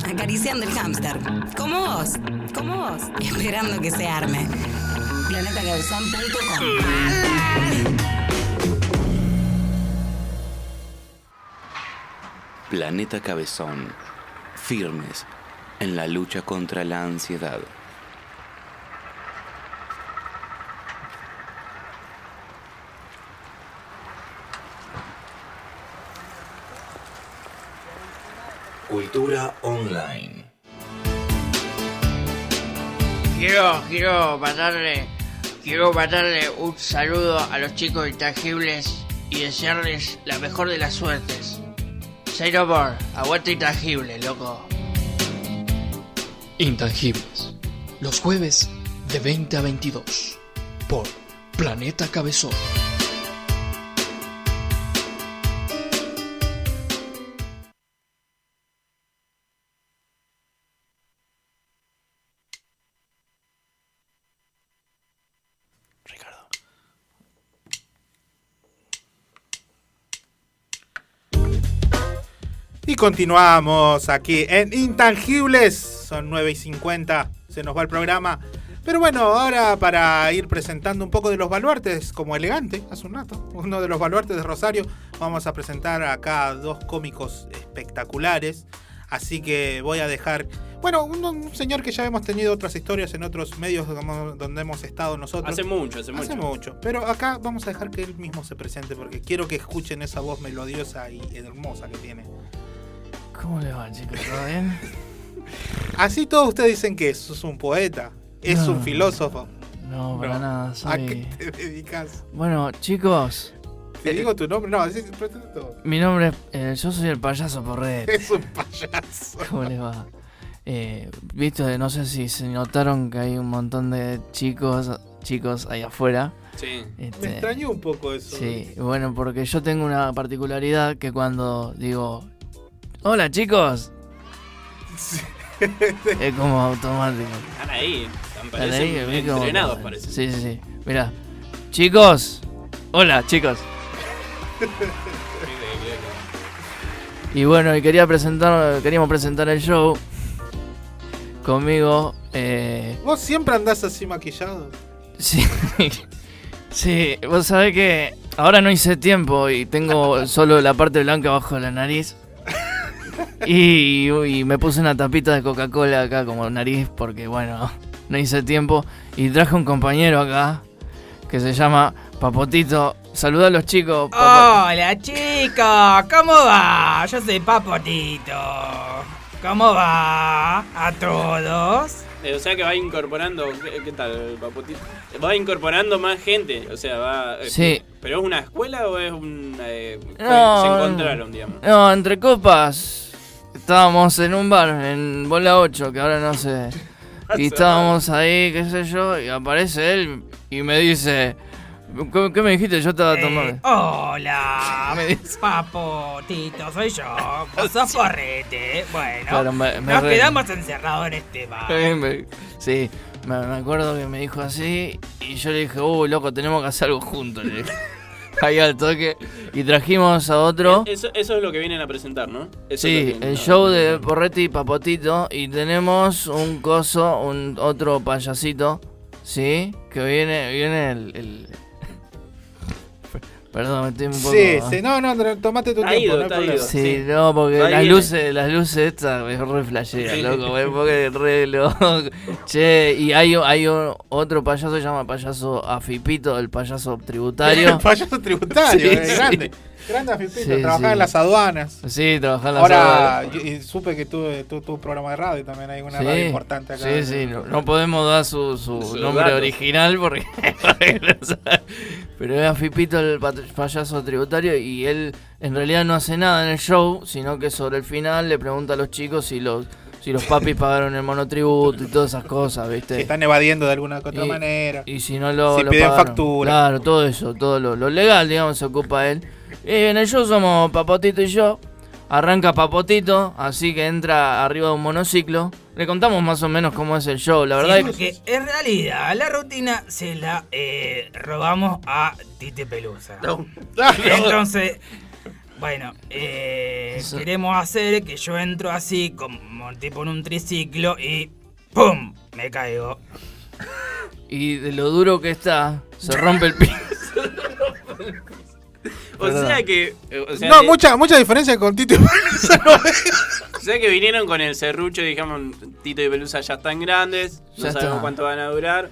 Acariciando el hámster. Como vos. Como vos. Esperando que se arme. Planeta Cabezón. Firmes en la lucha contra la ansiedad. Cultura online. Quiero, quiero mandarle, quiero mandarle un saludo a los chicos intangibles y desearles la mejor de las suertes. Say no more. Aguante intangible, loco. Intangibles. Los jueves de 20 a 22. Por Planeta Cabezón. Y continuamos aquí en Intangibles. Son 9 y 50. Se nos va el programa. Pero bueno, ahora para ir presentando un poco de los baluartes, como elegante, hace un rato, uno de los baluartes de Rosario, vamos a presentar acá dos cómicos espectaculares. Así que voy a dejar, bueno, un, un señor que ya hemos tenido otras historias en otros medios donde hemos estado nosotros. Hace mucho, hace mucho. Hace mucho. Pero acá vamos a dejar que él mismo se presente porque quiero que escuchen esa voz melodiosa y hermosa que tiene. ¿Cómo le va, chicos? ¿Todo bien? Así todos ustedes dicen que es un poeta, es No. un filósofo. No, para nada. Soy... ¿A qué te dedicas? Bueno, chicos, ¿Te digo tu nombre? No, sí, presenta todo. mi nombre es. eh, yo soy el payaso Porrete. Es un payaso. ¿Cómo les va? Eh, Viste, no sé si se notaron que hay un montón de chicos chicos ahí afuera. Sí. Este, Me extrañó un poco eso. Sí, bueno, porque yo tengo una particularidad que cuando digo, hola chicos, es como automático. Están ahí. Están ahí, ¿ves cómo- entrenados, parece. Sí, sí, sí. Mira, chicos, hola chicos. Y bueno, y quería presentar, queríamos presentar el show conmigo. Eh, ¿Vos siempre andás así maquillado? Sí, sí, vos sabés que ahora no hice tiempo y tengo solo la parte blanca abajo de la nariz. Y, y me puse una tapita de Coca-Cola acá como nariz porque bueno, no hice tiempo. Y traje un compañero acá que se llama Papotito. Saluda a los chicos. Papo- Hola chicos, ¿cómo va? Yo soy Papotito. ¿Cómo va a todos? Eh, o sea que va incorporando. ¿Qué, qué tal, papotito? Va incorporando más gente. O sea, va. eh, Sí. ¿Pero es una escuela o es un. eh, No, se encontraron, digamos? No, entre copas. Estábamos en un bar, en Bola 8, que ahora no sé. Y estábamos ahí, qué sé yo, y aparece él y me dice. ¿Qué, qué me dijiste? Yo estaba tomando. Eh, hola, Papotito, soy yo. Vos sos porrete. Bueno, Claro, me- me nos re- quedamos encerrados en este bar. Eh, me- Sí, me, me acuerdo que me dijo así y yo le dije, uy, loco, tenemos que hacer algo juntos. le dije. Ahí al toque. Y trajimos a otro. Eso, eso es lo que vienen a presentar, ¿no? Eso Sí, el show de Porretti y Papotito. Y tenemos un coso, un otro payasito, ¿sí? Que viene, viene el... el- Perdón, me estoy un poco... Sí, sí, no, no, tomate tu tiempo, ido, no hay ido. Sí, Sí. no, porque las luces, las luces estas es re flashera, Sí. loco, güey, porque es re loco. Che, y hay, hay o- otro payaso que se llama payaso Afipito, el payaso tributario. El payaso tributario, Sí, eh, sí. grande. Grande Afipito, Sí, trabajaba sí. en las aduanas. Sí, trabajaba en las Ahora, aduanas. y supe que tuve tu, tu programa de radio también, hay una Sí, radio importante acá. Sí, sí, no, no podemos dar su, su nombre datos. original porque. Pero es Afipito el payaso tributario y él en realidad no hace nada en el show, sino que sobre el final le pregunta a los chicos si los si los papis pagaron el monotributo y todas esas cosas, ¿viste? Si están evadiendo de alguna que otra Y- manera. Y si no lo, Si lo piden pagaron. factura. Claro, todo eso, todo lo, lo legal, digamos, se ocupa él. Y en el show somos Papotito y yo. Arranca Papotito, así que entra arriba de un monociclo. Le contamos más o menos cómo es el show, la verdad. Sí, es que- porque en realidad la rutina se la eh, robamos a Tite Pelusa. Entonces, bueno, eh, queremos hacer que yo entro así, como tipo en un triciclo y ¡pum! Me caigo. Y de lo duro que está, se rompe el piso. O sea que. eh, O sea no, que- mucha, mucha diferencia con Tito y Pelusa. O sea que vinieron con el serrucho, digamos, Tito y Pelusa ya están grandes, no Ya sabemos está. cuánto van a durar.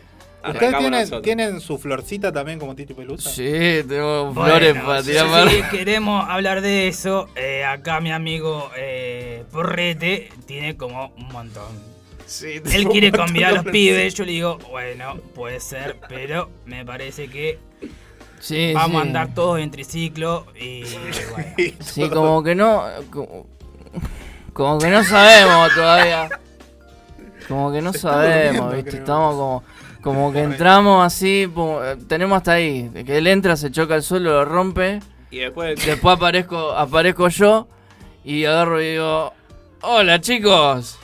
¿Ustedes tienen, su florcita también como Tito y Pelusa? Sí, tenemos Bueno, flores para si tirar para queremos hablar de eso, eh, acá mi amigo eh, Porrete tiene como un montón. Sí, Él quiere convidar a los pibes, yo le digo, bueno, puede ser, pero me parece que Sí, vamos a andar todos en triciclo y bueno. Sí, como que no. Como, como que no sabemos todavía. Como que no Se sabemos, ¿viste? creo. Estamos como. Como que entramos así, pum, eh, tenemos hasta ahí. Que él entra, se choca el suelo, lo rompe. Y después. Después aparezco, aparezco yo y agarro y digo, hola chicos.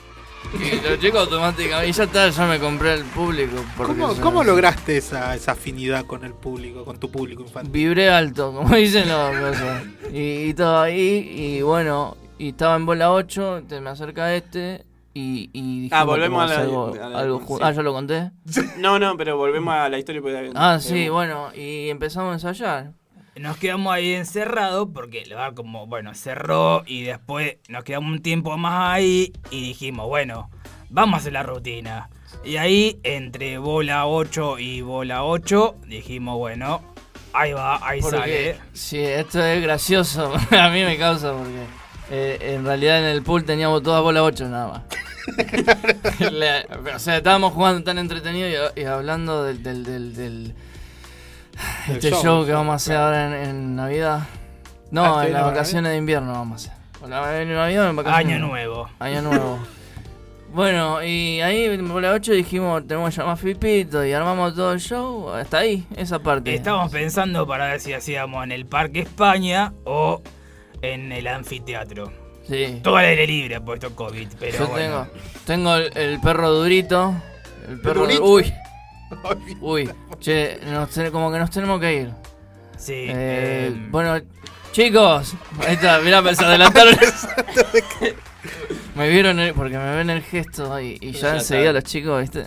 Y los chicos automáticamente, y ya está, ya me compré el público. ¿Cómo, cómo lograste esa, esa afinidad con el público, con tu público infantil? Vibré alto, como dicen los cosas. Y, y todo ahí, y bueno, y estaba en bola 8, te me acerca este, y, y dijimos Ah, volvemos a la. algo, a la- algo sí. jun- Ah, ¿ya lo conté? No, no, pero volvemos a la historia. porque- Ah, sí, bueno, y empezamos a ensayar. Nos quedamos ahí encerrados porque el lugar como, bueno, cerró y después nos quedamos un tiempo más ahí y dijimos, bueno, vamos a hacer la rutina. Y ahí, entre bola 8 y bola 8, dijimos, bueno, ahí va, ahí Porque, sale. Sí, esto es gracioso. a mí me causa porque eh, en realidad en el pool teníamos todas bola 8 nada más. Le- o sea, estábamos jugando tan entretenido y, y hablando del, del, del- Del este show, show, que vamos a hacer ahora en, en Navidad. No, Ah, en ¿este las vacaciones de invierno vamos a hacer. En Navidad o en vacaciones. Año nuevo. Año nuevo. Bueno, y ahí en bola 8 dijimos, tenemos que llamar a Filipito y armamos todo el show. Hasta ahí, esa parte. Estábamos pensando para ver si hacíamos en el Parque España o en el anfiteatro. Sí. Todo al aire libre, puesto COVID, pero Yo bueno. tengo, tengo el, el perro durito. El perro. ¿Durito? Uy. Uy. Che, nos como que nos tenemos que ir. Sí. Eh, em, bueno, chicos. Ahí está, mirá, me se adelantaron. me vieron el- porque me ven el gesto y, y ya Ya enseguida está. los chicos, ¿viste?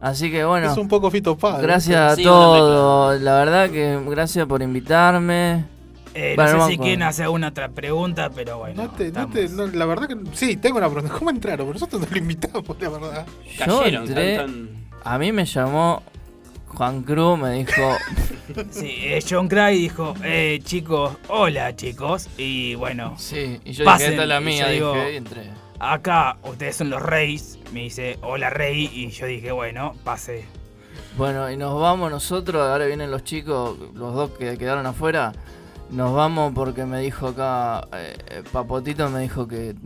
Así que bueno. Es un poco Fito Páez. Gracias a Sí, todos. La verdad que gracias por invitarme. eh, Bueno, no sé vamos si quieren hacer una otra pregunta, pero bueno. No te, no te, no, la verdad que sí, tengo una pregunta. ¿Cómo entraron? Nosotros no lo invitamos, la verdad. Yo entré. A mí me llamó Juan Cruz, me dijo. Sí, eh, John Cry dijo, eh, chicos, hola chicos, y bueno. Sí, y yo dije, esta es la Y mía, yo digo, dije, y entré. Acá ustedes son los reyes, me dice, hola rey, y yo dije, bueno, pase. Bueno, y nos vamos nosotros, ahora vienen los chicos, los dos que quedaron afuera. Nos vamos porque me dijo acá, eh, eh, Papotito me dijo que,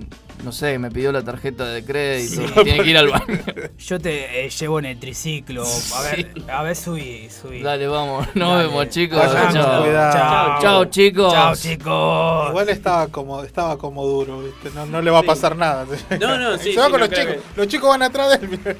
no sé, me pidió la tarjeta de crédito, Sí. tiene que ir al baño. Yo te eh, llevo en el triciclo, a ver, a ver, subí, subí. Dale, vamos, nos Dale. vemos chicos. Chao. Chao, chao, chicos. Chao chicos. Igual estaba como, estaba como duro, ¿viste? No, no le va a pasar nada. No, no, sí, Se va sí, con no los chicos. Los chicos van atrás de él. mira.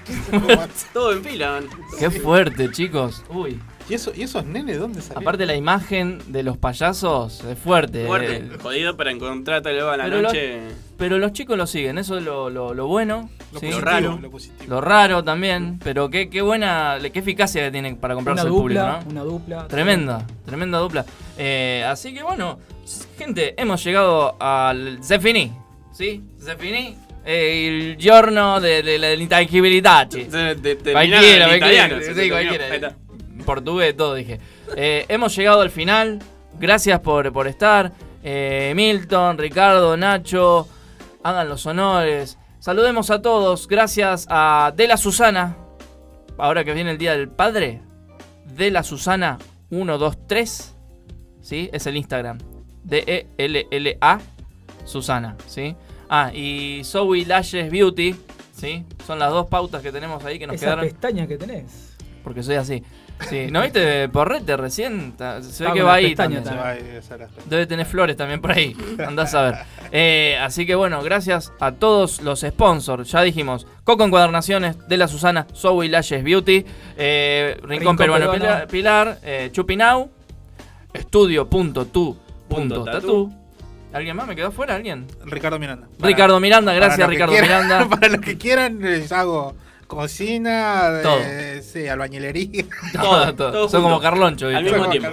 Todo en fila. Qué fuerte, chicos. Uy. ¿Y, eso, ¿Y esos nenes dónde salieron? Aparte la imagen de los payasos es fuerte. Fuerte, eh. jodido para encontrarte luego a la Pero, noche. los, pero los chicos lo siguen, eso es lo, lo- lo bueno. Lo ¿sí? positivo, raro. lo positivo. Lo raro también, pero qué, qué buena, qué eficacia que tienen para comprarse Una el público, dupla, ¿no? una dupla. Tremenda, tremenda dupla. Eh, así que bueno, gente, hemos llegado al Zefini, ¿sí? Zefini, eh, el giorno de, de la intangibilidad. De- de- de- Cualquiera, italiano, cualquiera, se sí, cualquiera. Portugués, todo dije. Eh, hemos llegado al final. Gracias por, por estar. Eh, Milton, Ricardo, Nacho, hagan los honores. Saludemos a todos. Gracias a De La Susana. Ahora que viene el Día del Padre. De La Susana 123. ¿Sí? Es el Instagram. D-E-L-L-A Susana. ¿Sí? Ah, y Zoe Lashes Beauty. ¿Sí? Son las dos pautas que tenemos ahí que nos Esa quedaron. pestaña que tenés. Porque soy así. Sí, ¿no viste Porrete recién? Se ve Ah, que va ahí también. también. Va Debe tener flores también por ahí. Andás a ver. Eh, así que bueno, gracias a todos los sponsors. Ya dijimos, Coco Encuadernaciones, De La Susana, Zoe Lashes Beauty, eh, Rincón, Rincón Peruano Peruano. Pilar, eh, Chupinau, Estudio.tu.tatu. ¿Alguien más me quedó fuera? ¿Alguien? Ricardo Miranda. Ricardo Miranda, gracias Ricardo quieran- Miranda. Para los que quieran, les hago cocina, Todo. eh, sí, albañilería. Todo, todo. Son como Carloncho. Al mismo tiempo.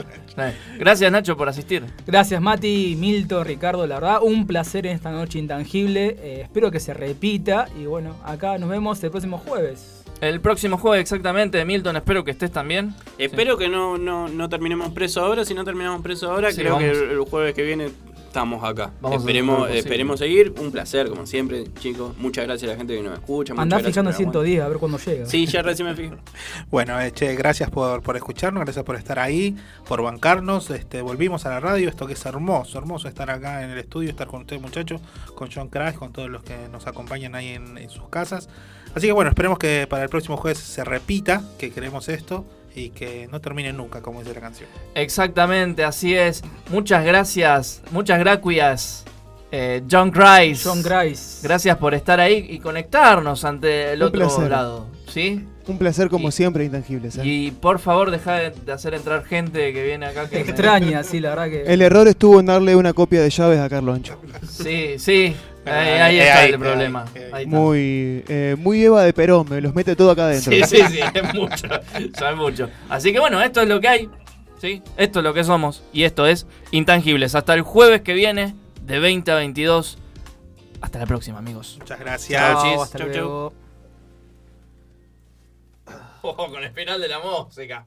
Gracias Nacho por asistir. Gracias Mati, Milton, Ricardo, la verdad, un placer en esta noche intangible. Eh, espero que se repita y bueno, acá nos vemos el próximo jueves. El próximo jueves exactamente, Milton, espero que estés también. Espero que no, no, no terminemos preso ahora. Si no terminamos preso ahora, Sí, creo que vamos. el jueves que viene estamos acá. Vamos esperemos, esperemos seguir. Un placer, como siempre, chicos. Muchas gracias a la gente que nos escucha. Andá fijando por el aguante. 110 a ver cuándo llega. Sí, ya recién me fijo. Bueno, eh, che, gracias por, por escucharnos, gracias por estar ahí, por bancarnos. Este, volvimos a la radio, esto que es hermoso, hermoso estar acá en el estudio, estar con ustedes muchachos, con John Crash, con todos los que nos acompañan ahí en, en sus casas. Así que bueno, esperemos que para el próximo jueves se repita, que queremos esto y que no termine nunca, como dice la canción. Exactamente, así es. Muchas gracias, muchas gracias. eh, John Grice. John Grice. Gracias por estar ahí y conectarnos ante el Un otro placer. lado. ¿Sí? Un placer como siempre, intangibles. ¿eh? Y por favor, deja de, de hacer entrar gente que viene acá que me- Extraña, sí, la verdad que. El error estuvo en darle una copia de llaves a Carlos Ancho. Sí, sí. Ahí, ahí está ahí, el problema. Ahí. Muy, eh, muy Eva de Perón, me los mete todo acá adentro. Sí, sí, sí, es mucho. Ya es mucho. Así que bueno, esto es lo que hay. ¿Sí? Esto es lo que somos. Y esto es Intangibles. Hasta el jueves que viene, de 20 a 22. Hasta la próxima, amigos. Muchas gracias. Chis. hasta Chau, chau. luego. Ojo con el final de la música.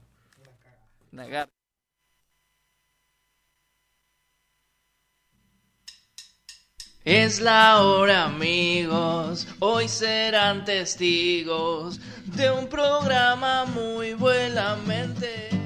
Es la hora, amigos. Hoy serán testigos de un programa muy buenamente.